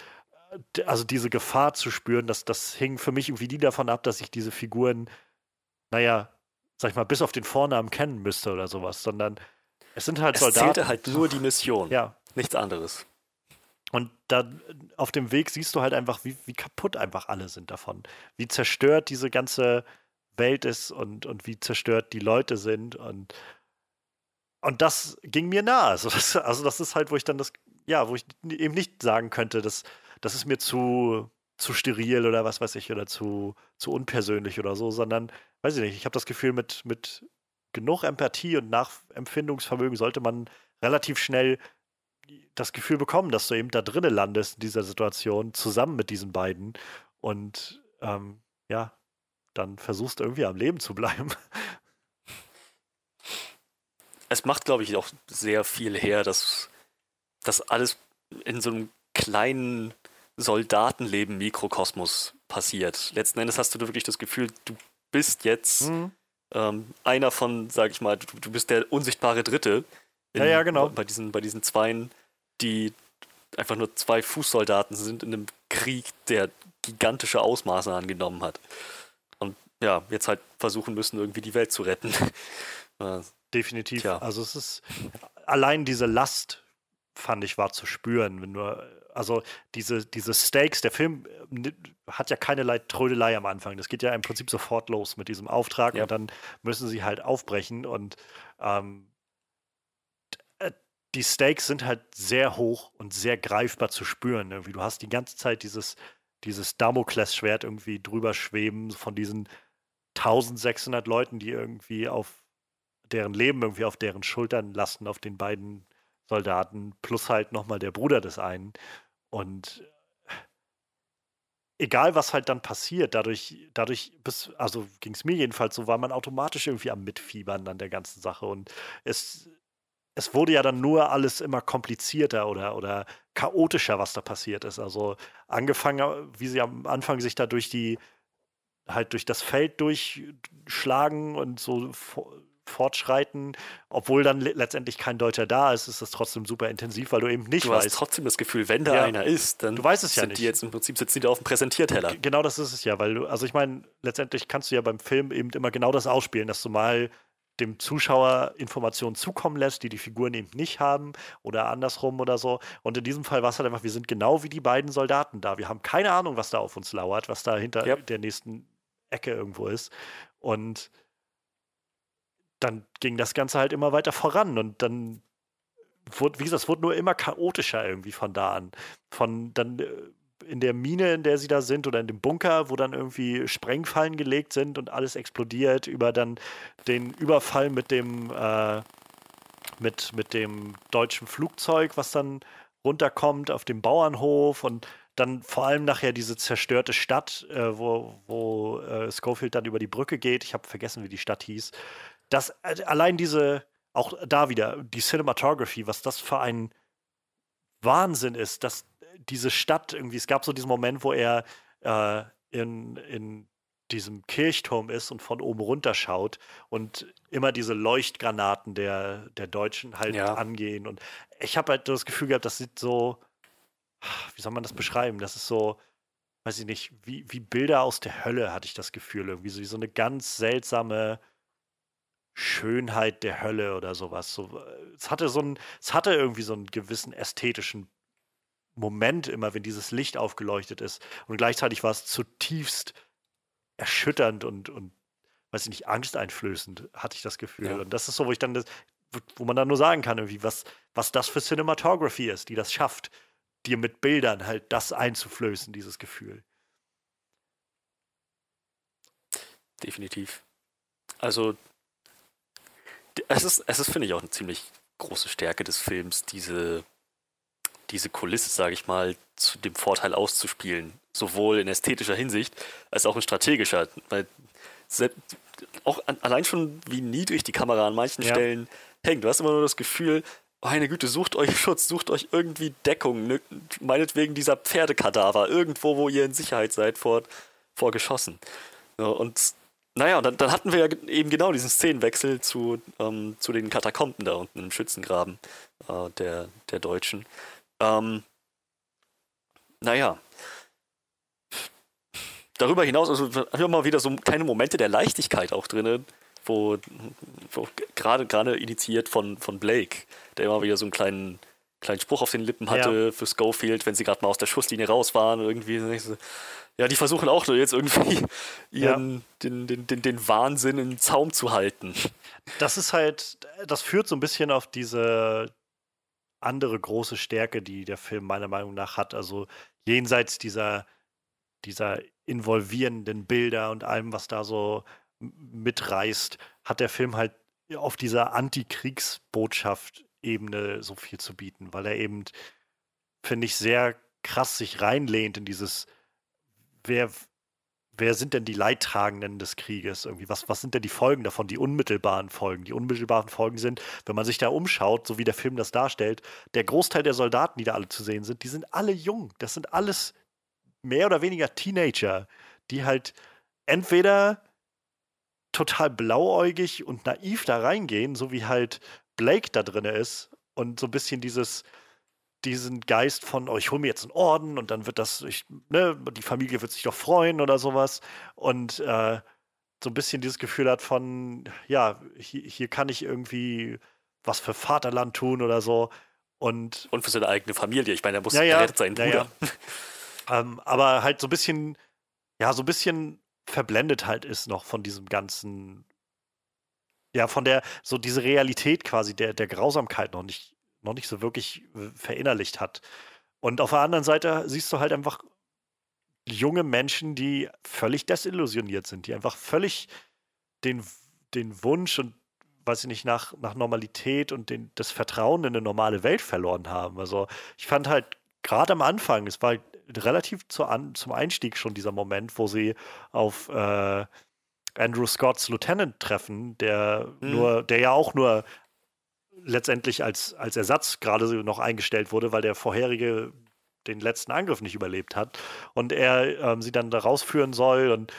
äh, also diese Gefahr zu spüren, dass das hing für mich irgendwie nie davon ab, dass ich diese Figuren, naja, sag ich mal, bis auf den Vornamen kennen müsste oder sowas, sondern es sind halt es Soldaten. Es zählte halt nur die Mission. Ja. Nichts anderes. Und dann auf dem Weg siehst du halt einfach, wie, wie kaputt einfach alle sind davon. Wie zerstört diese ganze Welt ist und, und wie zerstört die Leute sind. Und, und das ging mir nah. Also das, also das ist halt, wo ich dann das, ja, wo ich eben nicht sagen könnte, dass das ist mir zu, zu steril oder was weiß ich, oder zu, zu unpersönlich oder so, sondern, weiß ich nicht, ich habe das Gefühl, mit, mit genug Empathie und Nachempfindungsvermögen sollte man relativ schnell das Gefühl bekommen, dass du eben da drinnen landest in dieser Situation, zusammen mit diesen beiden. Und ähm, ja, dann versuchst du irgendwie am Leben zu bleiben. *laughs* Es macht, glaube ich, auch sehr viel her, dass das alles in so einem kleinen Soldatenleben Mikrokosmos passiert. Letzten Endes hast du wirklich das Gefühl, du bist jetzt mhm. ähm, einer von, sag ich mal, du, du bist der unsichtbare Dritte. In, ja, ja, genau. Bei diesen, bei diesen Zweien, die einfach nur zwei Fußsoldaten sind in einem Krieg, der gigantische Ausmaße angenommen hat. Und ja, jetzt halt versuchen müssen, irgendwie die Welt zu retten. *laughs* Definitiv. Tja. Also es ist allein diese Last, fand ich, war zu spüren. Wenn du, also diese, diese Stakes, der Film äh, hat ja keinerlei Trödelei am Anfang. Das geht ja im Prinzip sofort los mit diesem Auftrag ja. und dann müssen sie halt aufbrechen und ähm, äh, die Stakes sind halt sehr hoch und sehr greifbar zu spüren. Irgendwie. Du hast die ganze Zeit dieses, dieses Damoklesschwert irgendwie drüber schweben von diesen 1600 Leuten, die irgendwie auf deren Leben irgendwie auf deren Schultern lasten, auf den beiden Soldaten, plus halt nochmal der Bruder des einen. Und egal was halt dann passiert, dadurch, dadurch, bis, also ging es mir jedenfalls so, war man automatisch irgendwie am Mitfiebern an der ganzen Sache. Und es, es wurde ja dann nur alles immer komplizierter oder, oder chaotischer, was da passiert ist. Also angefangen, wie sie am Anfang sich da durch die, halt durch das Feld durchschlagen und so fortschreiten, obwohl dann letztendlich kein Deutscher da ist, ist das trotzdem super intensiv, weil du eben nicht du weißt. Du hast trotzdem das Gefühl, wenn da ja. einer ist, dann du weißt es ja sind nicht. die jetzt im Prinzip sitzen die da auf dem Präsentierteller. Genau das ist es ja, weil du, also ich meine, letztendlich kannst du ja beim Film eben immer genau das ausspielen, dass du mal dem Zuschauer Informationen zukommen lässt, die die Figuren eben nicht haben oder andersrum oder so. Und in diesem Fall war es halt einfach, wir sind genau wie die beiden Soldaten da. Wir haben keine Ahnung, was da auf uns lauert, was da hinter ja. der nächsten Ecke irgendwo ist. Und dann ging das Ganze halt immer weiter voran und dann wurde, wie gesagt, es wurde nur immer chaotischer irgendwie von da an. Von dann äh, in der Mine, in der sie da sind, oder in dem Bunker, wo dann irgendwie Sprengfallen gelegt sind und alles explodiert, über dann den Überfall mit dem, äh, mit, mit dem deutschen Flugzeug, was dann runterkommt auf dem Bauernhof und dann vor allem nachher diese zerstörte Stadt, äh, wo, wo äh, Schofield dann über die Brücke geht. Ich habe vergessen, wie die Stadt hieß dass äh, allein diese, auch da wieder, die Cinematography, was das für ein Wahnsinn ist, dass diese Stadt irgendwie, es gab so diesen Moment, wo er äh, in, in diesem Kirchturm ist und von oben runter schaut und immer diese Leuchtgranaten der, der Deutschen halt ja. angehen. Und ich habe halt das Gefühl gehabt, das sieht so, wie soll man das beschreiben? Das ist so, weiß ich nicht, wie, wie Bilder aus der Hölle, hatte ich das Gefühl. Irgendwie so, wie so eine ganz seltsame Schönheit der Hölle oder sowas. So, äh, es hatte so ein, es hatte irgendwie so einen gewissen ästhetischen Moment immer, wenn dieses Licht aufgeleuchtet ist. Und gleichzeitig war es zutiefst erschütternd und, und weiß ich nicht, angsteinflößend, hatte ich das Gefühl. Ja. Und das ist so, wo ich dann das, wo man dann nur sagen kann, irgendwie, was, was das für Cinematography ist, die das schafft, dir mit Bildern halt das einzuflößen, dieses Gefühl. Definitiv. Also es ist, es ist finde ich, auch eine ziemlich große Stärke des Films, diese, diese Kulisse, sage ich mal, zu dem Vorteil auszuspielen. Sowohl in ästhetischer Hinsicht als auch in strategischer. Weil auch an, allein schon, wie niedrig die Kamera an manchen ja. Stellen hängt. Du hast immer nur das Gefühl, meine Güte, sucht euch Schutz, sucht euch irgendwie Deckung. Ne? Meinetwegen dieser Pferdekadaver, irgendwo, wo ihr in Sicherheit seid vor, vor Geschossen. Und naja, und dann, dann, hatten wir ja eben genau diesen Szenenwechsel zu, ähm, zu den Katakomben da unten im Schützengraben äh, der, der Deutschen. Ähm, naja. Darüber hinaus also, haben wir mal wieder so kleine Momente der Leichtigkeit auch drin, wo, wo gerade gerade initiiert von, von Blake, der immer wieder so einen kleinen, kleinen Spruch auf den Lippen hatte ja. für Schofield, wenn sie gerade mal aus der Schusslinie raus waren. Irgendwie ja, die versuchen auch jetzt irgendwie *laughs* ihren, ja. den, den, den, den Wahnsinn im Zaum zu halten. Das ist halt, das führt so ein bisschen auf diese andere große Stärke, die der Film meiner Meinung nach hat. Also jenseits dieser, dieser involvierenden Bilder und allem, was da so mitreißt, hat der Film halt auf dieser Antikriegsbotschaft-Ebene so viel zu bieten, weil er eben, finde ich, sehr krass sich reinlehnt in dieses wer, wer sind denn die Leidtragenden des Krieges? Irgendwie, was, was sind denn die Folgen davon, die unmittelbaren Folgen? Die unmittelbaren Folgen sind, wenn man sich da umschaut, so wie der Film das darstellt, der Großteil der Soldaten, die da alle zu sehen sind, die sind alle jung. Das sind alles mehr oder weniger Teenager, die halt entweder total blauäugig und naiv da reingehen, so wie halt Blake da drin ist und so ein bisschen dieses, diesen Geist von, oh, ich hole mir jetzt einen Orden und dann wird das, ich, ne, die Familie wird sich doch freuen oder sowas. Und äh, so ein bisschen dieses Gefühl hat von, ja, hier, hier kann ich irgendwie was für Vaterland tun oder so. Und, und für seine eigene Familie. Ich meine, er muss ja, ja, seinen ja, Bruder. *laughs* ähm, aber halt so ein bisschen, ja, so ein bisschen verblendet halt ist noch von diesem ganzen, ja, von der, so diese Realität quasi der, der Grausamkeit noch nicht, noch nicht so wirklich äh, verinnerlicht hat. Und auf der anderen Seite siehst du halt einfach junge Menschen, die völlig desillusioniert sind, die einfach völlig den, den Wunsch und weiß ich nicht, nach, nach Normalität und den, das Vertrauen in eine normale Welt verloren haben. Also ich fand halt gerade am Anfang, es war halt relativ zu an, zum Einstieg schon dieser Moment, wo sie auf äh, Andrew Scotts Lieutenant treffen, der mhm. nur, der ja auch nur letztendlich als, als Ersatz gerade noch eingestellt wurde, weil der vorherige den letzten Angriff nicht überlebt hat und er ähm, sie dann da rausführen soll und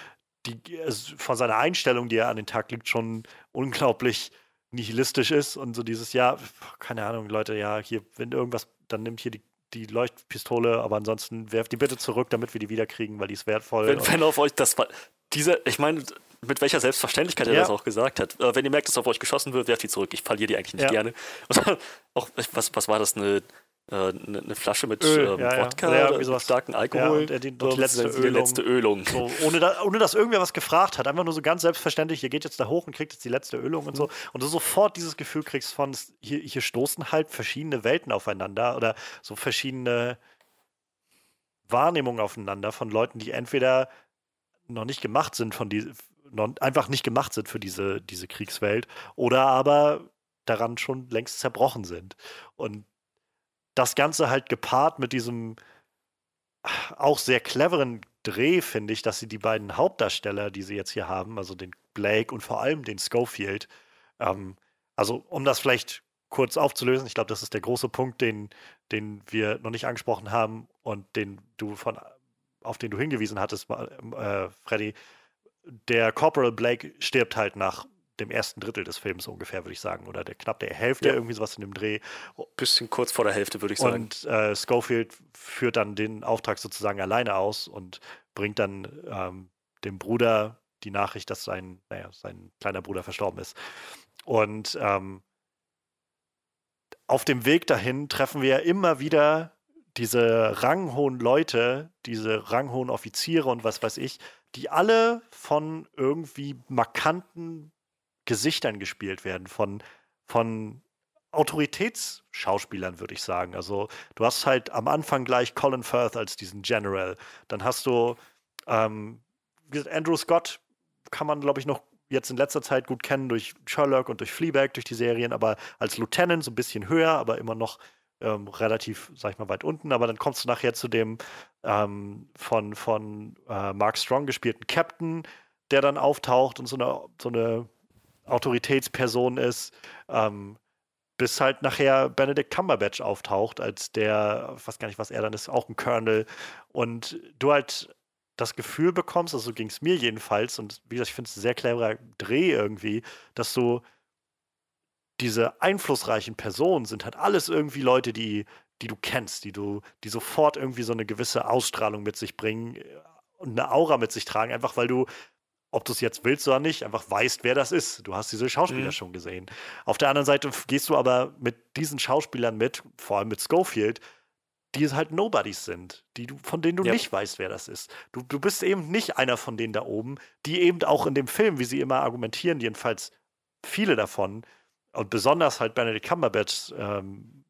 die von seiner Einstellung, die er an den Tag legt, schon unglaublich nihilistisch ist und so dieses, ja, keine Ahnung, Leute, ja, hier, wenn irgendwas, dann nimmt hier die die Leuchtpistole, aber ansonsten werft die bitte zurück, damit wir die wiederkriegen, weil die ist wertvoll. Wenn, wenn auf euch das dieser, ich meine, mit welcher Selbstverständlichkeit er ja. das auch gesagt hat. Äh, wenn ihr merkt, dass auf euch geschossen wird, werft die zurück. Ich verliere die eigentlich nicht ja. gerne. *laughs* Und auch, was, was war das, eine, eine, äh, eine Flasche mit Öl, ähm, ja, Wodka ja. oder starken Alkohol. Ja, die, die letzte Ölung. Die letzte Ölung. So, ohne, da, ohne dass irgendwer was gefragt hat. Einfach nur so ganz selbstverständlich, ihr geht jetzt da hoch und kriegt jetzt die letzte Ölung und so. Und du sofort dieses Gefühl kriegst von, hier, hier stoßen halt verschiedene Welten aufeinander oder so verschiedene Wahrnehmungen aufeinander von Leuten, die entweder noch nicht gemacht sind von die, noch einfach nicht gemacht sind für diese, diese Kriegswelt oder aber daran schon längst zerbrochen sind. Und das Ganze halt gepaart mit diesem auch sehr cleveren Dreh, finde ich, dass sie die beiden Hauptdarsteller, die sie jetzt hier haben, also den Blake und vor allem den Schofield, ähm, also um das vielleicht kurz aufzulösen, ich glaube, das ist der große Punkt, den, den wir noch nicht angesprochen haben und den du von, auf den du hingewiesen hattest, äh, Freddy. Der Corporal Blake stirbt halt nach dem ersten Drittel des Films ungefähr, würde ich sagen, oder der, knapp der Hälfte, ja. irgendwie sowas in dem Dreh. Bisschen kurz vor der Hälfte, würde ich sagen. Und äh, Schofield führt dann den Auftrag sozusagen alleine aus und bringt dann ähm, dem Bruder die Nachricht, dass sein, naja, sein kleiner Bruder verstorben ist. Und ähm, auf dem Weg dahin treffen wir immer wieder diese ranghohen Leute, diese ranghohen Offiziere und was weiß ich, die alle von irgendwie markanten Gesichtern gespielt werden, von, von Autoritätsschauspielern, würde ich sagen. Also du hast halt am Anfang gleich Colin Firth als diesen General. Dann hast du ähm, Andrew Scott, kann man, glaube ich, noch jetzt in letzter Zeit gut kennen durch Sherlock und durch Fleabag, durch die Serien, aber als Lieutenant so ein bisschen höher, aber immer noch ähm, relativ, sag ich mal, weit unten. Aber dann kommst du nachher zu dem ähm, von, von äh, Mark Strong gespielten Captain, der dann auftaucht und so eine, so eine Autoritätsperson ist. Ähm, bis halt nachher Benedict Cumberbatch auftaucht, als der, ich weiß gar nicht, was er dann ist, auch ein Colonel. Und du halt das Gefühl bekommst, also so ging es mir jedenfalls, und wie gesagt, ich finde es ein sehr cleverer Dreh irgendwie, dass du diese einflussreichen Personen sind halt alles irgendwie Leute, die, die du kennst, die du, die sofort irgendwie so eine gewisse Ausstrahlung mit sich bringen äh, und eine Aura mit sich tragen, einfach weil du ob du es jetzt willst oder nicht, einfach weißt, wer das ist. Du hast diese Schauspieler mhm. schon gesehen. Auf der anderen Seite gehst du aber mit diesen Schauspielern mit, vor allem mit Schofield, die halt Nobodies sind, die du, von denen du ja. nicht weißt, wer das ist. Du, du bist eben nicht einer von denen da oben, die eben auch in dem Film, wie sie immer argumentieren, jedenfalls viele davon, und besonders halt Benedict Cumberbatch ähm,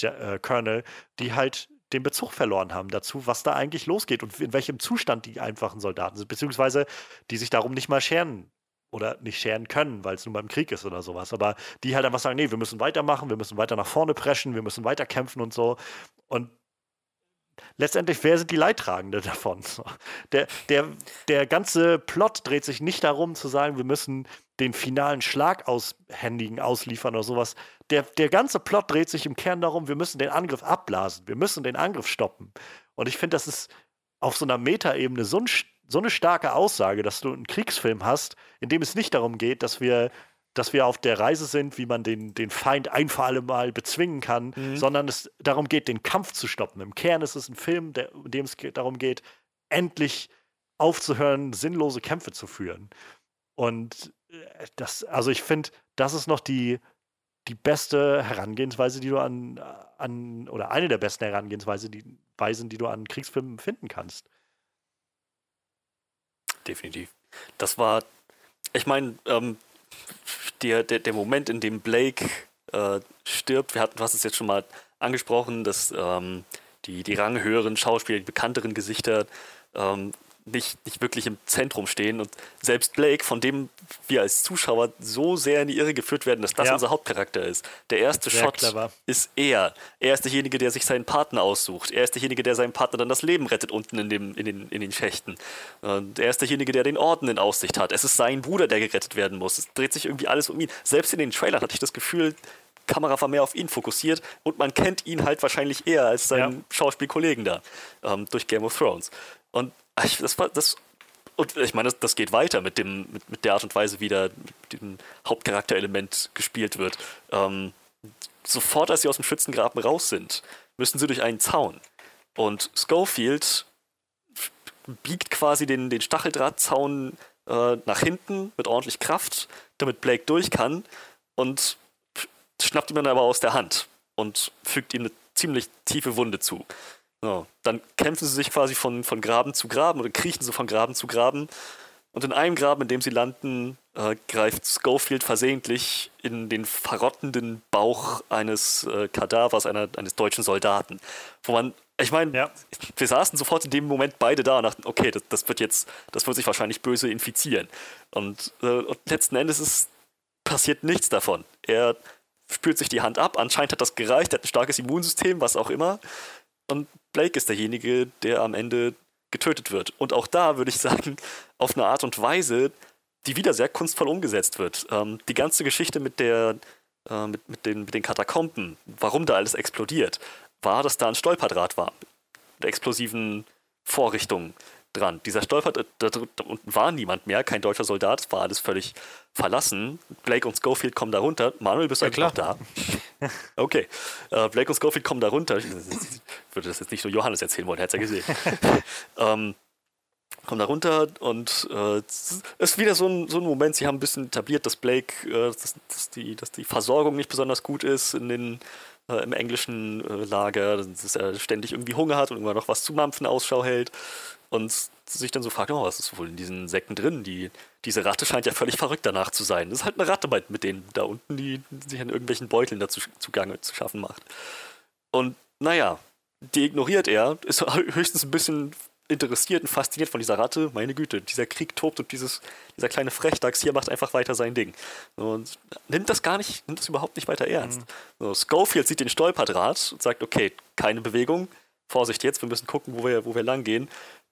äh, Colonel, die halt den Bezug verloren haben dazu, was da eigentlich losgeht und in welchem Zustand die einfachen Soldaten sind, beziehungsweise die sich darum nicht mal scheren oder nicht scheren können, weil es nun beim Krieg ist oder sowas. Aber die halt einfach sagen, nee, wir müssen weitermachen, wir müssen weiter nach vorne preschen, wir müssen weiter kämpfen und so. Und letztendlich, wer sind die Leidtragenden *laughs* davon? Der, der, der ganze Plot dreht sich nicht darum zu sagen, wir müssen den finalen Schlag aushändigen, ausliefern oder sowas. Der, der ganze Plot dreht sich im Kern darum, wir müssen den Angriff abblasen, wir müssen den Angriff stoppen. Und ich finde, das ist auf so einer Metaebene so, ein, so eine starke Aussage, dass du einen Kriegsfilm hast, in dem es nicht darum geht, dass wir dass wir auf der Reise sind, wie man den, den Feind ein für alle Mal bezwingen kann, mhm. sondern es darum geht, den Kampf zu stoppen. Im Kern ist es ein Film, der, in dem es darum geht, endlich aufzuhören, sinnlose Kämpfe zu führen. Und das, also ich finde, das ist noch die, die beste Herangehensweise, die du an, an, oder eine der besten Herangehensweisen, die, Weisen, die du an Kriegsfilmen finden kannst. Definitiv. Das war, ich meine, ähm, der, der, der Moment, in dem Blake äh, stirbt, wir hatten, du hast es jetzt schon mal angesprochen, dass ähm, die, die ranghöheren Schauspieler, die bekannteren Gesichter ähm, nicht, nicht wirklich im Zentrum stehen. Und selbst Blake, von dem wir als Zuschauer so sehr in die Irre geführt werden, dass das ja. unser Hauptcharakter ist. Der erste sehr Shot clever. ist er. Er ist derjenige, der sich seinen Partner aussucht. Er ist derjenige, der seinem Partner dann das Leben rettet unten in, dem, in, den, in den Schächten. Und er ist derjenige, der den Orden in Aussicht hat. Es ist sein Bruder, der gerettet werden muss. Es dreht sich irgendwie alles um ihn. Selbst in den Trailern hatte ich das Gefühl, Kamera war mehr auf ihn fokussiert und man kennt ihn halt wahrscheinlich eher als seinen ja. Schauspielkollegen da ähm, durch Game of Thrones. Und *laughs* ich, das war das. Und ich meine, das, das geht weiter mit, dem, mit, mit der Art und Weise, wie da dem Hauptcharakterelement gespielt wird. Ähm, sofort, als sie aus dem Schützengraben raus sind, müssen sie durch einen Zaun. Und Schofield biegt quasi den, den Stacheldrahtzaun äh, nach hinten mit ordentlich Kraft, damit Blake durch kann und schnappt ihn dann aber aus der Hand und fügt ihm eine ziemlich tiefe Wunde zu. So, dann kämpfen sie sich quasi von, von Graben zu Graben oder kriechen sie von Graben zu Graben. Und in einem Graben, in dem sie landen, äh, greift Schofield versehentlich in den verrottenden Bauch eines äh, Kadavers einer, eines deutschen Soldaten. Wo man, ich meine, ja. wir saßen sofort in dem Moment beide da und dachten, okay, das, das wird jetzt, das wird sich wahrscheinlich böse infizieren. Und, äh, und letzten Endes ist, passiert nichts davon. Er spürt sich die Hand ab, anscheinend hat das gereicht, er hat ein starkes Immunsystem, was auch immer. Und Blake ist derjenige, der am Ende getötet wird. Und auch da würde ich sagen, *laughs* auf eine Art und Weise, die wieder sehr kunstvoll umgesetzt wird. Ähm, die ganze Geschichte mit der, äh, mit, mit, den, mit den Katakomben, warum da alles explodiert, war, dass da ein Stolperdraht war. Mit explosiven Vorrichtungen dran. Dieser Stolper, da, da, da unten war niemand mehr, kein deutscher Soldat, es war alles völlig verlassen. Blake und Schofield kommen da runter. Manuel, bist du ja, eigentlich noch da? *laughs* Okay. Äh, Blake und Schofield kommen da runter. Ich würde das jetzt nicht nur Johannes erzählen wollen, er hat es ja gesehen. *laughs* ähm, kommen da runter und äh, ist wieder so ein, so ein Moment, sie haben ein bisschen etabliert, dass Blake, äh, dass, dass, die, dass die Versorgung nicht besonders gut ist in den, äh, im englischen äh, Lager, dass er ständig irgendwie Hunger hat und irgendwann noch was zu mampfen Ausschau hält und sich dann so fragt, oh, was ist wohl in diesen Säcken drin? Die, diese Ratte scheint ja völlig verrückt danach zu sein. Das ist halt eine Ratte mit denen da unten, die sich an irgendwelchen Beuteln dazu zugange zu schaffen macht. Und naja, die ignoriert er, ist *laughs* höchstens ein bisschen interessiert und fasziniert von dieser Ratte. Meine Güte, dieser Krieg tobt und dieses, dieser kleine Frechdachs hier macht einfach weiter sein Ding. Und nimmt das gar nicht, nimmt das überhaupt nicht weiter ernst. Mhm. So, Schofield sieht den Stolperdraht und sagt, okay, keine Bewegung, Vorsicht jetzt, wir müssen gucken, wo wir, wo wir lang gehen.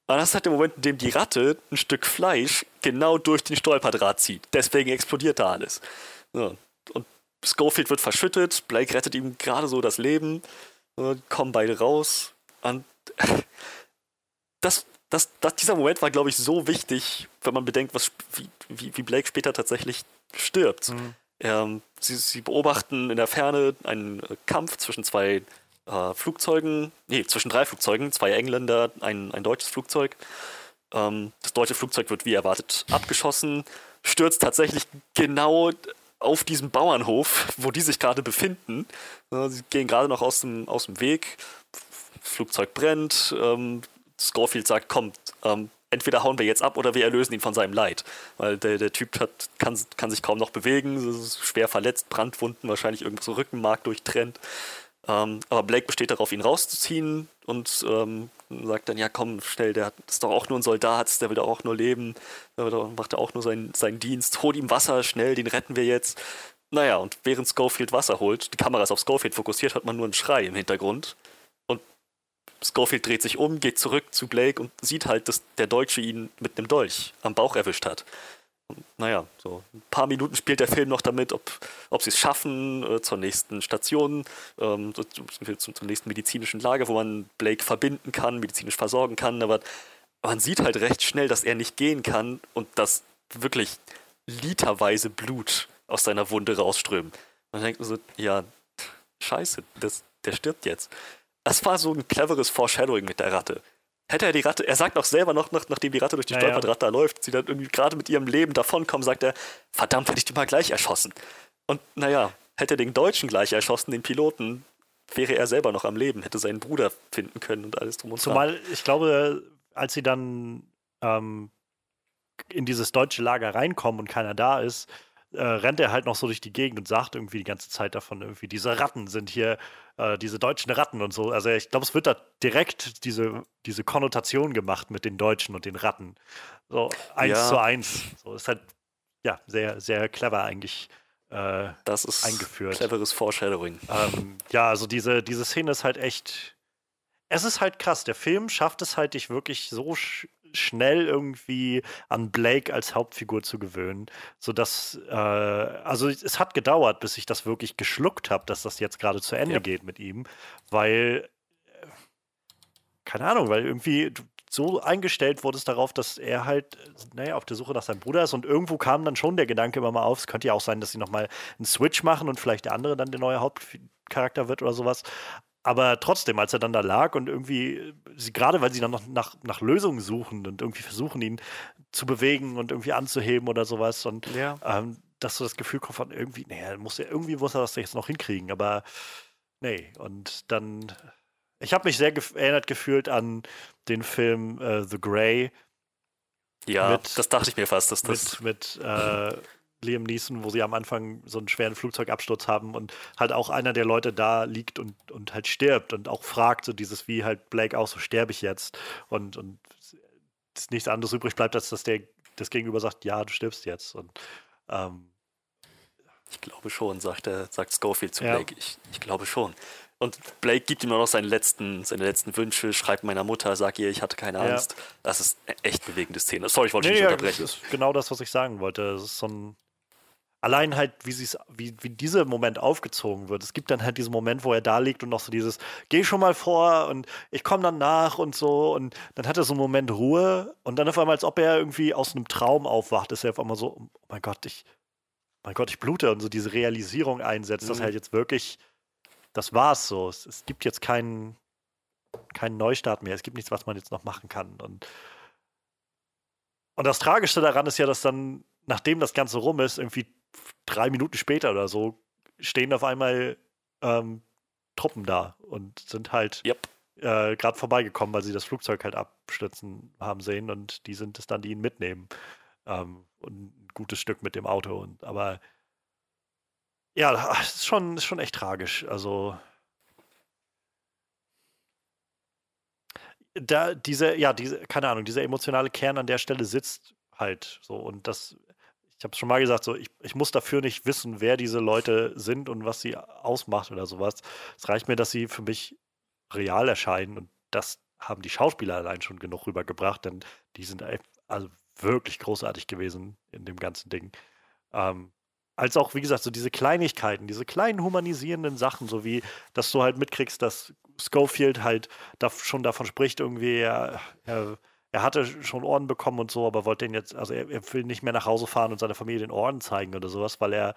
Und das ist halt der Moment, in dem die Ratte ein Stück Fleisch genau durch den Stolperdraht zieht. Deswegen explodiert da alles. So. Und Schofield wird verschüttet, Blake rettet ihm gerade so das Leben, kommen beide raus. Und das, das, das, dieser Moment war, glaube ich, so wichtig, wenn man bedenkt, was, wie, wie Blake später tatsächlich stirbt. Mhm. Ähm, sie, sie, beobachten in der Ferne einen Kampf zwischen zwei äh, Flugzeugen, nee, zwischen drei Flugzeugen, zwei Engländer, ein, ein deutsches Flugzeug. Ähm, das deutsche Flugzeug wird wie erwartet abgeschossen, stürzt tatsächlich genau auf diesem Bauernhof, wo die sich gerade befinden. Äh, sie gehen gerade noch aus dem, aus dem Weg. Flugzeug brennt. Ähm, Scorfield sagt, kommt, ähm, entweder hauen wir jetzt ab oder wir erlösen ihn von seinem Leid. Weil der, der Typ hat, kann, kann sich kaum noch bewegen, schwer verletzt, Brandwunden, wahrscheinlich irgendwo so Rückenmark durchtrennt. Ähm, aber Blake besteht darauf, ihn rauszuziehen und ähm, sagt dann, ja komm, schnell, der ist doch auch nur ein Soldat, der will doch auch nur leben, der macht auch nur seinen, seinen Dienst, hol ihm Wasser, schnell, den retten wir jetzt. Naja, und während Schofield Wasser holt, die Kamera ist auf Schofield fokussiert, hört man nur einen Schrei im Hintergrund. Und Schofield dreht sich um, geht zurück zu Blake und sieht halt, dass der Deutsche ihn mit einem Dolch am Bauch erwischt hat naja, so ein paar Minuten spielt der Film noch damit, ob, ob sie es schaffen äh, zur nächsten Station, ähm, zum, zum nächsten medizinischen Lager, wo man Blake verbinden kann, medizinisch versorgen kann. Aber man sieht halt recht schnell, dass er nicht gehen kann und dass wirklich literweise Blut aus seiner Wunde rausströmen. Man denkt so, ja, scheiße, das, der stirbt jetzt. Das war so ein cleveres Foreshadowing mit der Ratte. Hätte er die Ratte, er sagt auch selber noch, nach, nachdem die Ratte durch die ja. Stolperdraht da läuft, sie dann irgendwie gerade mit ihrem Leben davonkommen, sagt er, verdammt, hätte ich die mal gleich erschossen. Und naja, hätte er den Deutschen gleich erschossen, den Piloten, wäre er selber noch am Leben, hätte seinen Bruder finden können und alles drum und dran. Zumal, ich glaube, als sie dann ähm, in dieses deutsche Lager reinkommen und keiner da ist, äh, rennt er halt noch so durch die Gegend und sagt irgendwie die ganze Zeit davon, irgendwie, diese Ratten sind hier, äh, diese deutschen Ratten und so. Also ich glaube, es wird da direkt diese, diese Konnotation gemacht mit den Deutschen und den Ratten. So eins Ja. zu eins. So ist halt, ja, sehr, sehr clever eigentlich äh, Das ist eingeführt. cleveres Foreshadowing. ähm, ja, also diese, diese Szene ist halt echt. Es ist halt krass. Der Film schafft es halt, dich wirklich so schnell irgendwie an Blake als Hauptfigur zu gewöhnen, sodass, äh, also es hat gedauert, bis ich das wirklich geschluckt habe, dass das jetzt gerade zu Ende Ja. geht mit ihm, weil, keine Ahnung, weil irgendwie so eingestellt wurde es darauf, dass er halt, naja, auf der Suche nach seinem Bruder ist und irgendwo kam dann schon der Gedanke immer mal auf, es könnte ja auch sein, dass sie nochmal einen Switch machen und vielleicht der andere dann der neue Hauptcharakter wird oder sowas. Aber trotzdem, als er dann da lag und irgendwie, sie, gerade weil sie dann noch nach, nach Lösungen suchen und irgendwie versuchen, ihn zu bewegen und irgendwie anzuheben oder sowas und Ja. ähm, dass du das Gefühl kommst von irgendwie, naja, muss er, irgendwie muss er das jetzt noch hinkriegen, aber nee. Und dann, ich habe mich sehr gef erinnert gefühlt an den Film äh, The Grey Ja, mit- das dachte ich mir fast, dass das. mit, mit äh, Liam Neeson, wo sie am Anfang so einen schweren Flugzeugabsturz haben und halt auch einer der Leute da liegt und, und halt stirbt und auch fragt, so dieses wie halt Blake auch, so sterbe ich jetzt und, und nichts anderes übrig bleibt, als dass der das Gegenüber sagt, ja, du stirbst jetzt und ähm, Ich glaube schon, sagt, er, sagt Schofield zu Ja. Blake. Ich, ich glaube schon. Und Blake gibt ihm auch noch seine letzten, seine letzten Wünsche, schreibt meiner Mutter, sag ihr, ich hatte keine Ja. Angst. Das ist eine echt bewegende Szene. Sorry, ich wollte Nee, dich nicht ja, das unterbrechen. ist genau das, was ich sagen wollte. Es ist so ein. Allein halt, wie, sie's, wie, wie dieser Moment aufgezogen wird. Es gibt dann halt diesen Moment, wo er da liegt und noch so dieses, geh schon mal vor und ich komme dann nach und so. Und dann hat er so einen Moment Ruhe und dann auf einmal, als ob er irgendwie aus einem Traum aufwacht, ist er auf einmal so, oh mein Gott, ich, mein Gott, ich blute und so diese Realisierung einsetzt, dass Mhm. halt jetzt wirklich, das war's so. Es, es gibt jetzt keinen, keinen Neustart mehr. Es gibt nichts, was man jetzt noch machen kann. Und und das Tragischste daran ist ja, dass dann, nachdem das Ganze rum ist, irgendwie drei Minuten später oder so, stehen auf einmal ähm, Truppen da und sind halt Yep. äh, gerade vorbeigekommen, weil sie das Flugzeug halt abstürzen haben sehen und die sind es dann, die ihn mitnehmen. Ähm, und ein gutes Stück mit dem Auto. Und, aber ja, es ist schon, ist schon echt tragisch. Also da diese, ja, diese, keine Ahnung, dieser emotionale Kern an der Stelle sitzt halt so und das, ich habe es schon mal gesagt, so ich, ich muss dafür nicht wissen, wer diese Leute sind und was sie ausmacht oder sowas. Es reicht mir, dass sie für mich real erscheinen und das haben die Schauspieler allein schon genug rübergebracht, denn die sind also wirklich großartig gewesen in dem ganzen Ding. Ähm, als auch, wie gesagt, so diese Kleinigkeiten, diese kleinen humanisierenden Sachen, so wie, dass du halt mitkriegst, dass Schofield halt da schon davon spricht, irgendwie, er, er, er hatte schon Orden bekommen und so, aber wollte den jetzt, also er, er will nicht mehr nach Hause fahren und seiner Familie den Orden zeigen oder sowas, weil er,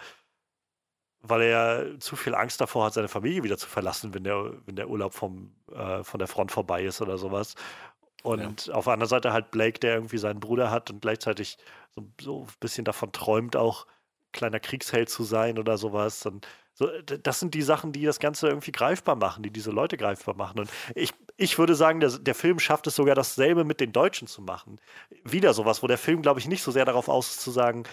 weil er zu viel Angst davor hat, seine Familie wieder zu verlassen, wenn der, wenn der Urlaub vom, äh, von der Front vorbei ist oder sowas. Und auf der anderen Seite halt Blake, der irgendwie seinen Bruder hat und gleichzeitig so, so ein bisschen davon träumt, auch kleiner Kriegsheld zu sein oder sowas. Und so, d- das sind die Sachen, die das Ganze irgendwie greifbar machen, die diese Leute greifbar machen. Und ich, ich würde sagen, der, der Film schafft es sogar dasselbe mit den Deutschen zu machen. Wieder sowas, wo der Film, glaube ich, nicht so sehr darauf aus ist zu sagen,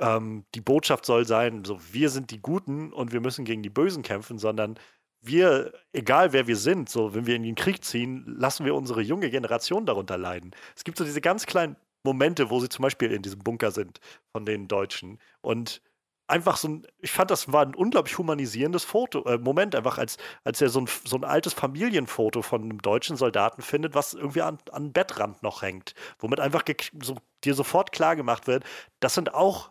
ähm, die Botschaft soll sein, so wir sind die Guten und wir müssen gegen die Bösen kämpfen, sondern wir, egal wer wir sind, so wenn wir in den Krieg ziehen, lassen wir unsere junge Generation darunter leiden. Es gibt so diese ganz kleinen Momente, wo sie zum Beispiel in diesem Bunker sind von den Deutschen und einfach so ein, ich fand, das war ein unglaublich humanisierendes Foto, äh, Moment, einfach als, als er so ein, so ein altes Familienfoto von einem deutschen Soldaten findet, was irgendwie an, an Bettrand noch hängt, womit einfach so, dir sofort klar gemacht wird, das sind auch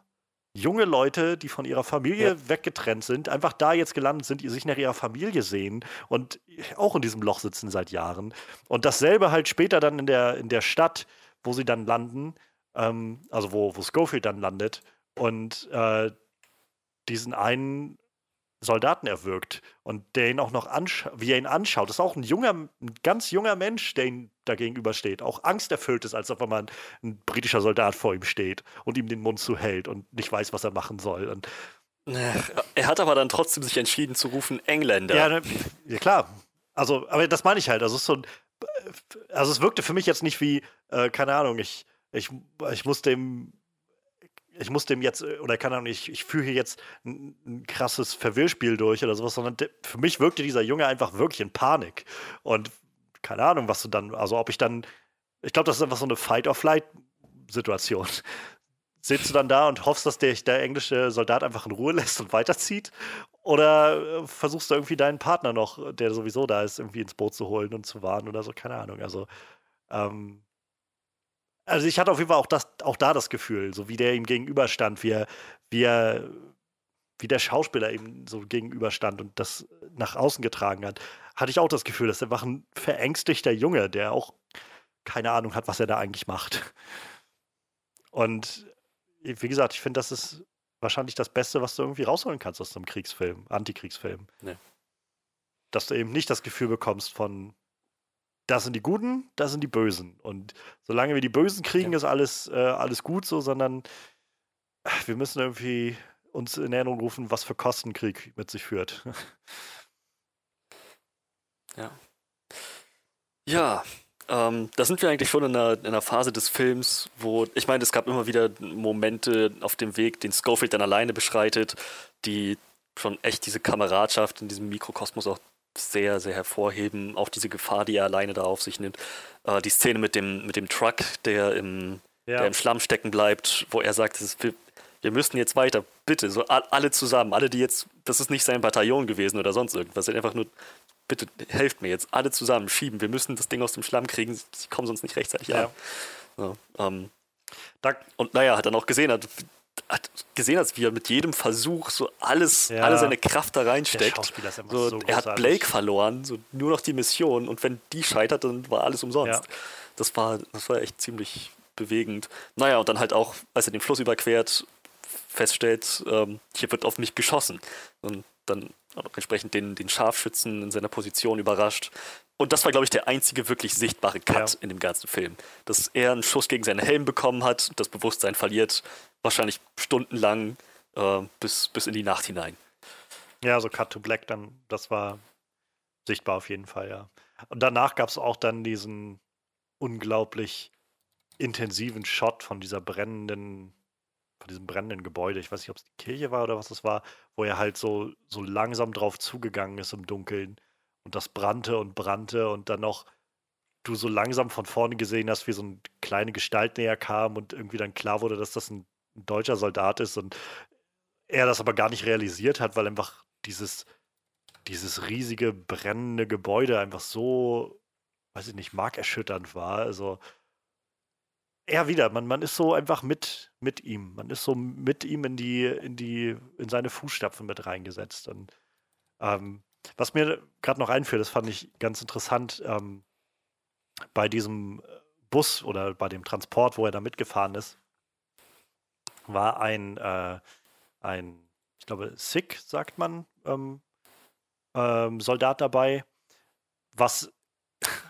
junge Leute, die von ihrer Familie weggetrennt sind, einfach da jetzt gelandet sind, die sich nach ihrer Familie sehen und auch in diesem Loch sitzen seit Jahren. Und dasselbe halt später dann in der, in der Stadt, wo sie dann landen, ähm, also wo, wo Schofield dann landet. Und äh, diesen einen Soldaten erwürgt und der ihn auch noch anschaut, wie er ihn anschaut. Das ist auch ein junger, ein ganz junger Mensch, der ihm da gegenübersteht. Auch angsterfüllt ist, als ob man ein britischer Soldat vor ihm steht und ihm den Mund zuhält und nicht weiß, was er machen soll. Und er hat aber dann trotzdem sich entschieden zu rufen Engländer. Ja, ne, ja klar. Also, aber das meine ich halt. Also, es ist so ein, also es wirkte für mich jetzt nicht wie, äh, keine Ahnung, ich, ich, ich muss dem ich muss dem jetzt, äh, oder keine Ahnung, ich, ich führe hier jetzt ein, ein, krasses Verwirrspiel durch oder sowas, sondern für mich wirkte dieser Junge einfach wirklich in Panik. Und keine Ahnung, was du dann, also ob ich dann, ich glaube, das ist einfach so eine Fight-or-Flight-Situation. *laughs* Sitzt du dann da und hoffst, dass der, der englische Soldat einfach in Ruhe lässt und weiterzieht? Oder äh, versuchst du irgendwie deinen Partner noch, der sowieso da ist, irgendwie ins Boot zu holen und zu warnen oder so? Keine Ahnung. Also, ähm, also ich hatte auf jeden Fall auch, das, auch da das Gefühl, so wie der ihm gegenüberstand, wie er, wie er, wie der Schauspieler ihm so gegenüberstand und das nach außen getragen hat, hatte ich auch das Gefühl, dass er einfach ein verängstigter Junge, der auch keine Ahnung hat, was er da eigentlich macht. Und wie gesagt, ich finde, das ist wahrscheinlich das Beste, was du irgendwie rausholen kannst aus einem Kriegsfilm, Antikriegsfilm. Nee. Dass du eben nicht das Gefühl bekommst von, das sind die Guten, das sind die Bösen. Und solange wir die Bösen kriegen, ja. ist alles, äh, alles gut so, sondern wir müssen irgendwie uns in Erinnerung rufen, was für Kosten Krieg mit sich führt. *laughs* Ja. Ja, ähm, da sind wir eigentlich schon in einer, in einer, Phase des Films, wo, ich meine, es gab immer wieder Momente auf dem Weg, den Schofield dann alleine beschreitet, die schon echt diese Kameradschaft in diesem Mikrokosmos auch sehr, sehr hervorheben. Auch diese Gefahr, die er alleine da auf sich nimmt. Äh, die Szene mit dem, mit dem Truck, der im, ja. der im Schlamm stecken bleibt, wo er sagt, ist, wir, wir, müssen jetzt weiter, bitte, so alle zusammen, alle, die jetzt, das ist nicht sein Bataillon gewesen oder sonst irgendwas, er einfach nur, bitte helft mir jetzt, alle zusammen schieben, wir müssen das Ding aus dem Schlamm kriegen, sie kommen sonst nicht rechtzeitig ja. an. So, ähm, und naja, hat dann auch gesehen, hat gesehen, als wie er mit jedem Versuch so alles, ja. alle seine Kraft da reinsteckt. So, so er hat Blake verloren, so nur noch die Mission und wenn die scheitert, dann war alles umsonst. Ja. Das war, das war echt ziemlich bewegend. Naja, und dann halt auch, als er den Fluss überquert, feststellt, ähm, hier wird auf mich geschossen. Und dann auch entsprechend den, den Scharfschützen in seiner Position überrascht. Und das war, glaube ich, der einzige wirklich sichtbare Cut ja. in dem ganzen Film. Dass er einen Schuss gegen seinen Helm bekommen hat, das Bewusstsein verliert, wahrscheinlich stundenlang äh, bis, bis in die Nacht hinein. Ja, so Cut to Black, dann, das war sichtbar auf jeden Fall, ja. Und danach gab es auch dann diesen unglaublich intensiven Shot von dieser brennenden, von diesem brennenden Gebäude. Ich weiß nicht, ob es die Kirche war oder was es war, wo er halt so, so langsam drauf zugegangen ist im Dunkeln und das brannte und brannte und dann noch du so langsam von vorne gesehen hast, wie so eine kleine Gestalt näher kam und irgendwie dann klar wurde, dass das ein ein deutscher Soldat ist und er das aber gar nicht realisiert hat, weil einfach dieses, dieses riesige brennende Gebäude einfach so, weiß ich nicht, markerschütternd war. Also er wieder, man, man ist so einfach mit, mit ihm. Man ist so mit ihm in die, in die, in seine Fußstapfen mit reingesetzt. Und ähm, was mir gerade noch einfällt, das fand ich ganz interessant, ähm, bei diesem Bus oder bei dem Transport, wo er da mitgefahren ist, war ein, äh, ein ich glaube, Sikh, sagt man, ähm, ähm, Soldat dabei, was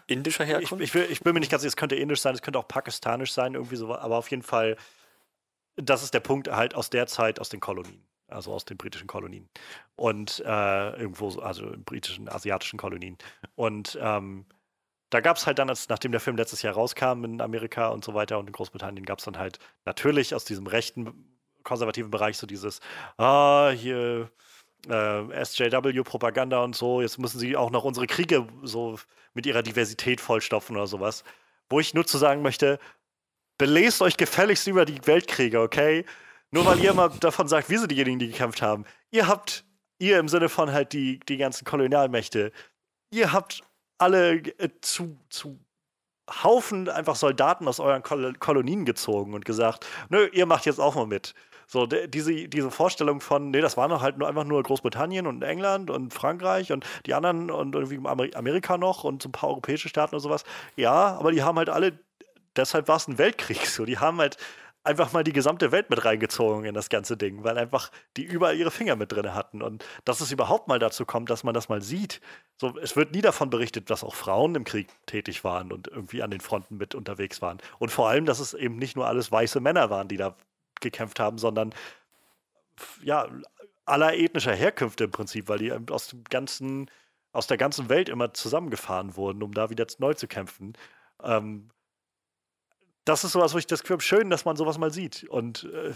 indischer Herkunft? Ich, ich, ich, bin mir nicht ganz sicher, es könnte indisch sein, es könnte auch pakistanisch sein, irgendwie so, aber auf jeden Fall, das ist der Punkt halt aus der Zeit, aus den Kolonien, also aus den britischen Kolonien und äh, irgendwo, also in britischen, asiatischen Kolonien. Und ähm, da gab es halt dann, als, nachdem der Film letztes Jahr rauskam in Amerika und so weiter und in Großbritannien, gab es dann halt natürlich aus diesem rechten konservativen Bereich so dieses, ah, hier äh, SJW-Propaganda und so, jetzt müssen sie auch noch unsere Kriege so mit ihrer Diversität vollstopfen oder sowas. Wo ich nur zu sagen möchte, belest euch gefälligst über die Weltkriege, okay? Nur weil ihr immer davon sagt, wir sind diejenigen, die gekämpft haben. Ihr habt, ihr im Sinne von halt die, die ganzen Kolonialmächte, ihr habt alle äh, zu, zu Haufen einfach Soldaten aus euren Kol Kolonien gezogen und gesagt, nö, ihr macht jetzt auch mal mit. So, diese, diese Vorstellung von, nee, das waren halt nur einfach nur Großbritannien und England und Frankreich und die anderen und irgendwie Amerika noch und so ein paar europäische Staaten und sowas. Ja, aber die haben halt alle, deshalb war es ein Weltkrieg so. Die haben halt einfach mal die gesamte Welt mit reingezogen in das ganze Ding, weil einfach die überall ihre Finger mit drin hatten. Und dass es überhaupt mal dazu kommt, dass man das mal sieht. So, es wird nie davon berichtet, dass auch Frauen im Krieg tätig waren und irgendwie an den Fronten mit unterwegs waren. Und vor allem, dass es eben nicht nur alles weiße Männer waren, die da gekämpft haben, sondern ja, aller ethnischer Herkünfte im Prinzip, weil die aus dem ganzen, aus der ganzen Welt immer zusammengefahren wurden, um da wieder neu zu kämpfen. Ähm, das ist sowas, wo ich das Gefühl habe, schön, dass man sowas mal sieht. Und äh,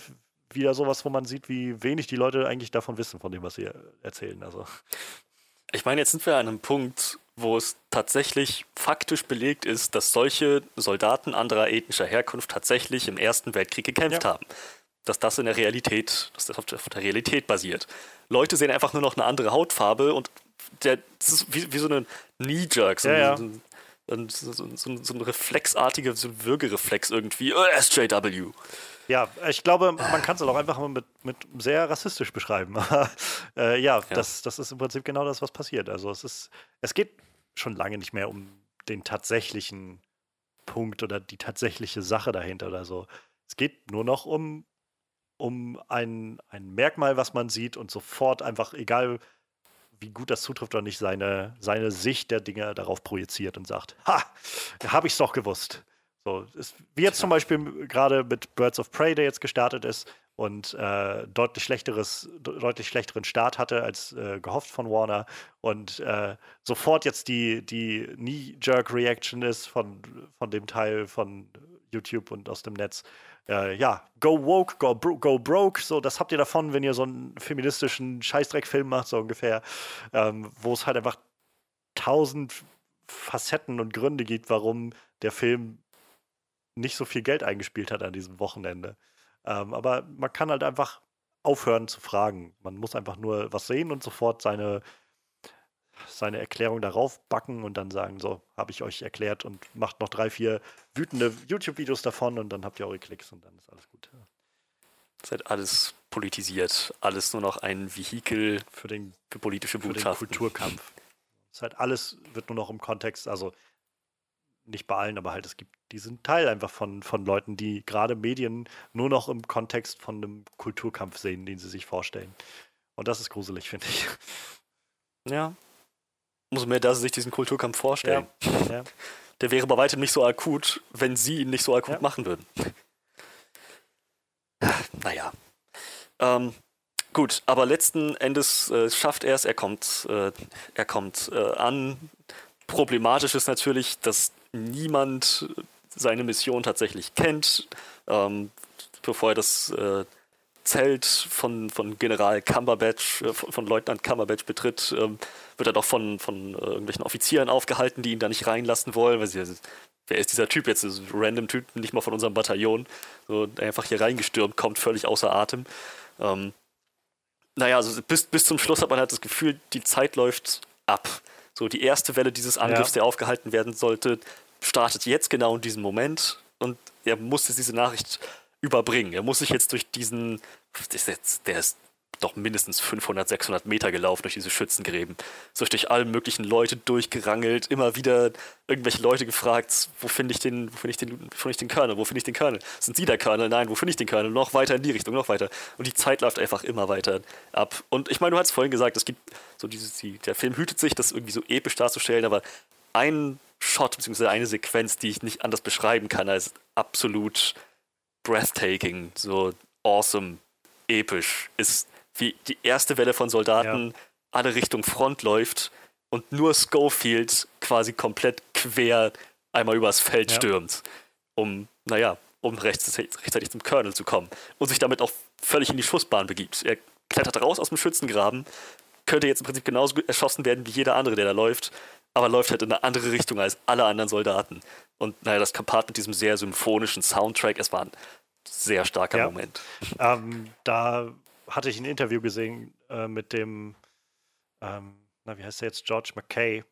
wieder sowas, wo man sieht, wie wenig die Leute eigentlich davon wissen, von dem, was sie erzählen. Also. Ich meine, jetzt sind wir an einem Punkt, wo es tatsächlich faktisch belegt ist, dass solche Soldaten anderer ethnischer Herkunft tatsächlich im Ersten Weltkrieg gekämpft ja. haben. Dass das in der Realität, dass das auf der Realität basiert. Leute sehen einfach nur noch eine andere Hautfarbe und der, das ist wie, wie so ein Knee-Jerk, so, ja, ja. so, und so, so, so ein reflexartiger so ein Würgereflex irgendwie. Oh, SJW. Ja, ich glaube, man kann es auch einfach mal mit, mit sehr rassistisch beschreiben. *laughs* äh, ja, ja, Das, das ist im Prinzip genau das, was passiert. Also es ist, es geht schon lange nicht mehr um den tatsächlichen Punkt oder die tatsächliche Sache dahinter oder so. Es geht nur noch um, um ein, ein Merkmal, was man sieht und sofort einfach, egal wie gut das zutrifft oder nicht, seine, seine Sicht der Dinge darauf projiziert und sagt, ha, habe ich es doch gewusst. So, ist, wie jetzt zum Beispiel gerade mit Birds of Prey, der jetzt gestartet ist und äh, deutlich schlechteres, deutlich schlechteren Start hatte als äh, gehofft von Warner und äh, sofort jetzt die, die Knee-Jerk-Reaction ist von, von dem Teil von YouTube und aus dem Netz äh, ja, go woke, go, bro go broke, so, das habt ihr davon, wenn ihr so einen feministischen Scheißdreck-Film macht, so ungefähr, ähm, wo es halt einfach tausend Facetten und Gründe gibt, warum der Film nicht so viel Geld eingespielt hat an diesem Wochenende. Ähm, aber man kann halt einfach aufhören zu fragen. Man muss einfach nur was sehen und sofort seine seine Erklärung darauf backen und dann sagen, so, habe ich euch erklärt und macht noch drei, vier wütende YouTube-Videos davon und dann habt ihr eure Klicks und dann ist alles gut. Ja. Es ist halt alles politisiert, alles nur noch ein Vehikel für, den, für politische für Botschaften. den Kulturkampf. Es ist halt alles wird nur noch im Kontext, also nicht bei allen, aber halt es gibt diesen Teil einfach von, von Leuten, die gerade Medien nur noch im Kontext von einem Kulturkampf sehen, den sie sich vorstellen. Und das ist gruselig, finde ich. Ja, Umso mehr, dass sie sich diesen Kulturkampf vorstellen. Ja. Ja. Der wäre bei weitem nicht so akut, wenn sie ihn nicht so akut ja. machen würden. naja. Ähm, gut, aber letzten Endes äh, schafft er es, er kommt, äh, er kommt äh, an. Problematisch ist natürlich, dass niemand seine Mission tatsächlich kennt. Ähm, bevor er das äh, Zelt von, von General Cumberbatch, äh, von, von, Leutnant Cumberbatch betritt, ähm, wird er doch von, von äh, irgendwelchen Offizieren aufgehalten, die ihn da nicht reinlassen wollen, weil sie, wer ist dieser Typ jetzt? Das ist ein random Typ, nicht mal von unserem Bataillon, so einfach hier reingestürmt, kommt völlig außer Atem. Ähm, naja, also bis, bis zum Schluss hat man halt das Gefühl, die Zeit läuft ab. So, die erste Welle dieses Angriffs, ja. der aufgehalten werden sollte, startet jetzt genau in diesem Moment und er muss jetzt diese Nachricht überbringen. Er muss sich jetzt durch diesen, der ist doch mindestens 500, 600 Meter gelaufen durch diese Schützengräben. So durch alle möglichen Leute durchgerangelt, immer wieder irgendwelche Leute gefragt, wo finde ich den, wo finde ich den, wo finde ich den Colonel, wo finde ich den Colonel? Sind Sie der Colonel? Nein, wo finde ich den Colonel? Noch weiter in die Richtung, noch weiter. Und die Zeit läuft einfach immer weiter ab. Und ich meine, du hast vorhin gesagt, es gibt so dieses, die, der Film hütet sich, das irgendwie so episch darzustellen, aber ein Shot bzw. eine Sequenz, die ich nicht anders beschreiben kann als absolut breathtaking, so awesome, episch, ist wie die erste Welle von Soldaten ja. alle Richtung Front läuft und nur Schofield quasi komplett quer einmal übers Feld ja. stürmt, um, naja, um rechts, rechtzeitig zum Colonel zu kommen und sich damit auch völlig in die Schussbahn begibt. Er klettert raus aus dem Schützengraben, könnte jetzt im Prinzip genauso erschossen werden wie jeder andere, der da läuft, aber läuft halt in eine andere Richtung als alle anderen Soldaten. Und naja, das Kapat mit diesem sehr symphonischen Soundtrack, es war ein sehr starker ja. Moment. *laughs* Ähm, da hatte ich ein Interview gesehen äh, mit dem, ähm, na, wie heißt der jetzt, George McKay,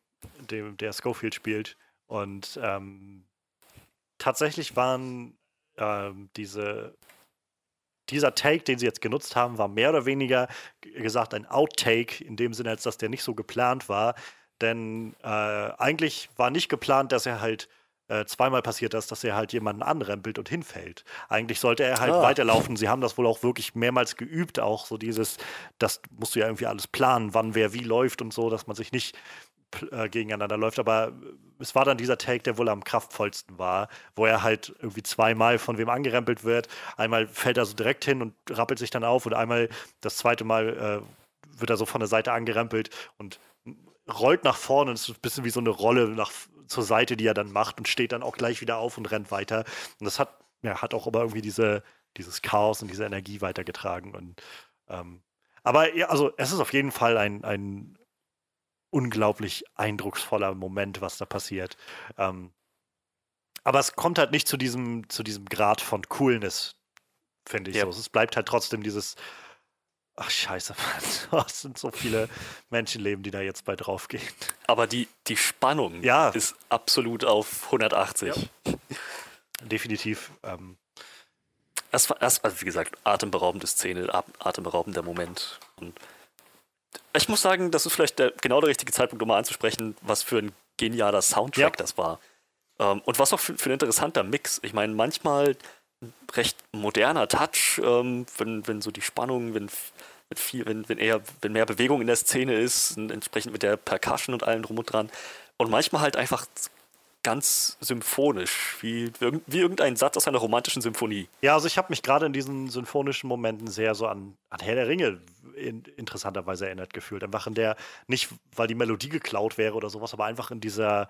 dem, der Schofield spielt. Und ähm, tatsächlich waren ähm, diese dieser Take, den sie jetzt genutzt haben, war mehr oder weniger gesagt ein Outtake, in dem Sinne, als dass der nicht so geplant war. Denn äh, eigentlich war nicht geplant, dass er halt äh, äh, zweimal passiert das, dass er halt jemanden anrempelt und hinfällt. Eigentlich sollte er halt ah. weiterlaufen. Sie haben das wohl auch wirklich mehrmals geübt, auch so dieses, das musst du ja irgendwie alles planen, wann wer wie läuft und so, dass man sich nicht äh, gegeneinander läuft. Aber es war dann dieser Take, der wohl am kraftvollsten war, wo er halt irgendwie zweimal von wem angerempelt wird. Einmal fällt er so direkt hin und rappelt sich dann auf und einmal das zweite Mal äh, wird er so von der Seite angerempelt und rollt nach vorne. Es ist ein bisschen wie so eine Rolle nach, zur Seite, die er dann macht und steht dann auch gleich wieder auf und rennt weiter. Und das hat, ja, hat auch aber irgendwie diese, dieses Chaos und diese Energie weitergetragen. Und ähm, aber ja, also es ist auf jeden Fall ein, ein unglaublich eindrucksvoller Moment, was da passiert. Ähm, aber es kommt halt nicht zu diesem, zu diesem Grad von Coolness, finde ich ja. so. Es bleibt halt trotzdem dieses, ach scheiße, *laughs* Mann, es sind so viele Menschenleben, die da jetzt bei draufgehen. Aber die, die Spannung ja. ist absolut auf 180. Ja. Definitiv. Ähm, das war, das, also wie gesagt, atemberaubende Szene, atemberaubender Moment. Und ich muss sagen, das ist vielleicht der, genau der richtige Zeitpunkt, um mal anzusprechen, was für ein genialer Soundtrack ja. das war. Ähm, und was auch für, für, ein interessanter Mix. Ich meine, manchmal recht moderner Touch, ähm, wenn, wenn so die Spannung, wenn, mit viel, wenn, wenn eher, wenn mehr Bewegung in der Szene ist, entsprechend mit der Percussion und allem drum und dran. Und manchmal halt einfach ganz symphonisch, wie, wie irgendein Satz aus einer romantischen Symphonie. Ja, also ich habe mich gerade in diesen symphonischen Momenten sehr so an, an Herr der Ringe in, interessanterweise erinnert gefühlt. Einfach in der, nicht weil die Melodie geklaut wäre oder sowas, aber einfach in dieser,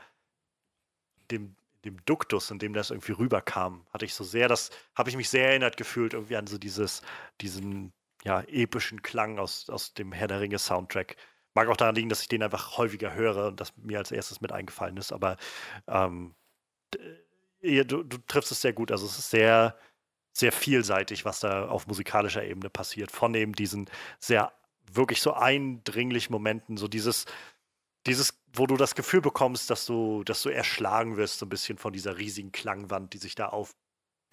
dem, dem Duktus, in dem das irgendwie rüberkam, hatte ich so sehr, das habe ich mich sehr erinnert gefühlt, irgendwie an so dieses, diesen ja, epischen Klang aus, aus dem Herr der Ringe Soundtrack. Mag auch daran liegen, dass ich den einfach häufiger höre und das mir als erstes mit eingefallen ist, aber ähm, du, du triffst es sehr gut. Also es ist sehr, sehr vielseitig, was da auf musikalischer Ebene passiert. Von eben diesen sehr wirklich so eindringlichen Momenten, so dieses, dieses, wo du das Gefühl bekommst, dass du, dass du erschlagen wirst, so ein bisschen von dieser riesigen Klangwand, die sich da auf,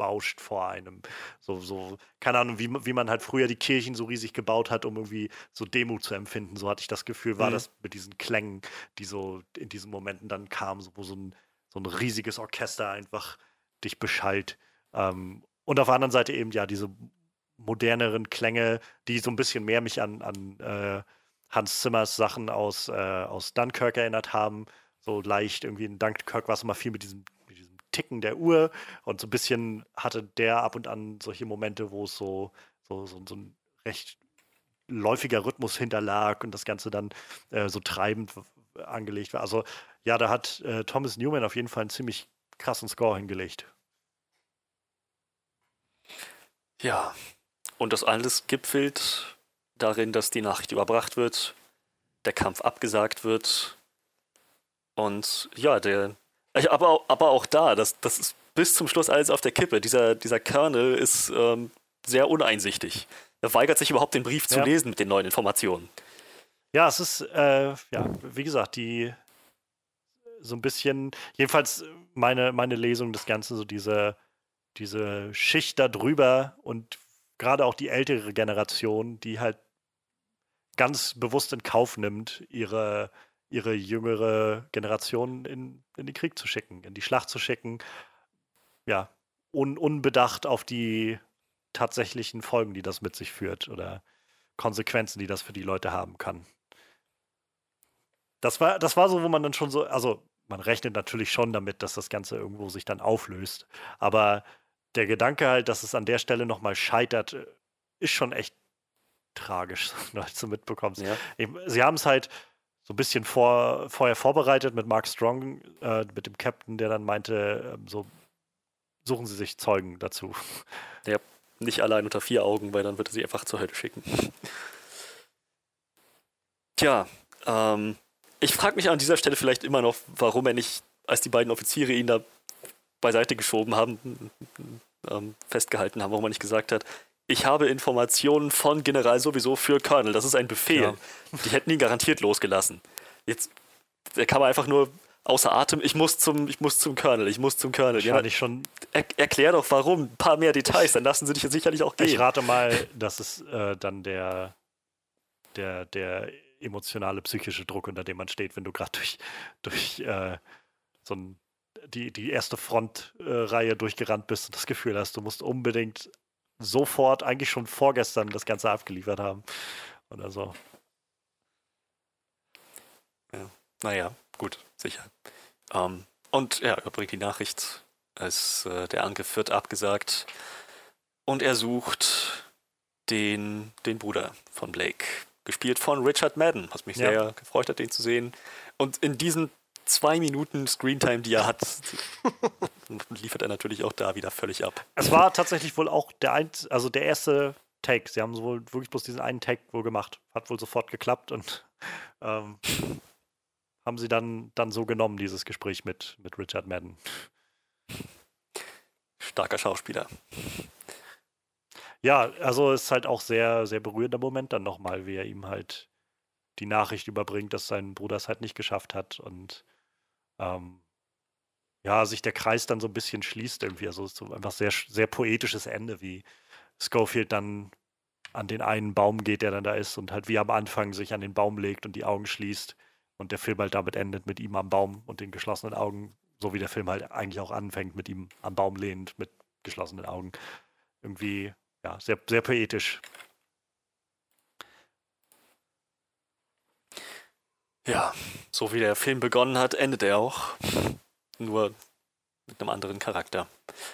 bauscht vor einem. So, so, keine Ahnung, wie, wie man halt früher die Kirchen so riesig gebaut hat, um irgendwie so Demo zu empfinden. So hatte ich das Gefühl, war mhm. das mit diesen Klängen, die so in diesen Momenten dann kamen, so, wo so ein, so ein riesiges Orchester einfach dich beschallt. Ähm, und auf der anderen Seite eben ja diese moderneren Klänge, die so ein bisschen mehr mich an, an äh, Hans Zimmers Sachen aus, äh, aus Dunkirk erinnert haben. So leicht irgendwie in Dunkirk war es immer viel mit diesem Ticken der Uhr und so ein bisschen hatte der ab und an solche Momente, wo es so, so, so, so ein recht läufiger Rhythmus hinterlag und das Ganze dann äh, so treibend angelegt war. Also ja, da hat äh, Thomas Newman auf jeden Fall einen ziemlich krassen Score hingelegt. Ja, und das alles gipfelt darin, dass die Nachricht überbracht wird, der Kampf abgesagt wird und ja, der aber, aber auch da, das, das ist bis zum Schluss alles auf der Kippe. Dieser, dieser Kernel ist ähm, sehr uneinsichtig. Er weigert sich überhaupt, den Brief zu ja. lesen mit den neuen Informationen. Ja, es ist, äh, ja, wie gesagt, die so ein bisschen, jedenfalls meine, meine Lesung des Ganzen, so diese, diese Schicht da drüber und gerade auch die ältere Generation, die halt ganz bewusst in Kauf nimmt, ihre ihre jüngere Generation in, in den Krieg zu schicken, in die Schlacht zu schicken. Ja, un, unbedacht auf die tatsächlichen Folgen, die das mit sich führt oder Konsequenzen, die das für die Leute haben kann. Das war, das war so, wo man dann schon so, also man rechnet natürlich schon damit, dass das Ganze irgendwo sich dann auflöst. Aber der Gedanke halt, dass es an der Stelle nochmal scheitert, ist schon echt tragisch, *laughs* als du mitbekommst. Ja. Sie haben es halt, so ein bisschen vor, vorher vorbereitet mit Mark Strong, äh, mit dem Captain, der dann meinte, äh, so suchen Sie sich Zeugen dazu. *laughs* Ja, nicht allein unter vier Augen, weil dann würde sie einfach zur Hölle schicken. *laughs* Tja, ähm, ich frage mich an dieser Stelle vielleicht immer noch, warum er nicht, als die beiden Offiziere ihn da beiseite geschoben haben, ähm, festgehalten haben, warum er nicht gesagt hat, ich habe Informationen von General sowieso für Colonel. Das ist ein Befehl. Ja. Die hätten ihn garantiert losgelassen. Jetzt kann man einfach nur außer Atem, ich muss zum, ich muss zum Colonel, ich muss zum Colonel. Ja, schon. Er, erklär doch warum, ein paar mehr Details, dann lassen sie dich sicherlich auch gehen. Ich rate mal, dass es äh, dann der, der, der emotionale, psychische Druck, unter dem man steht, wenn du gerade durch, durch äh, so ein die, die erste Frontreihe äh, durchgerannt bist und das Gefühl hast, du musst unbedingt sofort, eigentlich schon vorgestern, das Ganze abgeliefert haben. Oder so. Ja. Naja, gut, sicher. Ähm, und ja, überbringt die Nachricht, es, äh, der Angriff wird abgesagt und er sucht den, den Bruder von Blake, gespielt von Richard Madden, was mich ja. sehr gefreut hat, den zu sehen. Und in diesen zwei Minuten Screentime, die er hat, *laughs* liefert er natürlich auch da wieder völlig ab. Es war tatsächlich wohl auch der, ein, also der erste Take. Sie haben wohl wirklich bloß diesen einen Take wohl gemacht. Hat wohl sofort geklappt und *laughs* ähm, haben sie dann, dann so genommen, dieses Gespräch mit, mit Richard Madden. Starker Schauspieler. Ja, also es ist halt auch sehr, sehr berührender Moment dann nochmal, wie er ihm halt die Nachricht überbringt, dass sein Bruder es halt nicht geschafft hat und ähm, ja, sich der Kreis dann so ein bisschen schließt irgendwie. Also so einfach sehr, sehr poetisches Ende, wie Schofield dann an den einen Baum geht, der dann da ist und halt wie am Anfang sich an den Baum legt und die Augen schließt und der Film halt damit endet mit ihm am Baum und den geschlossenen Augen, so wie der Film halt eigentlich auch anfängt, mit ihm am Baum lehnend, mit geschlossenen Augen. Irgendwie, ja, sehr, sehr poetisch. Ja, so wie der Film begonnen hat, endet er auch. Nur mit einem anderen Charakter.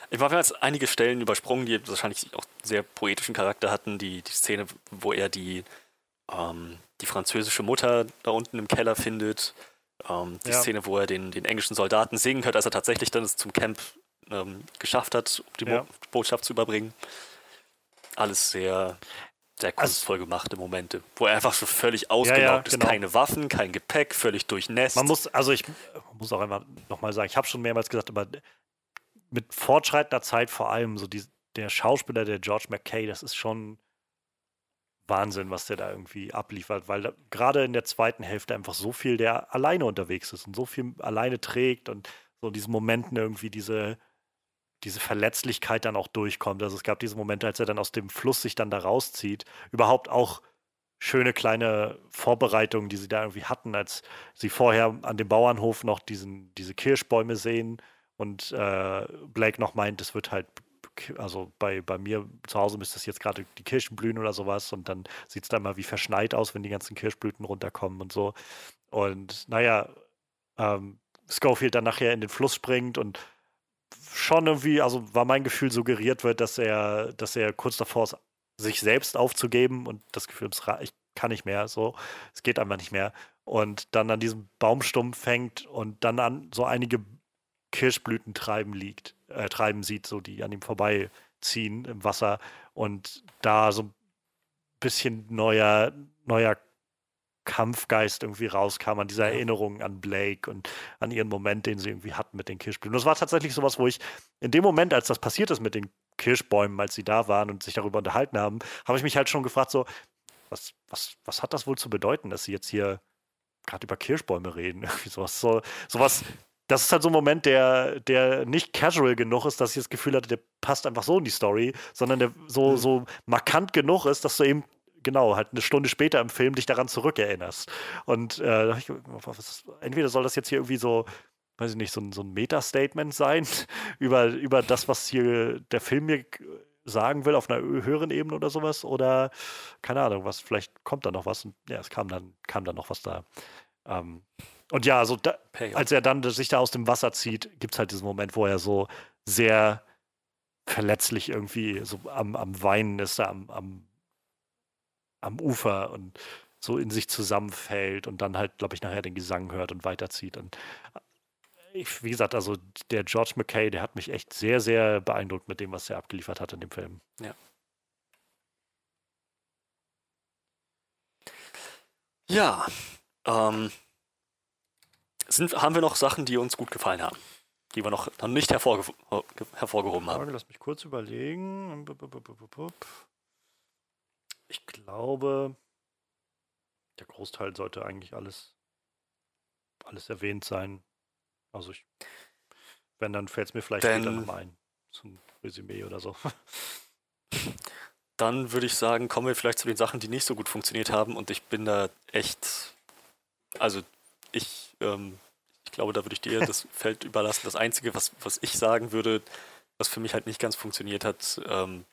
Ich habe jetzt einige Stellen übersprungen, die wahrscheinlich auch sehr poetischen Charakter hatten. Die, die Szene, wo er die, ähm, die französische Mutter da unten im Keller findet. Ähm, die ja. Szene, wo er den, den englischen Soldaten singen hört, als er tatsächlich dann es zum Camp ähm, geschafft hat, um die ja. Botschaft zu überbringen. Alles sehr sehr also kunstvoll gemachte Momente, wo er einfach so völlig ausgelaugt ja, ja, ist. Genau. Keine Waffen, kein Gepäck, völlig durchnässt. Man muss, also ich muss auch einfach nochmal sagen, ich habe schon mehrmals gesagt, aber mit fortschreitender Zeit vor allem, so die, der Schauspieler, der George McKay, das ist schon Wahnsinn, was der da irgendwie abliefert, weil gerade in der zweiten Hälfte einfach so viel der alleine unterwegs ist und so viel alleine trägt und so in diesen Momenten irgendwie diese diese Verletzlichkeit dann auch durchkommt. Also es gab diese Momente, als er dann aus dem Fluss sich dann da rauszieht. Überhaupt auch schöne kleine Vorbereitungen, die sie da irgendwie hatten, als sie vorher an dem Bauernhof noch diesen, diese Kirschbäume sehen und äh, Blake noch meint, es wird halt, also bei, bei mir zu Hause müsste es jetzt gerade die Kirschen blühen oder sowas und dann sieht es dann mal wie verschneit aus, wenn die ganzen Kirschblüten runterkommen und so. Und naja, ähm, Schofield dann nachher in den Fluss springt und schon irgendwie, also war mein Gefühl suggeriert wird, dass er, dass er kurz davor ist, sich selbst aufzugeben und das Gefühl, ich kann nicht mehr, so, es geht einfach nicht mehr. Und dann an diesem Baumstumpf fängt und dann an so einige Kirschblüten treiben liegt, äh, treiben sieht, so die an ihm vorbeiziehen im Wasser und da so ein bisschen neuer, neuer Kampfgeist irgendwie rauskam, an dieser Erinnerung an Blake und an ihren Moment, den sie irgendwie hatten mit den Kirschblüten. Und das war tatsächlich sowas, wo ich in dem Moment, als das passiert ist mit den Kirschbäumen, als sie da waren und sich darüber unterhalten haben, habe ich mich halt schon gefragt, so, was, was, was hat das wohl zu bedeuten, dass sie jetzt hier gerade über Kirschbäume reden? *laughs* Irgendwie sowas, so, sowas, das ist halt so ein Moment, der, der nicht casual genug ist, dass ich das Gefühl hatte, der passt einfach so in die Story, sondern der so, mhm. so markant genug ist, dass du eben genau, halt eine Stunde später im Film dich daran zurückerinnerst. Und äh, ich, was, entweder soll das jetzt hier irgendwie so, weiß ich nicht, so ein, so ein Meta-Statement sein *laughs* über, über das, was hier der Film mir sagen will auf einer höheren Ebene oder sowas oder keine Ahnung, was, vielleicht kommt da noch was und ja, es kam dann, kam dann noch was da. Ähm, und ja, also da, als er dann sich da aus dem Wasser zieht, gibt es halt diesen Moment, wo er so sehr verletzlich irgendwie so am, am Weinen ist, am, am am Ufer und so in sich zusammenfällt und dann halt, glaube ich, nachher den Gesang hört und weiterzieht. Und äh, ich, wie gesagt, also der George McKay, der hat mich echt sehr, sehr beeindruckt mit dem, was er abgeliefert hat in dem Film. Ja. Ja, ähm, sind, haben wir noch Sachen, die uns gut gefallen haben, die wir noch, noch nicht hervorge hervorgehoben haben? Lass mich kurz überlegen. Ich glaube, der Großteil sollte eigentlich alles, alles erwähnt sein. Also ich, wenn, dann fällt es mir vielleicht Denn, später nochmal ein zum Resümee oder so. Dann würde ich sagen, kommen wir vielleicht zu den Sachen, die nicht so gut funktioniert haben. Und ich bin da echt, also ich, ähm, ich glaube, da würde ich dir das *laughs* Feld überlassen. Das Einzige, was, was ich sagen würde, was für mich halt nicht ganz funktioniert hat, ähm,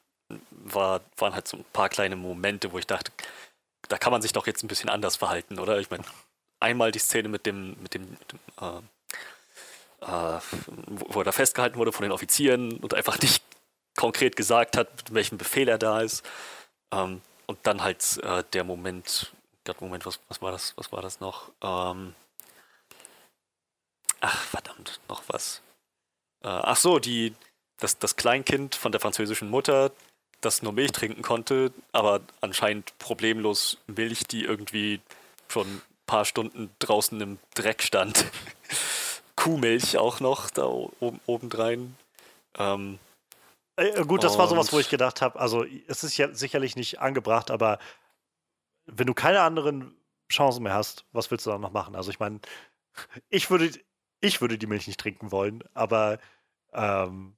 war, waren halt so ein paar kleine Momente, wo ich dachte, da kann man sich doch jetzt ein bisschen anders verhalten, oder? Ich meine, einmal die Szene mit dem, mit dem, mit dem äh, äh, wo er da festgehalten wurde von den Offizieren und einfach nicht konkret gesagt hat, mit welchem Befehl er da ist. Ähm, und dann halt äh, der Moment, Gott, Moment, was, was war das, was war das noch? Ähm, ach, verdammt, noch was. Äh, ach so, die, das, das Kleinkind von der französischen Mutter, das nur Milch trinken konnte, aber anscheinend problemlos Milch, die irgendwie schon ein paar Stunden draußen im Dreck stand. *laughs* Kuhmilch auch noch da oben, obendrein. Ähm, äh, gut, das war sowas, wo ich gedacht habe, also es ist ja sicherlich nicht angebracht, aber wenn du keine anderen Chancen mehr hast, was willst du dann noch machen? Also ich meine, ich würde, ich würde die Milch nicht trinken wollen, aber ähm,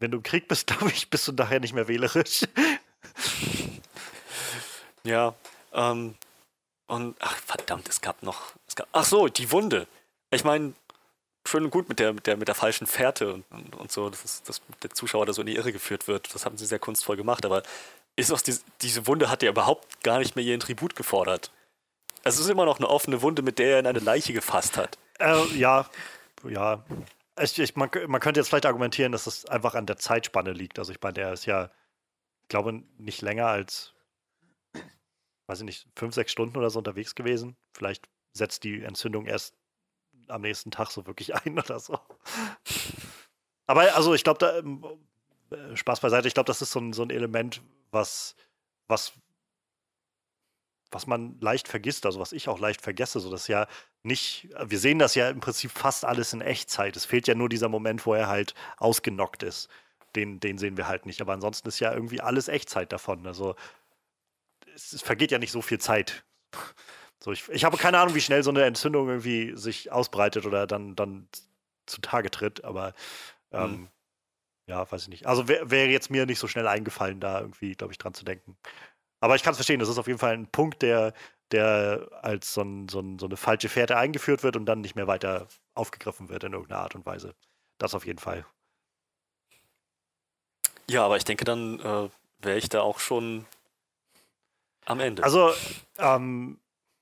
wenn du im Krieg bist, *laughs* glaube ich, bist du nachher nicht mehr wählerisch. *laughs* ja, ähm, und ach verdammt, es gab noch, es gab, ach so, die Wunde. Ich meine, schön und gut mit der, mit der, mit der falschen Fährte und, und, und so, dass, dass der Zuschauer da so in die Irre geführt wird. Das haben sie sehr kunstvoll gemacht, aber ist auch die, diese Wunde hat ja überhaupt gar nicht mehr ihren Tribut gefordert. Es ist immer noch eine offene Wunde, mit der er in eine Leiche gefasst hat. Äh, ja, ja. Ich, ich, man, man, könnte jetzt vielleicht argumentieren, dass es einfach an der Zeitspanne liegt. Also ich meine, der ist ja, ich glaube, nicht länger als, weiß ich nicht, fünf, sechs Stunden oder so unterwegs gewesen. Vielleicht setzt die Entzündung erst am nächsten Tag so wirklich *laughs* ein oder so. Aber also ich glaube, da äh, Spaß beiseite, ich glaube, das ist so ein, so ein Element, was, was, was man leicht vergisst, also was ich auch leicht vergesse, so dass ja nicht, wir sehen das ja im Prinzip fast alles in Echtzeit. Es fehlt ja nur dieser Moment, wo er halt ausgenockt ist. Den, den sehen wir halt nicht. Aber ansonsten ist ja irgendwie alles Echtzeit davon. Also es, es vergeht ja nicht so viel Zeit. So, ich, ich habe keine Ahnung, wie schnell so eine Entzündung irgendwie sich ausbreitet oder dann, dann zutage tritt, aber ähm, hm. ja, weiß ich nicht. Also wäre wär jetzt mir nicht so schnell eingefallen, da irgendwie, glaube ich, dran zu denken. Aber ich kann es verstehen, das ist auf jeden Fall ein Punkt, der, der als so, ein, so, ein, so, eine falsche Fährte eingeführt wird und dann nicht mehr weiter aufgegriffen wird in irgendeiner Art und Weise. Das auf jeden Fall. Ja, aber ich denke, dann äh, wäre ich da auch schon am Ende. Also, ähm,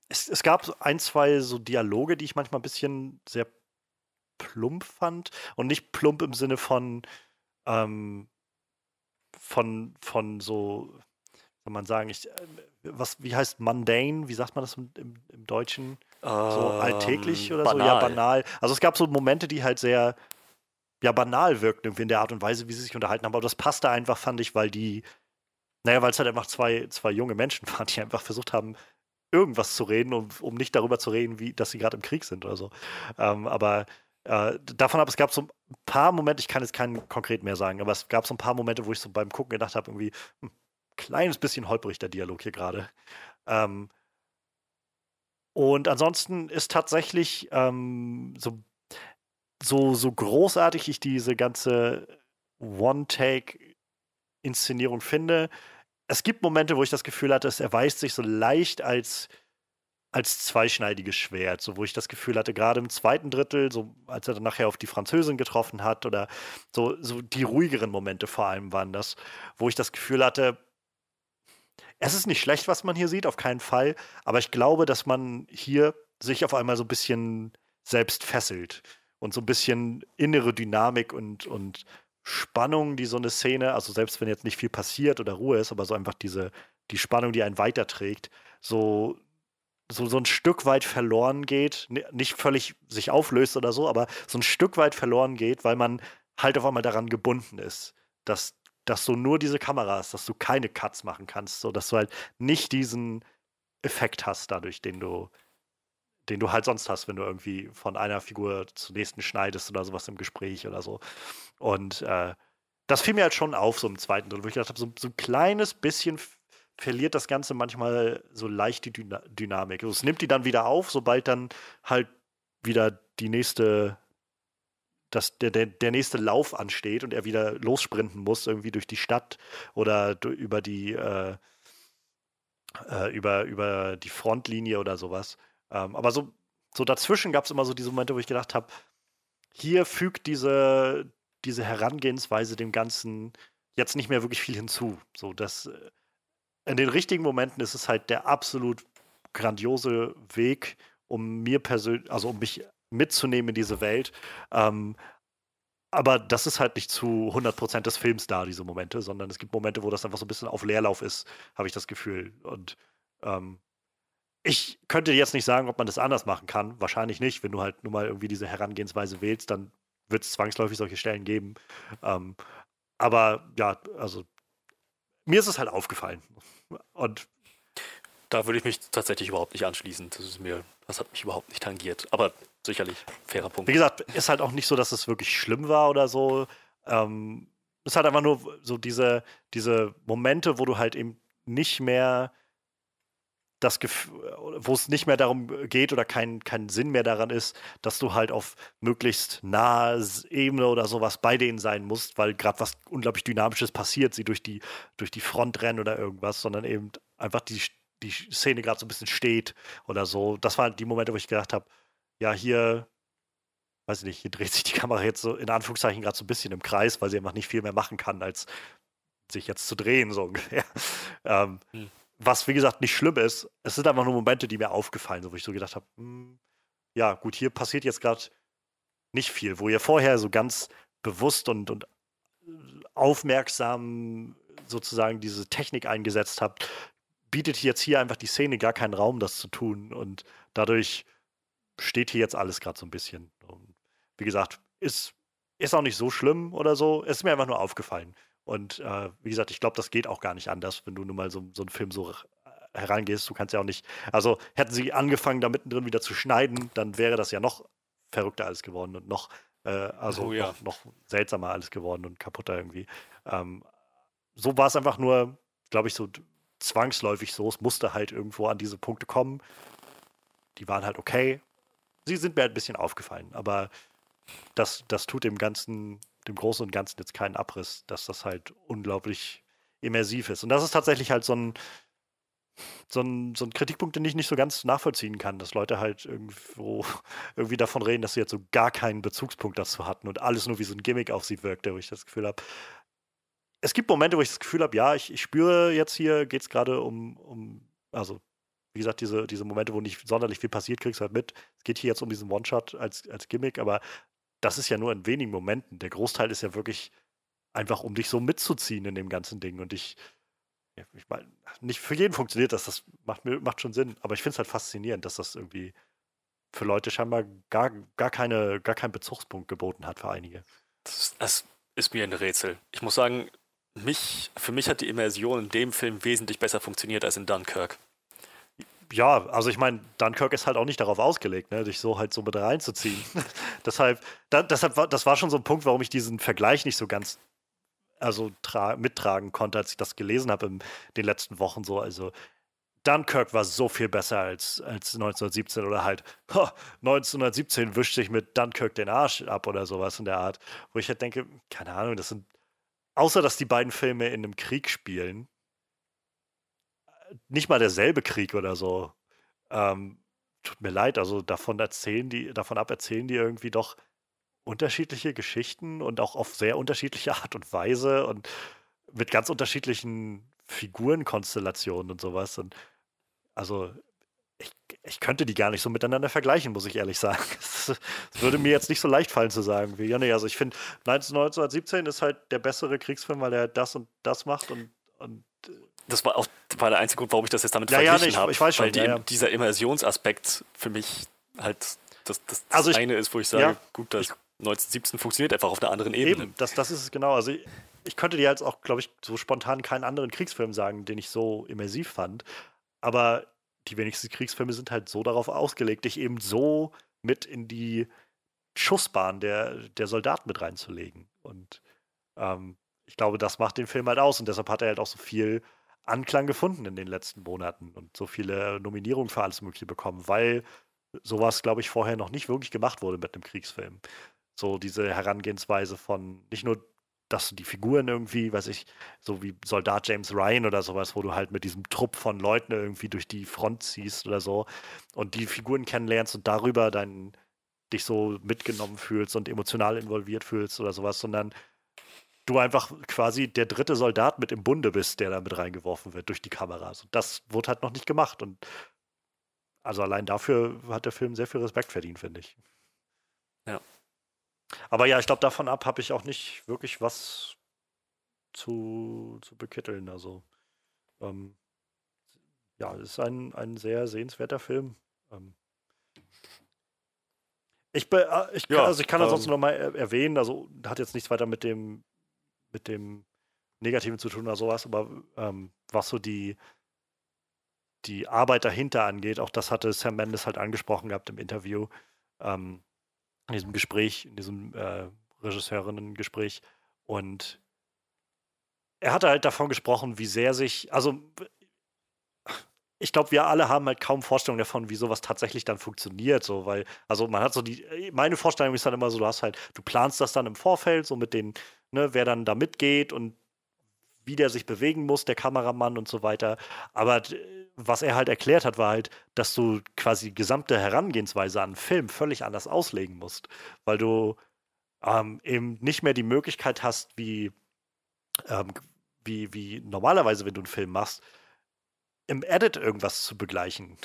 es, es gab ein, zwei so Dialoge, die ich manchmal ein bisschen sehr plump fand. Und nicht plump im Sinne von, ähm, von, von so, soll man sagen, ich, äh, was, wie heißt mundane? Wie sagt man das im, im, Deutschen? Ähm, so alltäglich oder banal. so? Ja, banal. Also es gab so Momente, die halt sehr, ja, banal wirkten, irgendwie in der Art und Weise, wie sie sich unterhalten haben. Aber das passte einfach, fand ich, weil die, naja, weil es halt einfach zwei, zwei junge Menschen *laughs* waren, die einfach versucht haben, irgendwas zu reden, um, um nicht darüber zu reden, wie, dass sie gerade im Krieg sind oder so. Ähm, aber äh, davon ab, es gab so ein paar Momente, ich kann jetzt keinen konkret mehr sagen, aber es gab so ein paar Momente, wo ich so beim Gucken gedacht habe, irgendwie, hm, kleines bisschen holprig der Dialog hier gerade. Ähm, und ansonsten ist tatsächlich ähm, so, so, so großartig ich diese ganze One-Take-Inszenierung finde, es gibt Momente, wo ich das Gefühl hatte, es erweist sich so leicht als, als zweischneidiges Schwert, so wo ich das Gefühl hatte, gerade im zweiten Drittel, so als er dann nachher auf die Französin getroffen hat oder so, so die ruhigeren Momente vor allem waren das, wo ich das Gefühl hatte, es ist nicht schlecht, was man hier sieht, auf keinen Fall, aber ich glaube, dass man hier sich auf einmal so ein bisschen selbst fesselt und so ein bisschen innere Dynamik und, und Spannung, die so eine Szene, also selbst wenn jetzt nicht viel passiert oder Ruhe ist, aber so einfach diese, die Spannung, die einen weiterträgt, so, so, so ein Stück weit verloren geht, nicht völlig sich auflöst oder so, aber so ein Stück weit verloren geht, weil man halt auf einmal daran gebunden ist, dass, dass du nur diese Kamera hast, dass du keine Cuts machen kannst, so dass du halt nicht diesen Effekt hast dadurch, den du, den du halt sonst hast, wenn du irgendwie von einer Figur zur nächsten schneidest oder sowas im Gespräch oder so. Und äh, das fiel mir halt schon auf, so im zweiten Drittel, wo ich gedacht habe, so, so, ein kleines bisschen verliert das Ganze manchmal so leicht die Dyna Dynamik. Also es nimmt die dann wieder auf, sobald dann halt wieder die nächste, das, der, der, der nächste Lauf ansteht und er wieder lossprinten muss, irgendwie durch die Stadt oder über die äh, äh, über, über die Frontlinie oder sowas. Ähm, aber so so dazwischen gab es immer so diese Momente, wo ich gedacht habe, hier fügt diese, diese Herangehensweise dem Ganzen jetzt nicht mehr wirklich viel hinzu. So, dass äh, in den richtigen Momenten ist es halt der absolut grandiose Weg, um mir persönlich, also um mich mitzunehmen in diese Welt. Ähm, aber das ist halt nicht zu 100% des Films da, diese Momente, sondern es gibt Momente, wo das einfach so ein bisschen auf Leerlauf ist, habe ich das Gefühl. Und ähm, ich könnte jetzt nicht sagen, ob man das anders machen kann. Wahrscheinlich nicht. Wenn du halt nur mal irgendwie diese Herangehensweise wählst, dann wird es zwangsläufig solche Stellen geben. Ähm, aber ja, also mir ist es halt aufgefallen. Und da würde ich mich tatsächlich überhaupt nicht anschließen. Das ist mir, das hat mich überhaupt nicht tangiert. Aber sicherlich fairer Punkt. Wie gesagt, ist halt auch nicht so, dass es wirklich schlimm war oder so. Ähm, es hat einfach nur so diese, diese Momente, wo du halt eben nicht mehr das wo es nicht mehr darum geht oder kein, kein Sinn mehr daran ist, dass du halt auf möglichst nahe Ebene oder sowas bei denen sein musst, weil gerade was unglaublich Dynamisches passiert, sie durch die, durch die Front rennen oder irgendwas, sondern eben einfach die, die Szene gerade so ein bisschen steht oder so. Das waren die Momente, wo ich gedacht habe, ja, hier, weiß ich nicht, hier dreht sich die Kamera jetzt so in Anführungszeichen gerade so ein bisschen im Kreis, weil sie einfach nicht viel mehr machen kann, als sich jetzt zu drehen, so *laughs* ungefähr. Ähm, hm was wie gesagt nicht schlimm ist. Es sind einfach nur Momente, die mir aufgefallen sind, wo ich so gedacht habe, hm, ja, gut, hier passiert jetzt gerade nicht viel, wo ihr vorher so ganz bewusst und, und aufmerksam sozusagen diese Technik eingesetzt habt, bietet jetzt hier einfach die Szene gar keinen Raum, das zu tun. Und dadurch steht hier jetzt alles gerade so ein bisschen. Und wie gesagt, ist, ist auch nicht so schlimm oder so. Es ist mir einfach nur aufgefallen. Und äh, wie gesagt, ich glaube, das geht auch gar nicht anders, wenn du nun mal so, so einen Film so herangehst. Du kannst ja auch nicht. Also hätten sie angefangen, da mittendrin wieder zu schneiden, dann wäre das ja noch verrückter alles geworden und noch, äh, also oh, ja. noch, noch, seltsamer alles geworden und kaputter irgendwie. Ähm, so war es einfach nur, glaube ich, so zwangsläufig so. Es musste halt irgendwo an diese Punkte kommen. Die waren halt okay. Sie sind mir halt ein bisschen aufgefallen, aber das, das tut dem Ganzen dem Großen und Ganzen jetzt keinen Abriss, dass das halt unglaublich immersiv ist. Und das ist tatsächlich halt so ein, so ein, so ein Kritikpunkt, den ich nicht so ganz nachvollziehen kann, dass Leute halt irgendwo *laughs* irgendwie davon reden, dass sie jetzt so gar keinen Bezugspunkt dazu hatten und alles nur wie so ein Gimmick auf sie wirkte, wo ich das Gefühl habe. Es gibt Momente, wo ich das Gefühl habe, ja, ich, ich spüre jetzt hier, geht es gerade um, um, also wie gesagt, diese, diese Momente, wo nicht sonderlich viel passiert, kriegst du halt mit. Es geht hier jetzt um diesen One-Shot als, als Gimmick, aber das ist ja nur in wenigen Momenten. Der Großteil ist ja wirklich einfach, um dich so mitzuziehen in dem ganzen Ding. Und ich, ich meine, nicht für jeden funktioniert das, das macht, macht schon Sinn. Aber ich finde es halt faszinierend, dass das irgendwie für Leute scheinbar gar, gar, keine, gar keinen Bezugspunkt geboten hat für einige. Das, das ist mir ein Rätsel. Ich muss sagen, mich, für mich hat die Immersion in dem Film wesentlich besser funktioniert als in Dunkirk ja, also ich meine, Dunkirk ist halt auch nicht darauf ausgelegt, ne, dich so halt so mit reinzuziehen. *laughs* deshalb, da, deshalb war, das war schon so ein Punkt, warum ich diesen Vergleich nicht so ganz also mittragen konnte, als ich das gelesen habe in den letzten Wochen so. Also Dunkirk war so viel besser als, als 1917 oder halt ho, 1917 wischt sich mit Dunkirk den Arsch ab oder sowas in der Art, wo ich halt denke, keine Ahnung, das sind außer dass die beiden Filme in einem Krieg spielen, nicht mal derselbe Krieg oder so. Ähm, tut mir leid, also davon erzählen die, davon ab erzählen die irgendwie doch unterschiedliche Geschichten und auch auf sehr unterschiedliche *laughs* Art und Weise und mit ganz unterschiedlichen Figurenkonstellationen und sowas. Und also ich, ich könnte die gar nicht so miteinander vergleichen, muss ich ehrlich sagen. *laughs* Es, würde mir jetzt nicht so leicht fallen zu sagen. Wie, ja, nee, also ich finde 1917 ist halt der bessere Kriegsfilm, weil er das und das macht und, und das war auch war der einzige Grund, warum ich das jetzt damit ja, verglichen ja, habe. Ich weiß schon. Weil die, ja, dieser Immersionsaspekt für mich halt das, das, das also ich, eine ist, wo ich sage, gut, das 1917 funktioniert einfach auf einer anderen Ebene. Eben, das, das ist es genau. Also ich, ich könnte dir jetzt auch, glaube ich, so spontan keinen anderen Kriegsfilm sagen, den ich so immersiv fand. Aber die wenigsten Kriegsfilme sind halt so darauf ausgelegt, dich eben so mit in die Schussbahn der, der Soldaten mit reinzulegen. Und ähm, ich glaube, das macht den Film halt aus und deshalb hat er halt auch so viel Anklang gefunden in den letzten Monaten und so viele Nominierungen für alles Mögliche bekommen, weil sowas, glaube ich, vorher noch nicht wirklich gemacht wurde mit einem Kriegsfilm. So diese Herangehensweise von nicht nur dass du die Figuren irgendwie, weiß ich, so wie Soldat James Ryan oder sowas, wo du halt mit diesem Trupp von Leuten irgendwie durch die Front ziehst oder so und die Figuren kennenlernst und darüber dann dich so mitgenommen fühlst und emotional involviert fühlst oder sowas, sondern du einfach quasi der dritte Soldat mit im Bunde bist, der da mit reingeworfen wird durch die Kamera. Also das wurde halt noch nicht gemacht und also allein dafür hat der Film sehr viel Respekt verdient, finde ich. Ja. Aber ja, ich glaube, davon ab habe ich auch nicht wirklich was zu, zu bekitteln. Also, ähm, ja, es ist ein, ein sehr sehenswerter Film. Ähm, ich, be, äh, ich, ja, also ich kann ansonsten ähm, noch mal erwähnen, also hat jetzt nichts weiter mit dem, mit dem Negativen zu tun oder sowas, aber ähm, was so die, die Arbeit dahinter angeht, auch das hatte Sam Mendes halt angesprochen gehabt im Interview. Ähm, in diesem Gespräch, in diesem äh, Regisseurinnen-Gespräch. Und er hatte halt davon gesprochen, wie sehr sich, also ich glaube, wir alle haben halt kaum Vorstellung davon, wie sowas tatsächlich dann funktioniert, so, weil, also man hat so die, meine Vorstellung ist dann immer so, du hast halt, du planst das dann im Vorfeld, so mit den, ne, wer dann da mitgeht und wie der sich bewegen muss, der Kameramann und so weiter. Aber was er halt erklärt hat, war halt, dass du quasi die gesamte Herangehensweise an einen Film völlig anders auslegen musst, weil du ähm, eben nicht mehr die Möglichkeit hast, wie, ähm, wie, wie normalerweise, wenn du einen Film machst, im Edit irgendwas zu begleichen.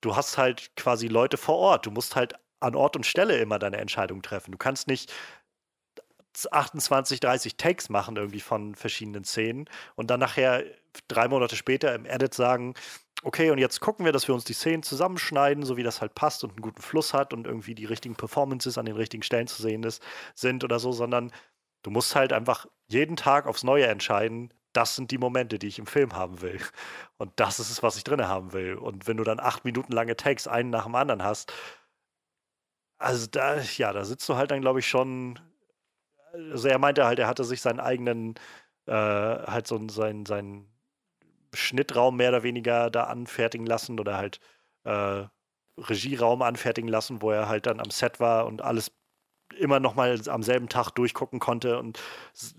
Du hast halt quasi Leute vor Ort. Du musst halt an Ort und Stelle immer deine Entscheidung treffen. Du kannst nicht 28, 30 Takes machen irgendwie von verschiedenen Szenen und dann nachher drei Monate später im Edit sagen, okay, und jetzt gucken wir, dass wir uns die Szenen zusammenschneiden, so wie das halt passt und einen guten Fluss hat und irgendwie die richtigen Performances an den richtigen Stellen zu sehen ist, sind oder so, sondern du musst halt einfach jeden Tag aufs Neue entscheiden, das sind die Momente, die ich im Film haben will. Und das ist es, was ich drin haben will. Und wenn du dann acht Minuten lange Takes einen nach dem anderen hast, also da, ja, da sitzt du halt dann, glaube ich, schon also er meinte halt, er hatte sich seinen eigenen, äh, halt so seinen, seinen Schnittraum mehr oder weniger da anfertigen lassen oder halt äh, Regieraum anfertigen lassen, wo er halt dann am Set war und alles immer nochmal am selben Tag durchgucken konnte und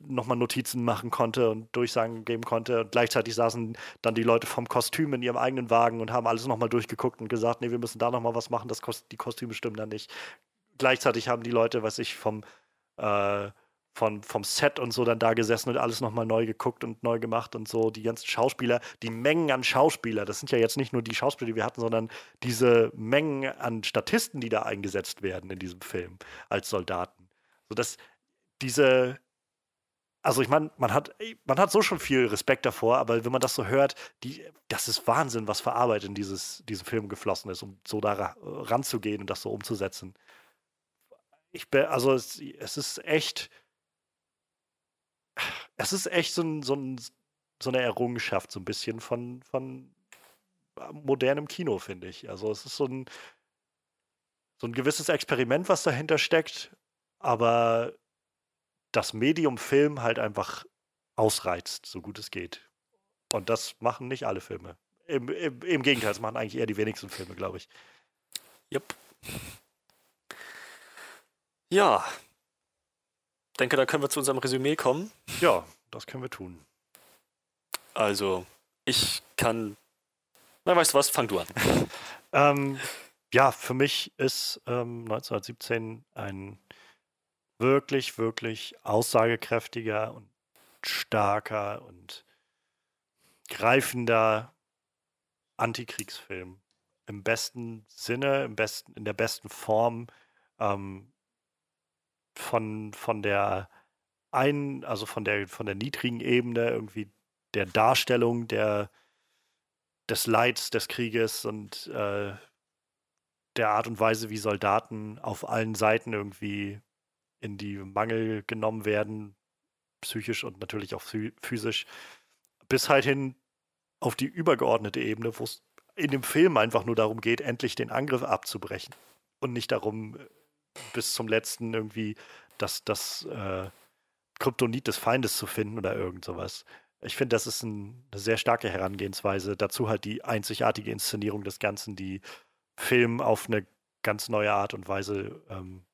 nochmal Notizen machen konnte und Durchsagen geben konnte. Und gleichzeitig saßen dann die Leute vom Kostüm in ihrem eigenen Wagen und haben alles nochmal durchgeguckt und gesagt, nee, wir müssen da nochmal was machen, das kost die Kostüme stimmen dann nicht. Gleichzeitig haben die Leute, was ich vom äh, von, vom Set und so dann da gesessen und alles nochmal neu geguckt und neu gemacht und so. Die ganzen Schauspieler, die Mengen an Schauspieler, das sind ja jetzt nicht nur die Schauspieler, die wir hatten, sondern diese Mengen an Statisten, die da eingesetzt werden in diesem Film als Soldaten. So dass diese, also ich meine, man hat, man hat so schon viel Respekt davor, aber wenn man das so hört, die, das ist Wahnsinn, was für Arbeit in dieses, diesen Film geflossen ist, um so da ranzugehen und das so umzusetzen. Ich also es, es ist echt es ist echt so, ein, so, ein, so eine Errungenschaft, so ein bisschen von, von äh, modernem Kino, finde ich. Also es ist so ein, so ein gewisses Experiment, was dahinter steckt, aber das Medium Film halt einfach ausreizt, so gut es geht. Und das machen nicht alle Filme. Im, im, im Gegenteil, das machen eigentlich eher die wenigsten Filme, glaube ich. Yep. Ja, denke, da können wir zu unserem Resümee kommen. Ja, das können wir tun. Also, ich kann. Na, weißt du was? Fang du an. *laughs* ähm, ja, für mich ist ähm, 1917 ein wirklich, wirklich aussagekräftiger und starker und greifender Antikriegsfilm. Im besten Sinne, im besten, in der besten Form. Ähm, von, von der ein, also von der, von der niedrigen Ebene irgendwie der Darstellung der, des Leids des Krieges und äh, der Art und Weise, wie Soldaten auf allen Seiten irgendwie in die Mangel genommen werden, psychisch und natürlich auch physisch, bis halt hin auf die übergeordnete Ebene, wo es in dem Film einfach nur darum geht, endlich den Angriff abzubrechen und nicht darum, bis zum letzten irgendwie das, das äh, Kryptonit des Feindes zu finden oder irgend sowas. Ich finde, das ist ein, eine sehr starke Herangehensweise. Dazu halt die einzigartige Inszenierung des Ganzen, die Film auf eine ganz neue Art und Weise ähm,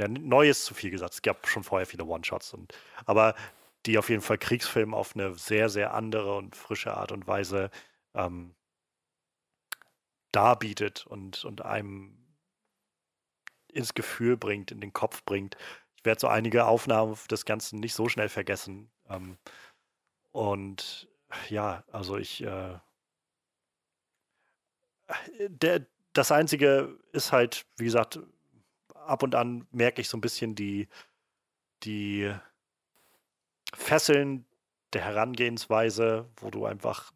ja, neu ist zu viel gesagt. Es gab schon vorher viele One-Shots. Und, aber die auf jeden Fall Kriegsfilm auf eine sehr, sehr andere und frische Art und Weise ähm, darbietet und, und einem ins Gefühl bringt, in den Kopf bringt. Ich werde so einige Aufnahmen des Ganzen nicht so schnell vergessen. Ähm, und ja, also ich äh, der, das Einzige ist halt, wie gesagt, ab und an merke ich so ein bisschen die, die Fesseln der Herangehensweise, wo du einfach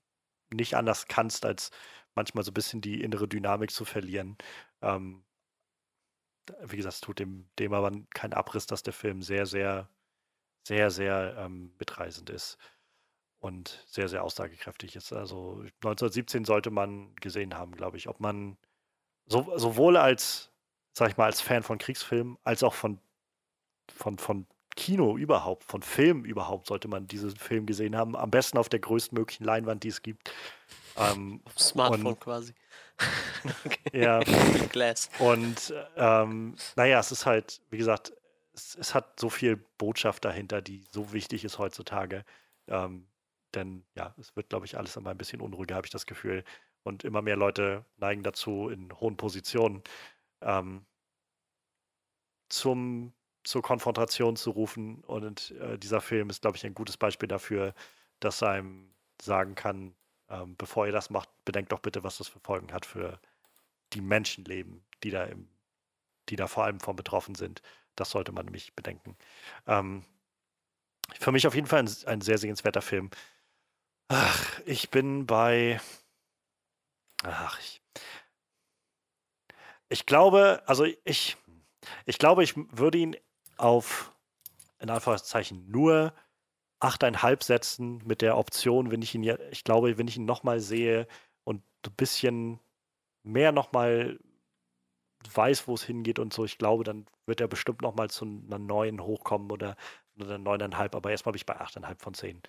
nicht anders kannst, als manchmal so ein bisschen die innere Dynamik zu verlieren. Ähm, wie gesagt, es tut dem, dem aber keinen Abriss, dass der Film sehr, sehr, sehr, sehr ähm, mitreisend ist und sehr, sehr aussagekräftig ist. Also 1917 sollte man gesehen haben, glaube ich. Ob man so, sowohl als, sag ich mal, als Fan von Kriegsfilmen, als auch von, von, von Kino überhaupt, von Film überhaupt, sollte man diesen Film gesehen haben. Am besten auf der größtmöglichen Leinwand, die es gibt. Ähm, auf Smartphone und, quasi. *laughs* ja. Glass. Und ähm, naja, es ist halt, wie gesagt, es, es, hat so viel Botschaft dahinter, die so wichtig ist heutzutage. Ähm, denn ja, es wird, glaube ich, alles immer ein bisschen unruhiger, habe ich das Gefühl. Und immer mehr Leute neigen dazu, in hohen Positionen ähm, zum, zur Konfrontation zu rufen. Und äh, dieser Film ist, glaube ich, ein gutes Beispiel dafür, dass einem sagen kann, ähm, bevor ihr das macht, bedenkt doch bitte, was das für Folgen hat für die Menschenleben, die da im, die da vor allem von betroffen sind. Das sollte man nämlich bedenken. Ähm, für mich auf jeden Fall ein, ein sehr sehenswerter Film. Ach, ich bin bei. Ach, ich. Ich glaube, also ich. Ich glaube, ich würde ihn auf, in Anführungszeichen, nur 8,5 setzen mit der Option, wenn ich ihn ja, ich glaube, wenn ich ihn nochmal sehe und ein bisschen mehr nochmal weiß, wo es hingeht und so, ich glaube, dann wird er bestimmt nochmal zu einer neuen hochkommen oder einer 9,5, aber erstmal bin ich bei 8,5 von 10.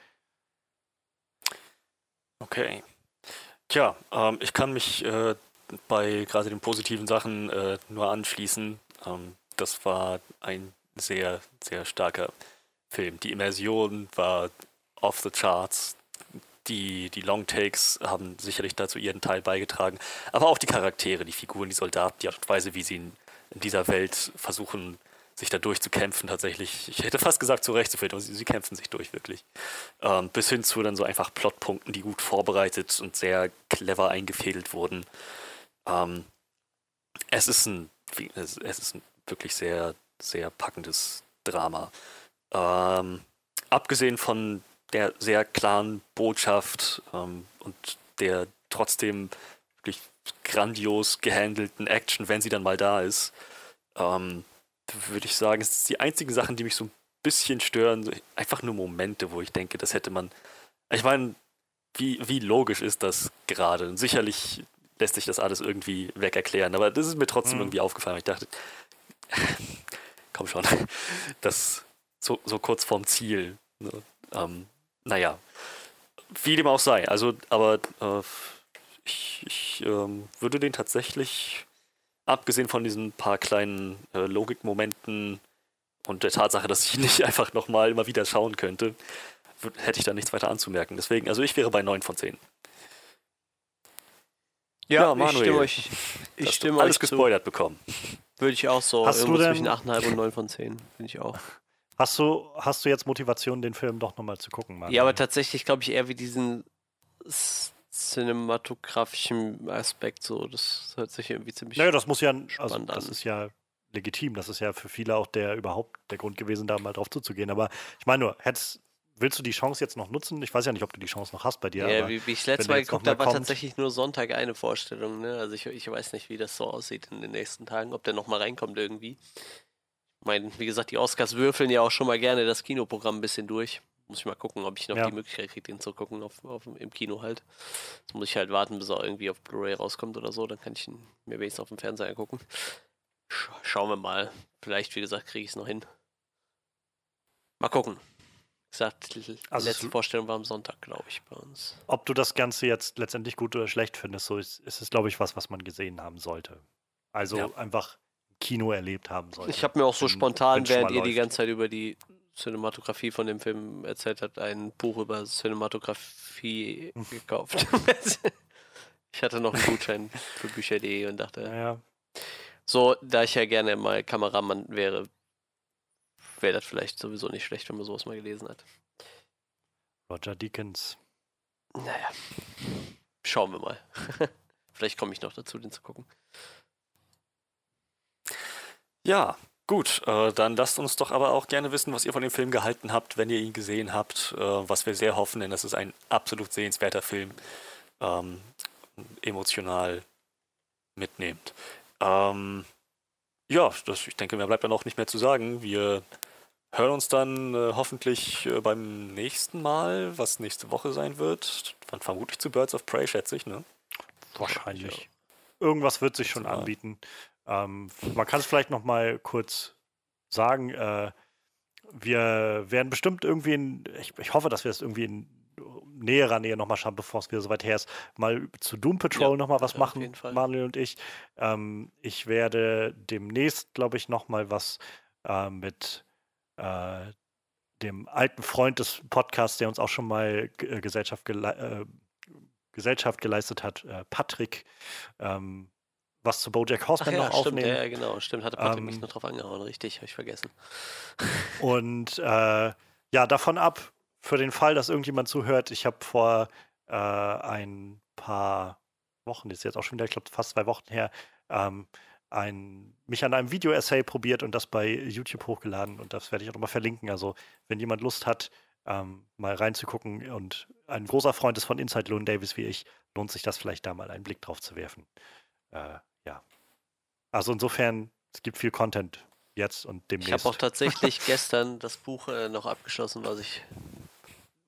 Okay. Tja, ähm, ich kann mich äh, bei gerade den positiven Sachen äh, nur anschließen. Ähm, das war ein sehr, sehr starker Film. Die Immersion war off the charts. Die, die Long Takes haben sicherlich dazu ihren Teil beigetragen. Aber auch die Charaktere, die Figuren, die Soldaten, die Art und Weise, wie sie in, in dieser Welt versuchen, sich da durchzukämpfen tatsächlich. Ich hätte fast gesagt, zurechtzufinden, aber sie, sie kämpfen sich durch wirklich. Ähm, bis hin zu dann so einfach Plotpunkten, die gut vorbereitet und sehr clever eingefädelt wurden. Ähm, es ist ein, es ist ein wirklich sehr, sehr packendes Drama. Ähm, abgesehen von der sehr klaren Botschaft ähm, und der trotzdem wirklich grandios gehandelten Action, wenn sie dann mal da ist, ähm, würde ich sagen, es sind die einzigen Sachen, die mich so ein bisschen stören. Einfach nur Momente, wo ich denke, das hätte man. Ich meine, wie, wie logisch ist das gerade? Und sicherlich lässt sich das alles irgendwie weg erklären, aber das ist mir trotzdem mhm. irgendwie aufgefallen. Ich dachte, *laughs* komm schon, *laughs* das so, so kurz vorm Ziel. Ne? Ähm, naja, wie dem auch sei. Also, aber äh, ich, ich ähm, würde den tatsächlich abgesehen von diesen paar kleinen äh, Logikmomenten und der Tatsache, dass ich nicht *laughs* einfach nochmal immer wieder schauen könnte, hätte ich da nichts weiter anzumerken. Deswegen, also ich wäre bei 9 von 10. Ja, ja Manuel, ich stimme euch, ich stimme alles gespoilert zu. bekommen. Würde ich auch so. Hast du denn, zwischen 8,5 und 9 von 10. Finde ich auch. Hast du, hast du jetzt Motivation, den Film doch nochmal zu gucken, Manuel? Ja, aber tatsächlich glaube ich eher wie diesen cinematografischen Aspekt so. Das hört sich irgendwie ziemlich. Naja, das muss ja, also das ist ja legitim. Das ist ja für viele auch der überhaupt der Grund gewesen, da mal drauf zuzugehen. Aber ich meine nur, hättest, willst du die Chance jetzt noch nutzen? Ich weiß ja nicht, ob du die Chance noch hast bei dir. Ja, wie, wie ich letztes Mal geguckt habe, war tatsächlich nur Sonntag eine Vorstellung. Ne? Also ich, ich weiß nicht, wie das so aussieht in den nächsten Tagen, ob der noch mal reinkommt irgendwie. Ich meine, wie gesagt, die Oscars würfeln ja auch schon mal gerne das Kinoprogramm ein bisschen durch. Muss ich mal gucken, ob ich noch ja. die Möglichkeit kriege, den zu gucken auf, auf, im Kino halt. Jetzt muss ich halt warten, bis er irgendwie auf Blu-ray rauskommt oder so. Dann kann ich ihn mir wenigstens auf dem Fernseher gucken. Sch schauen wir mal. Vielleicht, wie gesagt, kriege ich es noch hin. Mal gucken. Wie gesagt, die also letzte Vorstellung war am Sonntag, glaube ich, bei uns. Ob du das Ganze jetzt letztendlich gut oder schlecht findest, so ist, ist es, glaube ich, was, was man gesehen haben sollte. Also ja. einfach Kino erlebt haben sollte. Ich habe mir auch so spontan, während ihr die ganze Zeit über die Cinematografie von dem Film erzählt habt, ein Buch über Cinematografie *laughs* gekauft. *laughs* ich hatte noch einen Gutschein für Bücher.de und dachte, ja. so, da ich ja gerne mal Kameramann wäre, wäre das vielleicht sowieso nicht schlecht, wenn man sowas mal gelesen hat. Roger Deakins. Naja, schauen wir mal. *laughs* vielleicht komme ich noch dazu, den zu gucken. Ja, gut. Äh, dann lasst uns doch aber auch gerne wissen, was ihr von dem Film gehalten habt, wenn ihr ihn gesehen habt. Äh, was wir sehr hoffen, denn das ist ein absolut sehenswerter Film. Ähm, emotional mitnehmt. Ähm, ja, das, ich denke, mir bleibt dann auch nicht mehr zu sagen. Wir hören uns dann äh, hoffentlich äh, beim nächsten Mal, was nächste Woche sein wird. Dann vermutlich zu Birds of Prey, schätze ich, ne? Wahrscheinlich. Ja. Irgendwas wird sich schon anbieten. Ähm, man kann es vielleicht noch mal kurz sagen. Äh, wir werden bestimmt irgendwie, in, ich, ich hoffe, dass wir es irgendwie in näherer Nähe nochmal schauen, bevor es wieder so weit her ist, mal zu Doom Patrol ja, nochmal was machen, Manuel und ich. Ähm, ich werde demnächst, glaube ich, nochmal was äh, mit äh, dem alten Freund des Podcasts, der uns auch schon mal äh, Gesellschaft, gele äh, Gesellschaft geleistet hat, äh, Patrick, ähm, was zu Bojack Horseman ja, noch stimmt, aufnehmen. Ja, genau, stimmt. Hatte Patrick ähm, mich noch drauf angehauen, richtig, habe ich vergessen. *laughs* Und äh, ja, davon ab, für den Fall, dass irgendjemand zuhört, ich habe vor äh, ein paar Wochen, das ist jetzt auch schon wieder, ich glaube, fast zwei Wochen her, ähm, ein, mich an einem Video-Essay probiert und das bei YouTube hochgeladen und das werde ich auch nochmal verlinken. Also, wenn jemand Lust hat, ähm, mal reinzugucken und ein großer Freund ist von Inside Loon Davis wie ich, lohnt sich das vielleicht da mal einen Blick drauf zu werfen. Äh, ja. Also insofern, es gibt viel Content jetzt und demnächst. Ich habe auch tatsächlich *laughs* gestern das Buch äh, noch abgeschlossen, was ich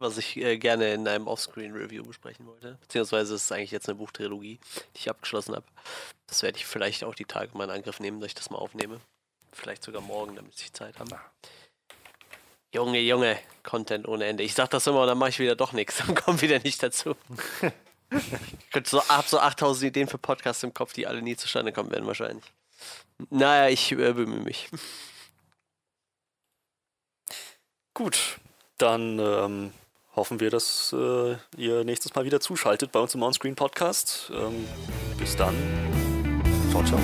was ich äh, gerne in einem Offscreen-Review besprechen wollte. Beziehungsweise ist es eigentlich jetzt eine Buchtrilogie, die ich abgeschlossen habe. Das werde ich vielleicht auch die Tage mal in Angriff nehmen, dass ich das mal aufnehme. Vielleicht sogar morgen, damit ich Zeit habe. Junge, Junge, Content ohne Ende. Ich sag das immer und dann mache ich wieder doch nichts *laughs* und komme wieder nicht dazu. *laughs* ich so, habe so 8000 Ideen für Podcasts im Kopf, die alle nie zustande kommen werden, wahrscheinlich. Naja, ich äh, bemühe mich. Gut, dann ähm, hoffen wir, dass äh, ihr nächstes Mal wieder zuschaltet bei uns im Onscreen Podcast. Ähm, bis dann. Ciao, ciao.